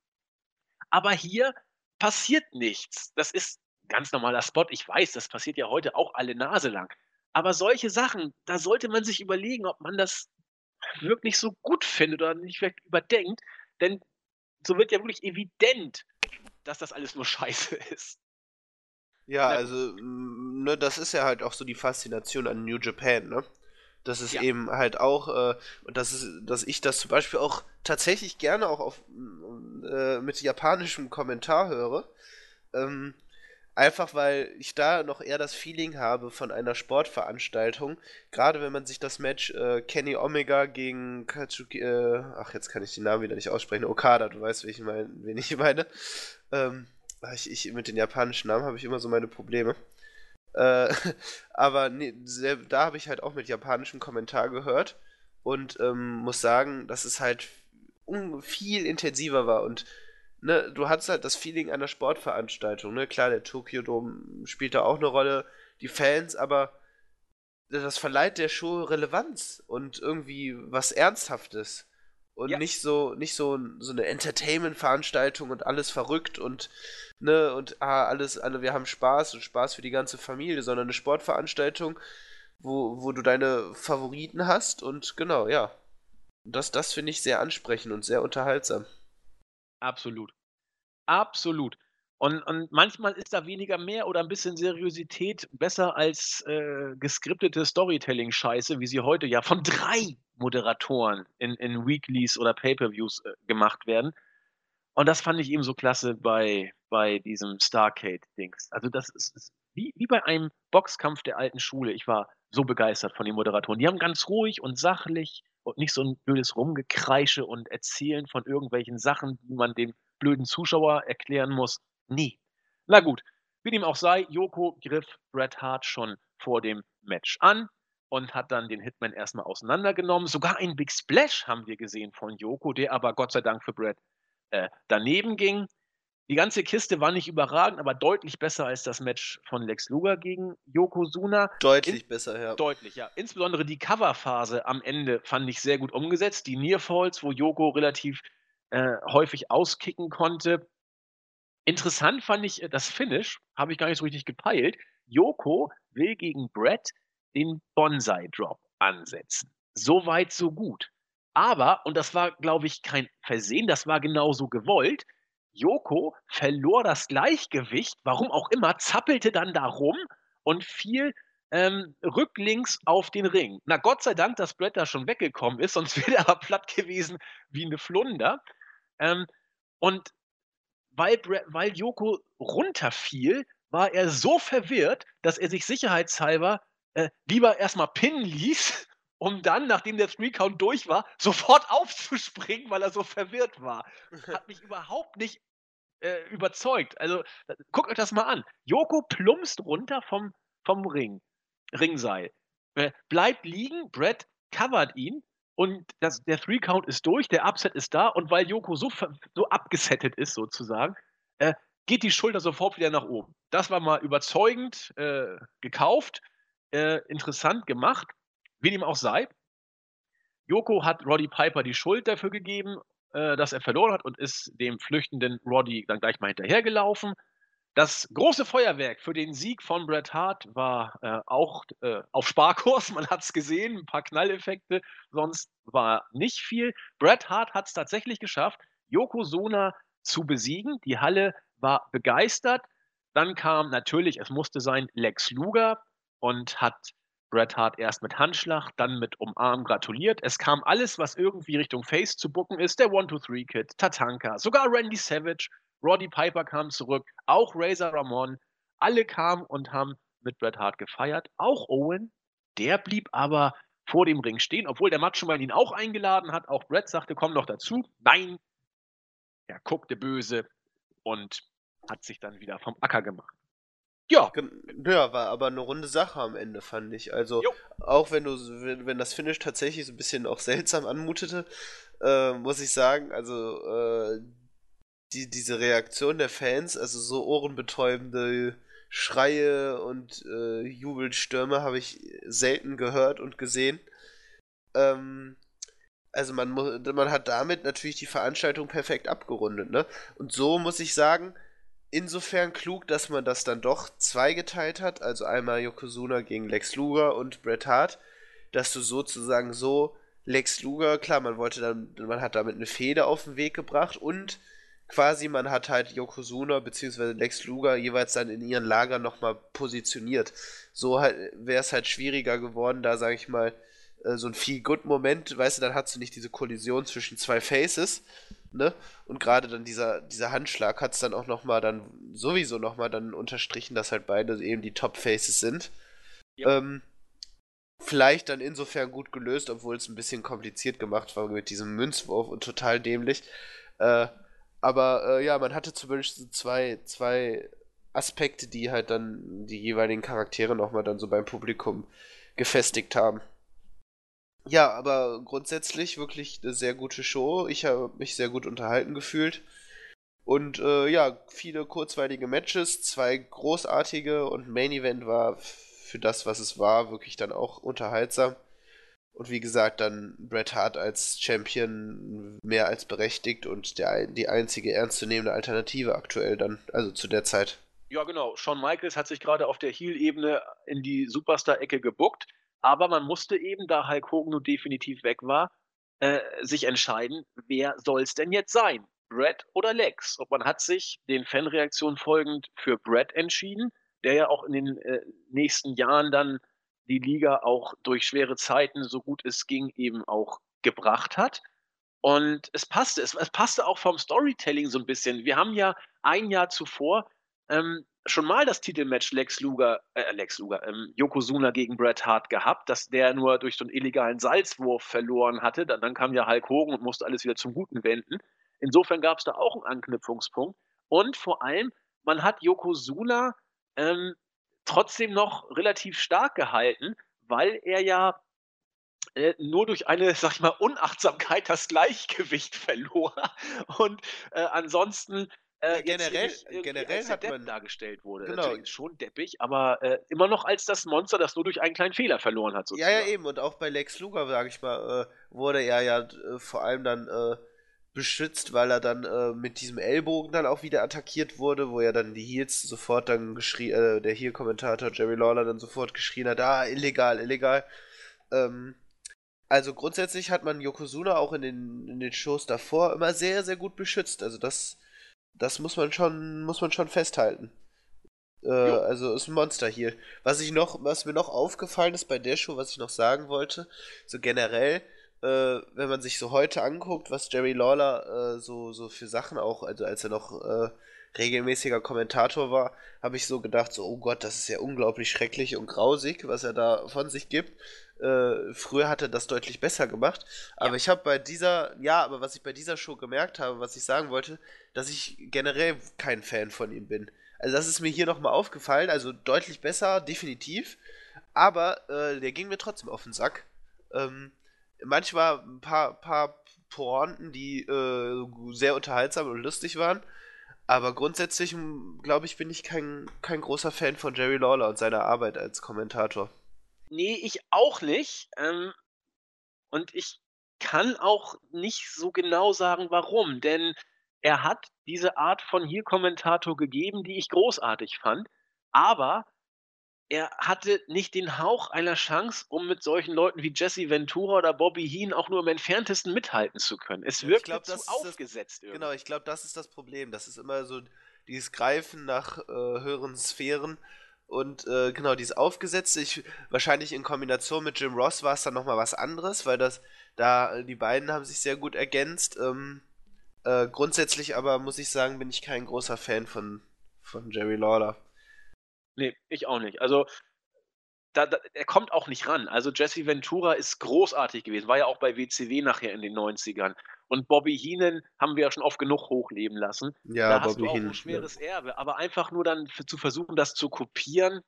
Aber hier passiert nichts. Das ist ein ganz normaler Spot. Ich weiß, das passiert ja heute auch alle Nase lang. Aber solche Sachen, da sollte man sich überlegen, ob man das wirklich so gut findet oder nicht vielleicht überdenkt. Denn so wird ja wirklich evident, dass das alles nur Scheiße [laughs] ist. Ja, also, mm, ne, das ist ja halt auch so die Faszination an New Japan, ne? Das ist ja. eben halt auch, äh, und das ist, dass ich das zum Beispiel auch tatsächlich gerne auch auf, mm, äh, mit japanischem Kommentar höre. Ähm, Einfach weil ich da noch eher das Feeling habe von einer Sportveranstaltung. Gerade wenn man sich das Match äh, Kenny Omega gegen Katsuki, äh, ach, jetzt kann ich den Namen wieder nicht aussprechen, Okada, du weißt, ich mein, wen ich meine. Ähm, ich, ich, mit den japanischen Namen habe ich immer so meine Probleme. Äh, [laughs] aber nee, da habe ich halt auch mit japanischem Kommentar gehört und ähm, muss sagen, dass es halt viel intensiver war und ne, du hast halt das Feeling einer Sportveranstaltung, ne? Klar, der Tokyo Dome spielt da auch eine Rolle, die Fans, aber das verleiht der Show Relevanz und irgendwie was Ernsthaftes. Und ja. nicht so, nicht so, so eine Entertainment-Veranstaltung und alles verrückt und, ne, und ah, alles, alle, wir haben Spaß und Spaß für die ganze Familie, sondern eine Sportveranstaltung, wo, wo du deine Favoriten hast und genau, ja. Das, das finde ich sehr ansprechend und sehr unterhaltsam. Absolut. Absolut. Und und manchmal ist da weniger mehr oder ein bisschen Seriosität besser als, äh, geskriptete Storytelling-Scheiße, wie sie heute ja von drei Moderatoren in in Weeklies oder Pay-per-Views, äh, gemacht werden. Und das fand ich eben so klasse bei bei diesem Starcade-Dings. Also, das ist ist wie wie bei einem Boxkampf der alten Schule. Ich war so begeistert von den Moderatoren. Die haben ganz ruhig und sachlich und nicht so ein blödes Rumgekreische und Erzählen von irgendwelchen Sachen, die man dem blöden Zuschauer erklären muss. Nee. Na gut, wie dem auch sei, Joko griff Bret Hart schon vor dem Match an und hat dann den Hitman erstmal auseinandergenommen. Sogar ein Big Splash haben wir gesehen von Joko, der aber Gott sei Dank für Bret äh, daneben ging. Die ganze Kiste war nicht überragend, aber deutlich besser als das Match von Lex Luger gegen Yokozuna. Deutlich In besser, ja. Deutlich, ja. Insbesondere die Coverphase am Ende fand ich sehr gut umgesetzt. Die Nearfalls, wo Yoko relativ äh, häufig auskicken konnte. Interessant fand ich äh, das Finish, habe ich gar nicht so richtig gepeilt. Yoko will gegen Brett den Bonsai-Drop ansetzen. So weit, so gut. Aber, und das war, glaube ich, kein Versehen, das war genauso gewollt, Joko verlor das Gleichgewicht, warum auch immer, zappelte dann da rum und fiel ähm, rücklings auf den Ring. Na Gott sei Dank, dass Brett da schon weggekommen ist, [laughs] sonst wäre er platt gewesen wie eine Flunder. Ähm, und weil, weil Joko runterfiel, war er so verwirrt, dass er sich sicherheitshalber äh, lieber erstmal pinnen ließ, [laughs] um dann, nachdem der Three-Count durch war, sofort [laughs] aufzuspringen, weil er so verwirrt war. [laughs] Hat mich überhaupt nicht äh, überzeugt. Also guckt euch das mal an. Joko plumpst runter vom, vom Ring, Ringseil. Äh, bleibt liegen, Brett covert ihn und das, der Three-Count ist durch, der Upset ist da und weil Joko so, so abgesettet ist sozusagen, äh, geht die Schulter sofort wieder nach oben. Das war mal überzeugend äh, gekauft, äh, interessant gemacht, wie dem auch sei. Joko hat Roddy Piper die Schuld dafür gegeben, äh, dass er verloren hat und ist dem flüchtenden Roddy dann gleich mal hinterhergelaufen. Das große Feuerwerk für den Sieg von Bret Hart war äh, auch äh, auf Sparkurs. [laughs] Man hat es gesehen, ein paar Knalleffekte, sonst war nicht viel. Bret Hart hat es tatsächlich geschafft, Yokozuna zu besiegen. Die Halle war begeistert. Dann kam natürlich, es musste sein, Lex Luger und hat Bret Hart erst mit Handschlag, dann mit Umarm gratuliert. Es kam alles, was irgendwie Richtung Face zu bucken ist. Der One-Two-Three-Kid, Tatanka, sogar Randy Savage, Roddy Piper kam zurück, auch Razor Ramon. Alle kamen und haben mit Bret Hart gefeiert. Auch Owen, der blieb aber vor dem Ring stehen, obwohl der Macho Man ihn auch eingeladen hat. Auch Bret sagte, komm doch dazu. Nein, er guckte böse und hat sich dann wieder vom Acker gemacht. Ja. Ja, war aber eine runde Sache am Ende, fand ich. Also, jo. auch wenn du, wenn, wenn, das Finish tatsächlich so ein bisschen auch seltsam anmutete, äh, muss ich sagen, also, äh, die, diese Reaktion der Fans, also so ohrenbetäubende Schreie und äh, Jubelstürme habe ich selten gehört und gesehen. Ähm, also man, man hat damit natürlich die Veranstaltung perfekt abgerundet, ne? Und so muss ich sagen, insofern klug, dass man das dann doch zweigeteilt hat, also einmal Yokozuna gegen Lex Luger und Bret Hart, dass du sozusagen so Lex Luger, klar, man wollte dann, man hat damit eine Fehde auf den Weg gebracht und quasi man hat halt Yokozuna bzw. Lex Luger jeweils dann in ihren Lagern nochmal positioniert. So halt, wäre es halt schwieriger geworden, da sage ich mal, äh, so ein Feel-Good-Moment, weißt du, dann hast du nicht diese Kollision zwischen zwei Faces, ne? Und gerade dann dieser, dieser Handschlag hat es dann auch nochmal dann sowieso nochmal dann unterstrichen, dass halt beide eben die Top-Faces sind. Ja. Ähm, vielleicht dann insofern gut gelöst, obwohl es ein bisschen kompliziert gemacht war mit diesem Münzwurf und total dämlich. Äh, aber äh, ja, man hatte zumindest zwei, zwei Aspekte, die halt dann die jeweiligen Charaktere nochmal dann so beim Publikum gefestigt haben. Ja, aber grundsätzlich wirklich eine sehr gute Show. Ich habe mich sehr gut unterhalten gefühlt. Und äh, ja, viele kurzweilige Matches, zwei großartige und Main Event war für das, was es war, wirklich dann auch unterhaltsam. Und wie gesagt, dann Bret Hart als Champion mehr als berechtigt und der, die einzige ernstzunehmende Alternative aktuell dann, also zu der Zeit. Ja, genau. Shawn Michaels hat sich gerade auf der Heel-Ebene in die Superstar-Ecke gebuckt. Aber man musste eben, da Hulk Hogan nun definitiv weg war, äh, sich entscheiden, wer soll es denn jetzt sein? Brett oder Lex? Und man hat sich den Fanreaktionen folgend für Brett entschieden, der ja auch in den äh, nächsten Jahren dann die Liga auch durch schwere Zeiten, so gut es ging, eben auch gebracht hat. Und es passte, es, es passte auch vom Storytelling so ein bisschen. Wir haben ja ein Jahr zuvor ähm, schon mal das Titelmatch Lex Luger, äh, Lex Luger, ähm, Yokozuna gegen Bret Hart gehabt, dass der nur durch so einen illegalen Salzwurf verloren hatte. Dann, dann kam ja Hulk Hogan und musste alles wieder zum Guten wenden. Insofern gab es da auch einen Anknüpfungspunkt. Und vor allem, man hat Yokozuna ähm, trotzdem noch relativ stark gehalten, weil er ja äh, nur durch eine, [laughs] sag ich mal, Unachtsamkeit das Gleichgewicht [laughs] verlor und äh, ansonsten äh, generell, generell hat man dargestellt wurde. Genau. Natürlich schon deppig, aber äh, immer noch als das Monster, das nur durch einen kleinen Fehler verloren hat. Sozusagen. Ja, ja, eben. Und auch bei Lex Luger, sage ich mal, äh, wurde er ja äh, vor allem dann äh, beschützt, weil er dann äh, mit diesem Ellbogen dann auch wieder attackiert wurde, wo ja dann die Heels sofort dann geschrien, der Heel-Kommentator Jerry Lawler dann sofort geschrien hat, ah, illegal, illegal. Ähm, also grundsätzlich hat man Yokozuna auch in den, in den Shows davor immer sehr, sehr gut beschützt. Also das das muss man schon, muss man schon festhalten. Äh, also ist ein Monster hier. Was ich noch, was mir noch aufgefallen ist bei der Show, was ich noch sagen wollte, so generell, äh, wenn man sich so heute anguckt, was Jerry Lawler äh, so, so für Sachen auch, also als er noch äh, regelmäßiger Kommentator war, habe ich so gedacht, so, oh Gott, das ist ja unglaublich schrecklich und grausig, was er da von sich gibt. Äh, früher hat er das deutlich besser gemacht. Aber ja. ich habe bei dieser, ja, aber was ich bei dieser Show gemerkt habe, was ich sagen wollte, dass ich generell kein Fan von ihm bin. Also das ist mir hier nochmal aufgefallen, also deutlich besser, definitiv. Aber äh, der ging mir trotzdem auf den Sack. Ähm, manchmal ein paar, paar Pointen, die äh, sehr unterhaltsam und lustig waren. Aber grundsätzlich, glaube ich, bin ich kein, kein großer Fan von Jerry Lawler und seiner Arbeit als Kommentator. Nee, ich auch nicht. Ähm, und ich kann auch nicht so genau sagen, warum. Denn er hat diese Art von Hier-Kommentator gegeben, die ich großartig fand. Aber er hatte nicht den Hauch einer Chance, um mit solchen Leuten wie Jesse Ventura oder Bobby Heen auch nur im entferntesten mithalten zu können. Es ja, wirkte glaub, zu aufgesetzt. Das, genau, ich glaube, das ist das Problem. Das ist immer so dieses Greifen nach äh, höheren Sphären und äh, genau dieses Aufgesetzte. Ich, wahrscheinlich in Kombination mit Jim Ross war es dann nochmal was anderes, weil das da die beiden haben sich sehr gut ergänzt. Ähm, äh, grundsätzlich aber muss ich sagen, bin ich kein großer Fan von, von Jerry Lawler. Nee, ich auch nicht. Also, da, da, er kommt auch nicht ran. Also Jesse Ventura ist großartig gewesen, war ja auch bei WCW nachher in den 90ern. Und Bobby Heenan haben wir ja schon oft genug hochleben lassen. Ja, da Bobby hast du auch Heenan, ein schweres ja. Erbe. Aber einfach nur dann für, zu versuchen, das zu kopieren.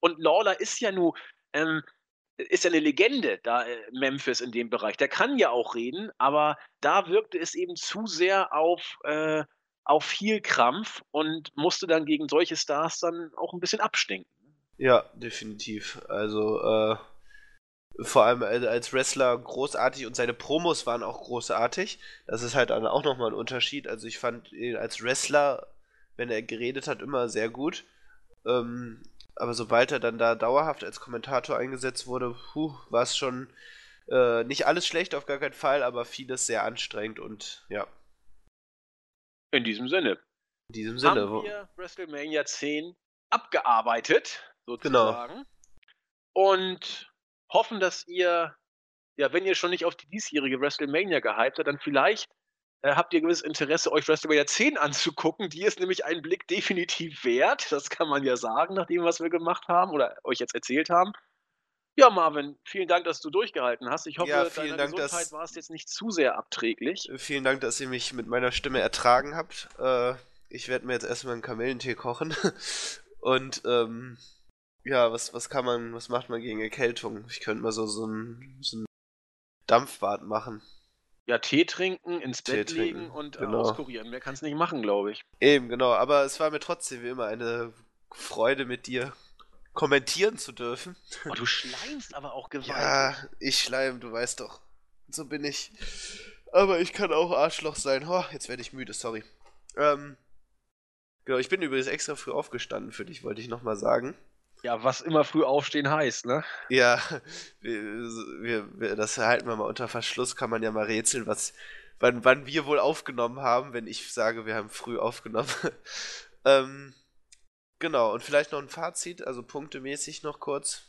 Und Lawler ist ja nur, ähm, ist ja eine Legende da äh, Memphis in dem Bereich. Der kann ja auch reden, aber da wirkte es eben zu sehr auf äh, auf viel Krampf und musste dann gegen solche Stars dann auch ein bisschen abstinken. Ja, definitiv. Also äh, vor allem als Wrestler großartig und seine Promos waren auch großartig. Das ist halt auch nochmal ein Unterschied. Also ich fand ihn als Wrestler, wenn er geredet hat, immer sehr gut. Ähm, aber sobald er dann da dauerhaft als Kommentator eingesetzt wurde, war es schon äh, nicht alles schlecht, auf gar keinen Fall, aber vieles sehr anstrengend und ja. In diesem Sinne. In diesem Sinne. Haben wir WrestleMania 10 abgearbeitet, sozusagen. Genau. Und hoffen, dass ihr, ja, wenn ihr schon nicht auf die diesjährige WrestleMania gehypt habt, dann vielleicht äh, habt ihr gewisses Interesse, euch WrestleMania 10 anzugucken. Die ist nämlich einen Blick definitiv wert. Das kann man ja sagen, nach dem, was wir gemacht haben oder euch jetzt erzählt haben. Ja, Marvin, vielen Dank, dass du durchgehalten hast. Ich hoffe, ja, deiner Dank, Gesundheit war es jetzt nicht zu sehr abträglich. Äh, vielen Dank, dass ihr mich mit meiner Stimme ertragen habt. Äh, ich werde mir jetzt erstmal einen Kamillentee kochen. [laughs] Und ähm, ja, was, was kann man, was macht man gegen Erkältung? Ich könnte mal so, so ein, so ein Dampfbad machen. Ja, Tee trinken, ins Tee Bett trinken, legen und äh, genau. auskurieren. Mehr kann es nicht machen, glaube ich. Eben, genau. Aber es war mir trotzdem wie immer eine Freude mit dir kommentieren zu dürfen. Oh, du schleimst aber auch gewaltig. Ja, ich schleim, du weißt doch. So bin ich. Aber ich kann auch Arschloch sein. Oh, jetzt werde ich müde, sorry. Ähm, genau, ich bin übrigens extra früh aufgestanden für dich, wollte ich nochmal sagen. Ja, was immer früh aufstehen heißt, ne? Ja, wir, wir, wir, das halten wir mal unter Verschluss, kann man ja mal rätseln, was, wann, wann wir wohl aufgenommen haben, wenn ich sage, wir haben früh aufgenommen. [laughs] ähm, Genau, und vielleicht noch ein Fazit, also punktemäßig noch kurz.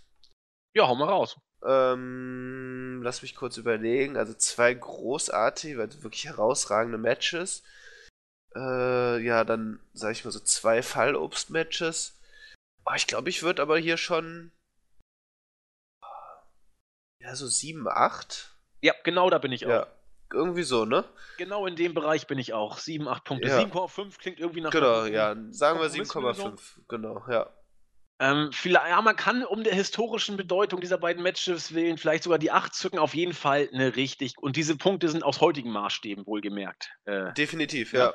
Ja, hau mal raus. Ähm, lass mich kurz überlegen. Also zwei großartige, also wirklich herausragende Matches. Äh, ja, dann sag ich mal so zwei Fallobst-Matches. Oh, ich glaube, ich würde aber hier schon. Ja, so 7, 8. Ja, genau da bin ich auch. Ja, irgendwie so, ne? Genau in dem Bereich bin ich auch. 7, 8 Punkte. Ja. 7,5 klingt irgendwie nach. Genau, ja. Sagen wir 7,5. Genau, ja. Ähm, vielleicht, ja, man kann um der historischen Bedeutung dieser beiden Matches willen vielleicht sogar die 8 zücken. Auf jeden Fall eine richtig. Und diese Punkte sind aus heutigen Maßstäben wohlgemerkt. Äh, Definitiv, ja. ja.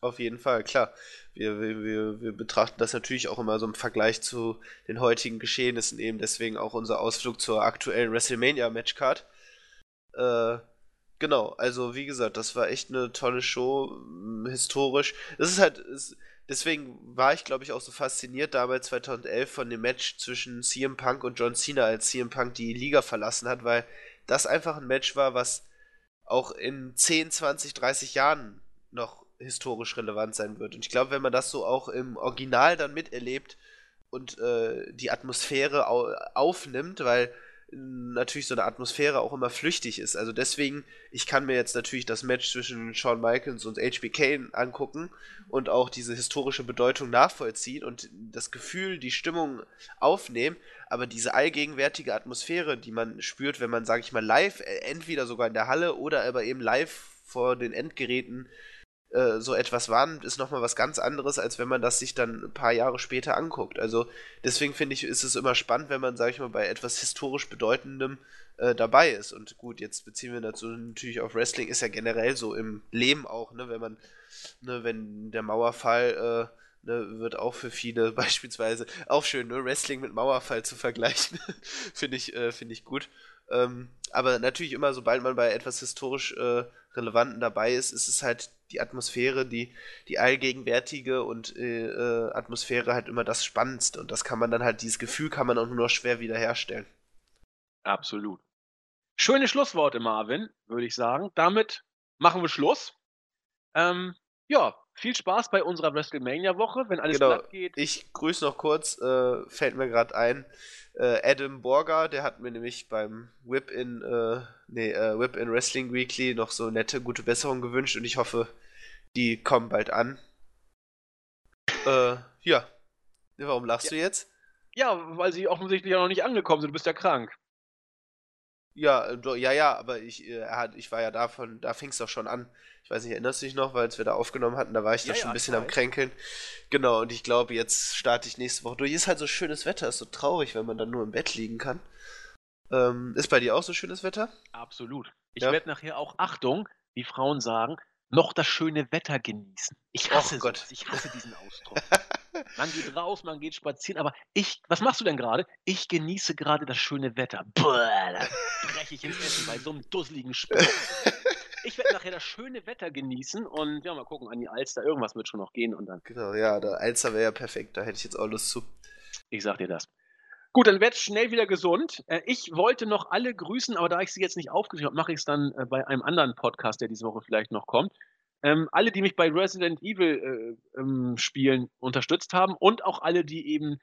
Auf jeden Fall, klar. Wir, wir, wir betrachten das natürlich auch immer so im Vergleich zu den heutigen Geschehnissen, eben deswegen auch unser Ausflug zur aktuellen WrestleMania-Matchcard. Äh, Genau, also wie gesagt, das war echt eine tolle Show, historisch. Das ist halt, ist, deswegen war ich, glaube ich, auch so fasziniert damals 2011 von dem Match zwischen CM Punk und John Cena, als CM Punk die Liga verlassen hat, weil das einfach ein Match war, was auch in 10, 20, 30 Jahren noch historisch relevant sein wird. Und ich glaube, wenn man das so auch im Original dann miterlebt und äh, die Atmosphäre au aufnimmt, weil natürlich so eine Atmosphäre auch immer flüchtig ist. Also deswegen, ich kann mir jetzt natürlich das Match zwischen Shawn Michaels und HBK angucken und auch diese historische Bedeutung nachvollziehen und das Gefühl, die Stimmung aufnehmen, aber diese allgegenwärtige Atmosphäre, die man spürt, wenn man, sage ich mal, live, äh, entweder sogar in der Halle oder aber eben live vor den Endgeräten äh, so etwas wahrnimmt, ist nochmal was ganz anderes, als wenn man das sich dann ein paar Jahre später anguckt. Also deswegen finde ich, ist es immer spannend, wenn man, sage ich mal, bei etwas historisch Bedeutendem äh, dabei ist. Und gut, jetzt beziehen wir dazu natürlich auf Wrestling, ist ja generell so im Leben auch, ne, wenn man ne, wenn der Mauerfall äh, ne, wird auch für viele [laughs] beispielsweise auch schön, ne, Wrestling mit Mauerfall zu vergleichen, [laughs] finde ich, äh, find ich gut. Ähm, aber natürlich immer, sobald man bei etwas historisch äh, Relevanten dabei ist, ist es halt die Atmosphäre, die, die allgegenwärtige und äh, äh, Atmosphäre halt immer das Spannendste. Und das kann man dann halt, dieses Gefühl kann man auch nur noch schwer wiederherstellen. Absolut. Schöne Schlussworte, Marvin, würde ich sagen. Damit machen wir Schluss. Ähm, ja, viel Spaß bei unserer WrestleMania-Woche, wenn alles genau. geht. Ich grüße noch kurz, äh, fällt mir gerade ein, äh, Adam Borger, der hat mir nämlich beim Whip in, äh, nee, äh, Whip in Wrestling Weekly noch so nette, gute Besserung gewünscht und ich hoffe, die kommen bald an. Äh, ja. Warum lachst ja. du jetzt? Ja, weil sie offensichtlich ja noch nicht angekommen sind. Du bist ja krank. Ja, äh, ja, ja, aber ich, äh, ich war ja davon, da fing es doch schon an. Ich weiß nicht, erinnerst du dich noch, weil wir da aufgenommen hatten, da war ich ja, da schon ja, ein bisschen am Kränkeln. Genau, und ich glaube, jetzt starte ich nächste Woche durch. Ist halt so schönes Wetter, ist so traurig, wenn man dann nur im Bett liegen kann. Ähm, ist bei dir auch so schönes Wetter? Absolut. Ich ja. werde nachher auch, Achtung, wie Frauen sagen, noch das schöne Wetter genießen. Ich hasse oh Gott. Ich hasse diesen Ausdruck. [laughs] man geht raus, man geht spazieren, aber ich, was machst du denn gerade? Ich genieße gerade das schöne Wetter. Boah, da breche ich ins Essen bei so einem dusseligen Spruch. Ich werde nachher das schöne Wetter genießen und ja, mal gucken, an die Alster, irgendwas wird schon noch gehen und dann. Genau, ja, der Alster wäre ja perfekt, da hätte ich jetzt auch Lust zu. Ich sag dir das. Gut, dann werd schnell wieder gesund. Äh, ich wollte noch alle grüßen, aber da ich sie jetzt nicht aufgeschrieben habe, mache ich es dann äh, bei einem anderen Podcast, der diese Woche vielleicht noch kommt. Ähm, alle, die mich bei Resident Evil äh, ähm, Spielen unterstützt haben und auch alle, die eben,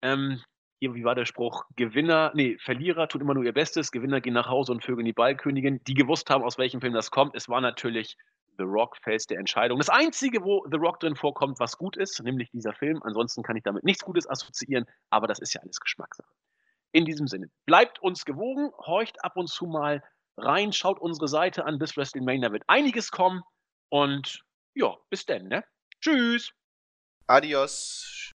ähm, hier, wie war der Spruch? Gewinner, nee, Verlierer tun immer nur ihr Bestes, Gewinner gehen nach Hause und vögeln die Ballkönigin, die gewusst haben, aus welchem Film das kommt. Es war natürlich The Rock Fels der Entscheidung. Das Einzige, wo The Rock drin vorkommt, was gut ist, nämlich dieser Film. Ansonsten kann ich damit nichts Gutes assoziieren, aber das ist ja alles Geschmackssache. In diesem Sinne, bleibt uns gewogen, horcht ab und zu mal rein, schaut unsere Seite an, bis WrestleMania wird einiges kommen und ja, bis dann, ne? Tschüss! Adios!